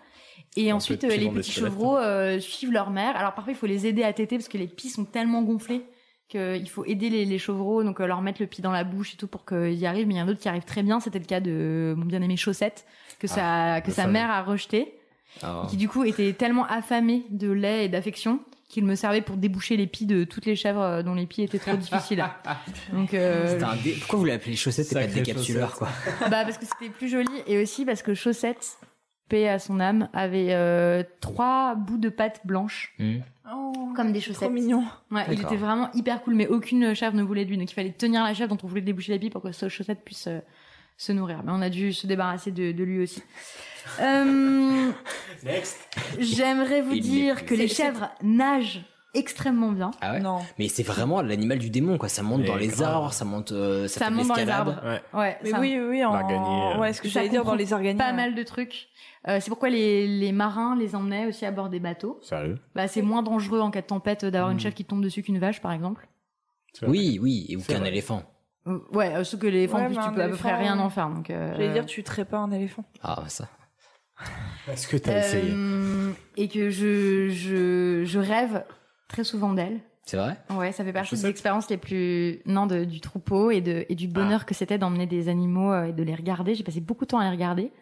Et ensuite, les petits chevreaux suivent leur mère. Alors parfois, il faut les aider à téter parce que les pieds sont tellement gonflés qu'il faut aider les, les chevreaux, donc euh, leur mettre le pied dans la bouche et tout pour qu'ils y arrivent. Mais il y en a d'autres qui arrivent très bien. C'était le cas de mon bien-aimé Chaussette, que, sa, que le sa fameux. mère a rejeté. Ah. Qui du coup était tellement affamé de lait et d'affection qu'il me servait pour déboucher les pieds de toutes les chèvres euh, dont les pieds étaient trop difficiles. Donc euh, C'était un dé- Pourquoi vous l'appelez chaussette et pas décapsuleur, quoi? Bah parce que c'était plus joli et aussi parce que Chaussette, paix à son âme, avait euh, trois bouts de pâte blanches Hmm. Oh, comme des chaussettes. trop mignon. Ouais, il était vraiment hyper cool, mais aucune chèvre ne voulait de lui, donc il fallait tenir la chèvre dont on voulait déboucher les pieds pour que ce Chaussette puisse euh, se nourrir. Mais on a dû se débarrasser de, de lui aussi. Euh, J'aimerais vous Il dire que les chèvres nagent extrêmement bien. Ah ouais Non. Mais c'est vraiment l'animal du démon, quoi. Ça monte Mais dans les grave. arbres, ça monte, euh, ça, Ça fait de monte dans les arbres. Ouais. Ouais, Mais ça- oui, oui, oui, en... Euh. ouais, ce que j'allais dire dans les organies. pas ouais. mal de trucs. Euh, c'est pourquoi les, les marins les emmenaient aussi à bord des bateaux. Sérieux? Bah, c'est moins dangereux en cas de tempête d'avoir une Mm. chèvre qui tombe dessus qu'une vache, par exemple. Oui, oui, et ou qu'un éléphant. Euh, Ouais, euh, sauf que l'éléphant, Ouais, en plus, tu peux à peu près rien en faire. Donc, euh, J'allais dire, tu tuerais pas un éléphant. Ah, ça. Est-ce que t'as essayé? Euh, et que je, je, je rêve très souvent d'elle. C'est vrai? Ouais, ça fait partie des expériences les plus non de, du troupeau et de et du bonheur que c'était d'emmener des animaux et de les regarder. J'ai passé beaucoup de temps à les regarder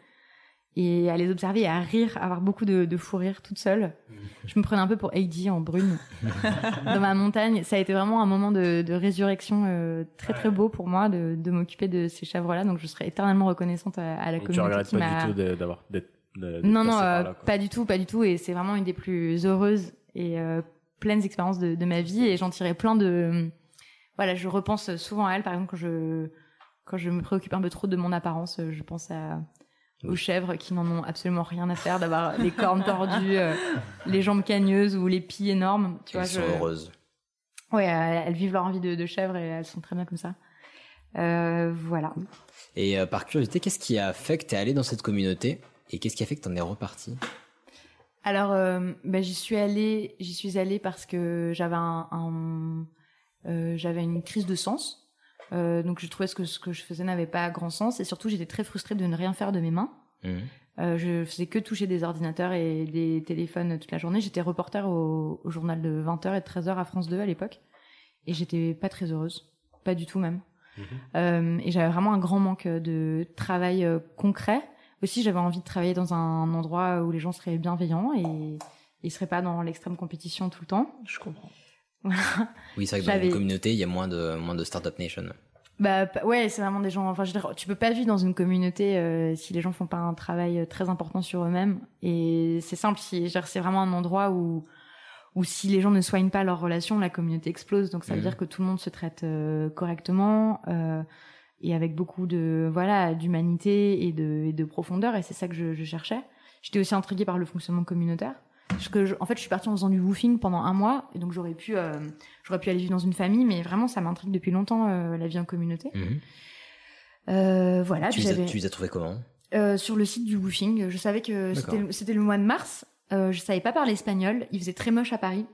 et à les observer et à rire, à avoir beaucoup de, de fou rire toute seule. Je me prenais un peu pour Heidi en brune dans ma montagne. Ça a été vraiment un moment de, de résurrection euh, très très beau pour moi de, de m'occuper de ces chèvres-là. Donc je serai éternellement reconnaissante à, à la tu communauté regrettes qui pas m'a du tout d'avoir d'être non, non, euh, là, pas du tout, pas du tout. Et c'est vraiment une des plus heureuses et euh, pleines expériences de, de ma vie. Et j'en tirais plein de. Voilà, je repense souvent à elle. Par exemple, quand je quand je me préoccupe un peu trop de mon apparence, je pense à aux chèvres qui n'en ont absolument rien à faire d'avoir les cornes tordues, euh, les jambes cagneuses ou les pieds énormes. Tu vois, Elles sont je- heureuses. Ouais, elles vivent leur vie de, de chèvre et elles sont très bien comme ça. Euh, voilà. Et euh, par curiosité, qu'est-ce qui a fait que t'es allé dans cette communauté et qu'est-ce qui a fait que t'en es reparti Alors, bah, j'y suis allée, j'y suis allée parce que j'avais un, un- j'avais une crise de sens. Euh, donc, je trouvais que ce que je faisais n'avait pas grand sens et surtout, j'étais très frustrée de ne rien faire de mes mains. Mhm. Euh, je faisais que toucher des ordinateurs et des téléphones toute la journée. J'étais reporter au, au journal de 20h et de 13h à France 2 à l'époque. Et j'étais pas très heureuse. Pas du tout même. Euh, et j'avais vraiment un grand manque de travail euh, concret. Aussi, j'avais envie de travailler dans un endroit où les gens seraient bienveillants et ils seraient pas dans l'extrême compétition tout le temps. Je comprends. Oui, c'est vrai que dans une communauté, il y a moins de, moins de Startup Nation. Bah ouais, c'est vraiment des gens. Enfin, je veux dire, tu peux pas vivre dans une communauté euh, si les gens font pas un travail euh, très important sur eux-mêmes. Et c'est simple, si, c'est vraiment un endroit où où si les gens ne soignent pas leur relation, la communauté explose. Donc ça veut Mhm. dire que tout le monde se traite euh, correctement euh, et avec beaucoup de voilà d'humanité et de, et de profondeur. Et c'est ça que je, je cherchais. J'étais aussi intriguée par le fonctionnement communautaire. Parce que je- en fait, je suis partie en faisant du woofing pendant un mois, et donc j'aurais pu, euh, j'aurais pu aller vivre dans une famille, mais vraiment, ça m'intrigue depuis longtemps euh, la vie en communauté. Mhm. Euh, voilà. tu, les as, tu les as trouvés comment? Sur le site du woofing. Je savais que c'était le- mois de mars. Je savais pas parler espagnol. Il faisait très moche à Paris.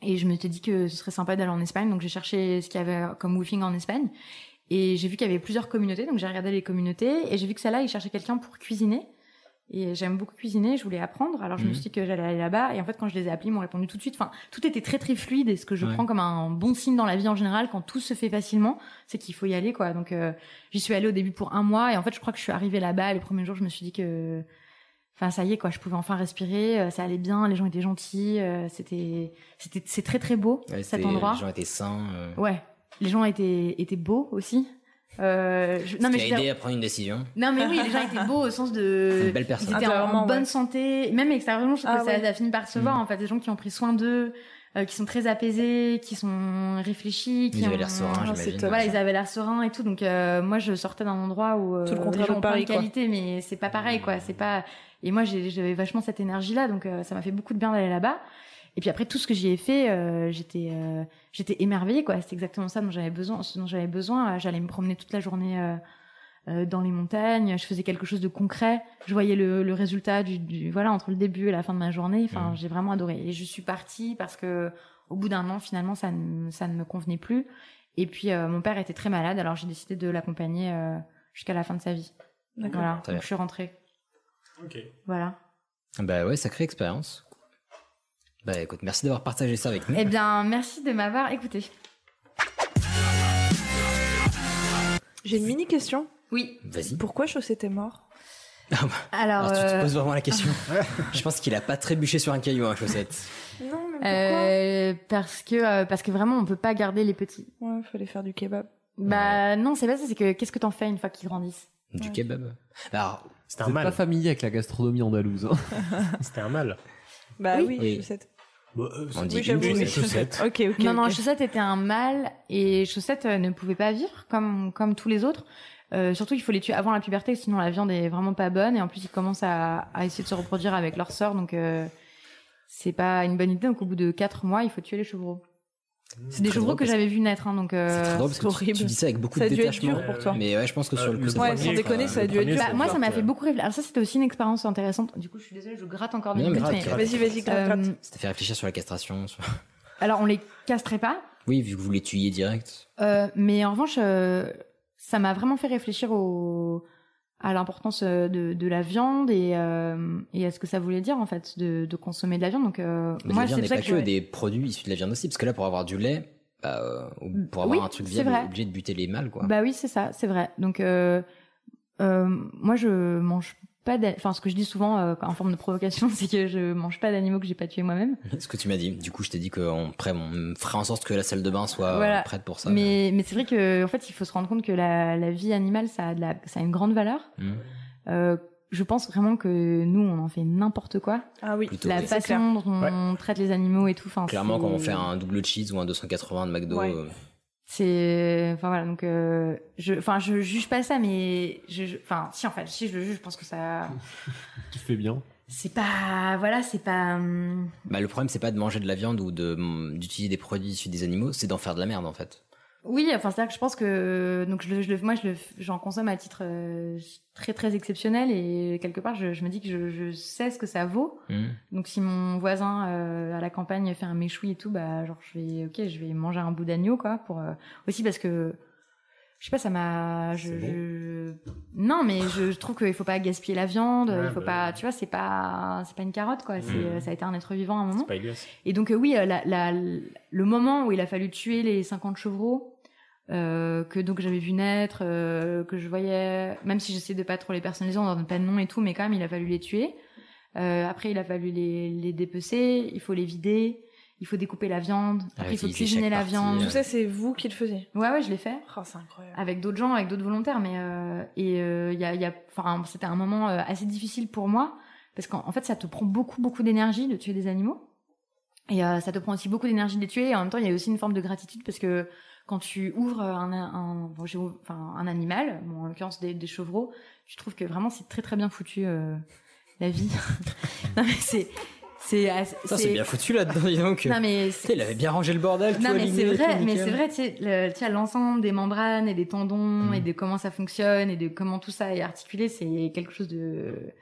Et je me suis dit que ce serait sympa d'aller en Espagne. Donc j'ai cherché ce qu'il y avait comme woofing en Espagne. Et j'ai vu qu'il y avait plusieurs communautés. Donc j'ai regardé les communautés. Et j'ai vu que celle-là, il cherchait quelqu'un pour cuisiner. Et j'aime beaucoup cuisiner, je voulais apprendre. Alors je me Mhm. suis dit que j'allais aller là-bas. Et en fait, quand je les ai appelés, ils m'ont répondu tout de suite. Enfin, tout était très très fluide. Et ce que je Ouais. prends comme un bon signe dans la vie en général, quand tout se fait facilement, c'est qu'il faut y aller, quoi. Donc euh, j'y suis allée au début pour un mois. Et en fait, je crois que je suis arrivée là-bas. Les premiers jours, je me suis dit que, enfin, ça y est, quoi. Je pouvais enfin respirer. euh, Ça allait bien. Les gens étaient gentils. euh, C'était, c'était, c'est très très beau Ouais, cet endroit. Les gens étaient sains. euh, Ouais. Les gens étaient étaient beaux aussi. Euh, je- ce non mais qui a aidé dire- à prendre une décision. non mais oui, les gens étaient beaux au sens de Une belle personne. ils étaient en bonne ouais. santé, même extérieurement, je trouve Ah que ça ouais. a fini par se voir en fait, des gens qui ont pris soin d'eux, euh, qui sont très apaisés, qui sont réfléchis, qui Ils avaient ont- l'air sereins, Ah, j'imagine. Voilà, ils avaient l'air sereins et tout. Donc euh, moi, je sortais d'un endroit où euh, Tout le contraire les gens de Paris, quoi. qualités, mais c'est pas pareil, quoi. C'est pas. Et moi, j'avais vachement cette énergie-là, donc euh, ça m'a fait beaucoup de bien d'aller là-bas. Et puis après tout ce que j'y ai fait, euh, j'étais euh, j'étais émerveillée, quoi. C'était exactement ça dont j'avais besoin. Ce dont j'avais besoin. J'allais me promener toute la journée. euh, euh, dans les montagnes, je faisais quelque chose de concret. Je voyais le, le résultat du, du- voilà entre le début et la fin de ma journée. Enfin, Mhm. j'ai vraiment adoré. Et je suis partie parce que au bout d'un an, finalement, ça ne, ça ne me convenait plus. Et puis euh, mon père était très malade, alors j'ai décidé de l'accompagner euh, jusqu'à la fin de sa vie. D'accord. Voilà, donc je suis rentrée. Ok. Voilà. Bah ouais, sacrée expérience. Bah écoute, merci d'avoir partagé ça avec nous. Eh bien, merci de m'avoir écouté. J'ai une mini question. Oui. Vas-y. Pourquoi Chaussette est mort Alors, Alors, tu te euh, poses vraiment la question. Je pense qu'il a pas trébuché sur un caillou, hein, chaussette. Non, mais pourquoi euh, parce que euh, parce que vraiment, on peut pas garder les petits. Ouais, fallait faire du kebab. Bah non, c'est pas ça. C'est que qu'est-ce que t'en fais une fois qu'ils grandissent Du kebab. Alors, C'était un Vous êtes mal. pas familier avec la gastronomie andalouse. hein. C'était un mal. Bah Oui. oui, Oui. Chaussette. Bon, euh, On c'est- dit Oui, une oui. chaussette. Ok, ok. non, non. Chaussette était un mâle et Chaussette euh, ne pouvait pas vivre comme, comme tous les autres. Euh, surtout, il faut les tuer avant la puberté, sinon la viande est vraiment pas bonne. Et en plus, ils commencent à, à essayer de se reproduire avec leur sœur, donc euh, c'est pas une bonne idée. Donc, au bout de 4 mois, il faut tuer les chevreaux. C'est des drôle que j'avais vu naître, hein, donc C'est euh, très drôle parce que tu, horrible. tu dis ça avec beaucoup Ça a de dû être détachement. dur pour toi. Mais ouais, je pense que sur Euh, le coup, le ça Ouais, doit sans être, déconner, euh, ça a dû le être dur. Bah, moi, ça m'a fait euh, beaucoup réfléchir. Alors ça, c'était aussi une expérience intéressante. Du coup, je suis désolée, je gratte encore des minutes. Vas-y, vas-y, gratte, Euh, gratte. Ça t'a fait réfléchir sur la castration. sur- alors, on les castrait pas, Oui, vu que vous les tuiez direct. Euh, mais en revanche, euh, ça m'a vraiment fait réfléchir au, à l'importance euh, de, de la viande et, euh, et à ce que ça voulait dire en fait de, de consommer de la viande. Donc euh, Mais moi, la viande c'est n'est pas que des produits issus de la viande aussi, parce que là, pour avoir du lait, bah, euh, ou pour avoir Oui, un truc viable, on est obligé de buter les mâles, quoi. Bah oui, c'est ça, c'est vrai. Donc moi, je mange pas. Enfin, ce que je dis souvent euh, en forme de provocation, c'est que je mange pas d'animaux que j'ai pas tués moi-même. Ce que tu m'as dit. Du coup, je t'ai dit qu'on prêt, on ferait en sorte que la salle de bain soit Voilà. euh, prête pour ça. Mais, mais c'est vrai que en fait, il faut se rendre compte que la, la vie animale, ça a, de la, ça a une grande valeur. Hmm. Euh, je pense vraiment que nous, on en fait n'importe quoi. Ah oui, Plutôt, la oui. façon dont on traite les animaux et tout. Clairement, quand on fait un double cheese ou un 280 de McDo, Ouais. euh, C'est, enfin voilà, donc euh, je, enfin je juge pas ça, mais je, je- enfin si en fait, si je le juge, je pense que ça, tu fais bien. c'est pas, voilà, c'est pas. hum, bah, le problème, c'est pas de manger de la viande ou de d'utiliser des produits issus des animaux, c'est d'en faire de la merde, en fait. Oui, enfin c'est-à-dire que je pense que donc je, je moi je j'en consomme à titre euh, très très exceptionnel et quelque part je, je me dis que je, je sais ce que ça vaut. Hmm. Donc si mon voisin euh, à la campagne fait un méchoui et tout, bah genre je vais, ok, je vais manger un bout d'agneau quoi pour euh, aussi parce que je sais pas, ça m'a, je, je- non mais je, je trouve qu'il faut pas gaspiller la viande, Ouais, il faut bah pas, tu vois, c'est pas, c'est pas une carotte quoi, c'est, Mhm. ça a été un être vivant à un moment. Pas. Et donc euh, oui, euh, la, la- le moment où il a fallu tuer les 50 chevreaux, euh, que donc j'avais vu naître, euh, que je voyais, même si j'essaie de pas trop les personnaliser, on leur donne pas de nom et tout, mais quand même il a fallu les tuer. Euh, après il a fallu les, les dépecer, il faut les vider, il faut découper la viande, Ah, après il faut cuisiner la partie, viande. euh. Tout ça, c'est vous qui le faisiez? Ouais ouais, je l'ai fait. Oh, c'est incroyable. Avec d'autres gens, avec d'autres volontaires, mais euh, et euh, il y a, il y a, enfin c'était un moment euh, assez difficile pour moi parce qu'en en fait ça te prend beaucoup beaucoup d'énergie de tuer des animaux. Et euh, ça te prend aussi beaucoup d'énergie de les tuer. Et en même temps, il y a aussi une forme de gratitude parce que quand tu ouvres un, un, bon, enfin, un animal, bon, en l'occurrence des, des chevreaux, je trouve que vraiment c'est très très bien foutu euh, la vie. non mais c'est c'est bien foutu là-dedans, donc. Non, mais il avait bien rangé le bordel, tout non mais c'est vrai, mais c'est vrai, tu sais, l'ensemble des membranes et des tendons Mm. et de comment ça fonctionne et de comment tout ça est articulé, c'est quelque chose de,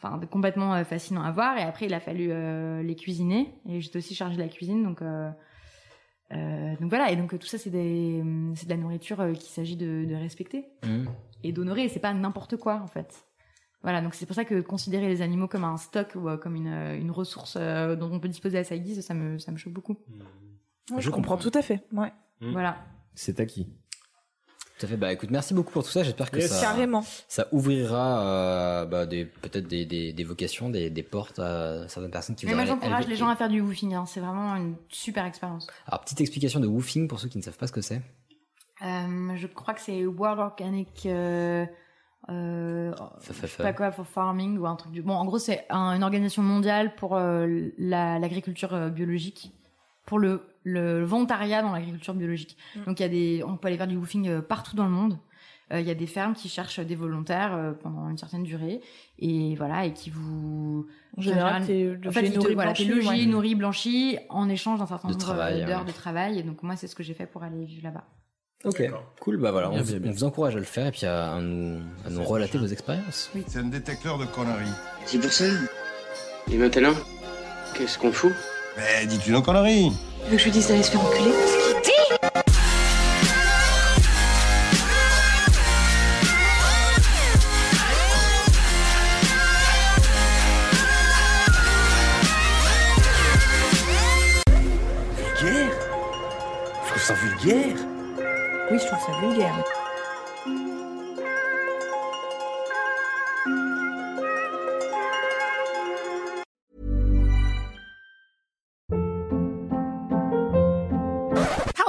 enfin, de complètement euh, fascinant à voir. Et après, il a fallu euh, les cuisiner et j'étais aussi chargée de la cuisine, donc. euh, donc voilà, et donc euh, tout ça c'est de la nourriture euh, qu'il s'agit de, de respecter Mhm. et d'honorer. C'est pas n'importe quoi en fait. Voilà, donc c'est pour ça que considérer les animaux comme un stock ou euh, comme une, euh, une ressource euh, dont on peut disposer à sa guise, ça me, ça me choque beaucoup. Ouais, je comprends tout à fait. Ouais. Voilà. C'est à qui Tout à fait. Bah écoute, merci beaucoup pour tout ça. J'espère que Yes. ça, Carrément. ça ouvrira euh, bah, des, peut-être des, des, des vocations, des, des portes à certaines personnes qui Mais moi, j'encourage les gens à faire du woofing. hein. C'est vraiment une super expérience. Alors, petite explication de woofing pour ceux qui ne savent pas ce que c'est. Euh, je crois que c'est World Organic. Euh, euh, Ça je fait sais pas quoi for farming ou un truc du. Bon, en gros, c'est un- une organisation mondiale pour euh, la- l'agriculture euh, biologique, pour le, le volontariat dans l'agriculture biologique. Mm. Donc, il y a des, on peut aller faire du woofing euh, partout dans le monde. Euh, Il y a des fermes qui cherchent des volontaires euh, pendant une certaine durée et voilà et qui vous En général, t'es en fait, nourri, voilà, ouais. nourri, blanchi en échange d'un certain De nombre euh, d'heures ouais. de travail. Et donc moi, c'est ce que j'ai fait pour aller vivre là-bas. Ok, cool. Bah voilà, on, Bien, vous- bien, bien. on vous encourage à le faire et puis à, à nous, à nous relater vos expériences. C'est un détecteur de conneries. C'est pour ça. Et maintenant, qu'est-ce qu'on fout? Mais dis-tu nos conneries Tu veux que je lui dise d'aller se faire enculer Vulgaire? Je trouve ça vulgaire. Oui, je trouve ça vulgaire.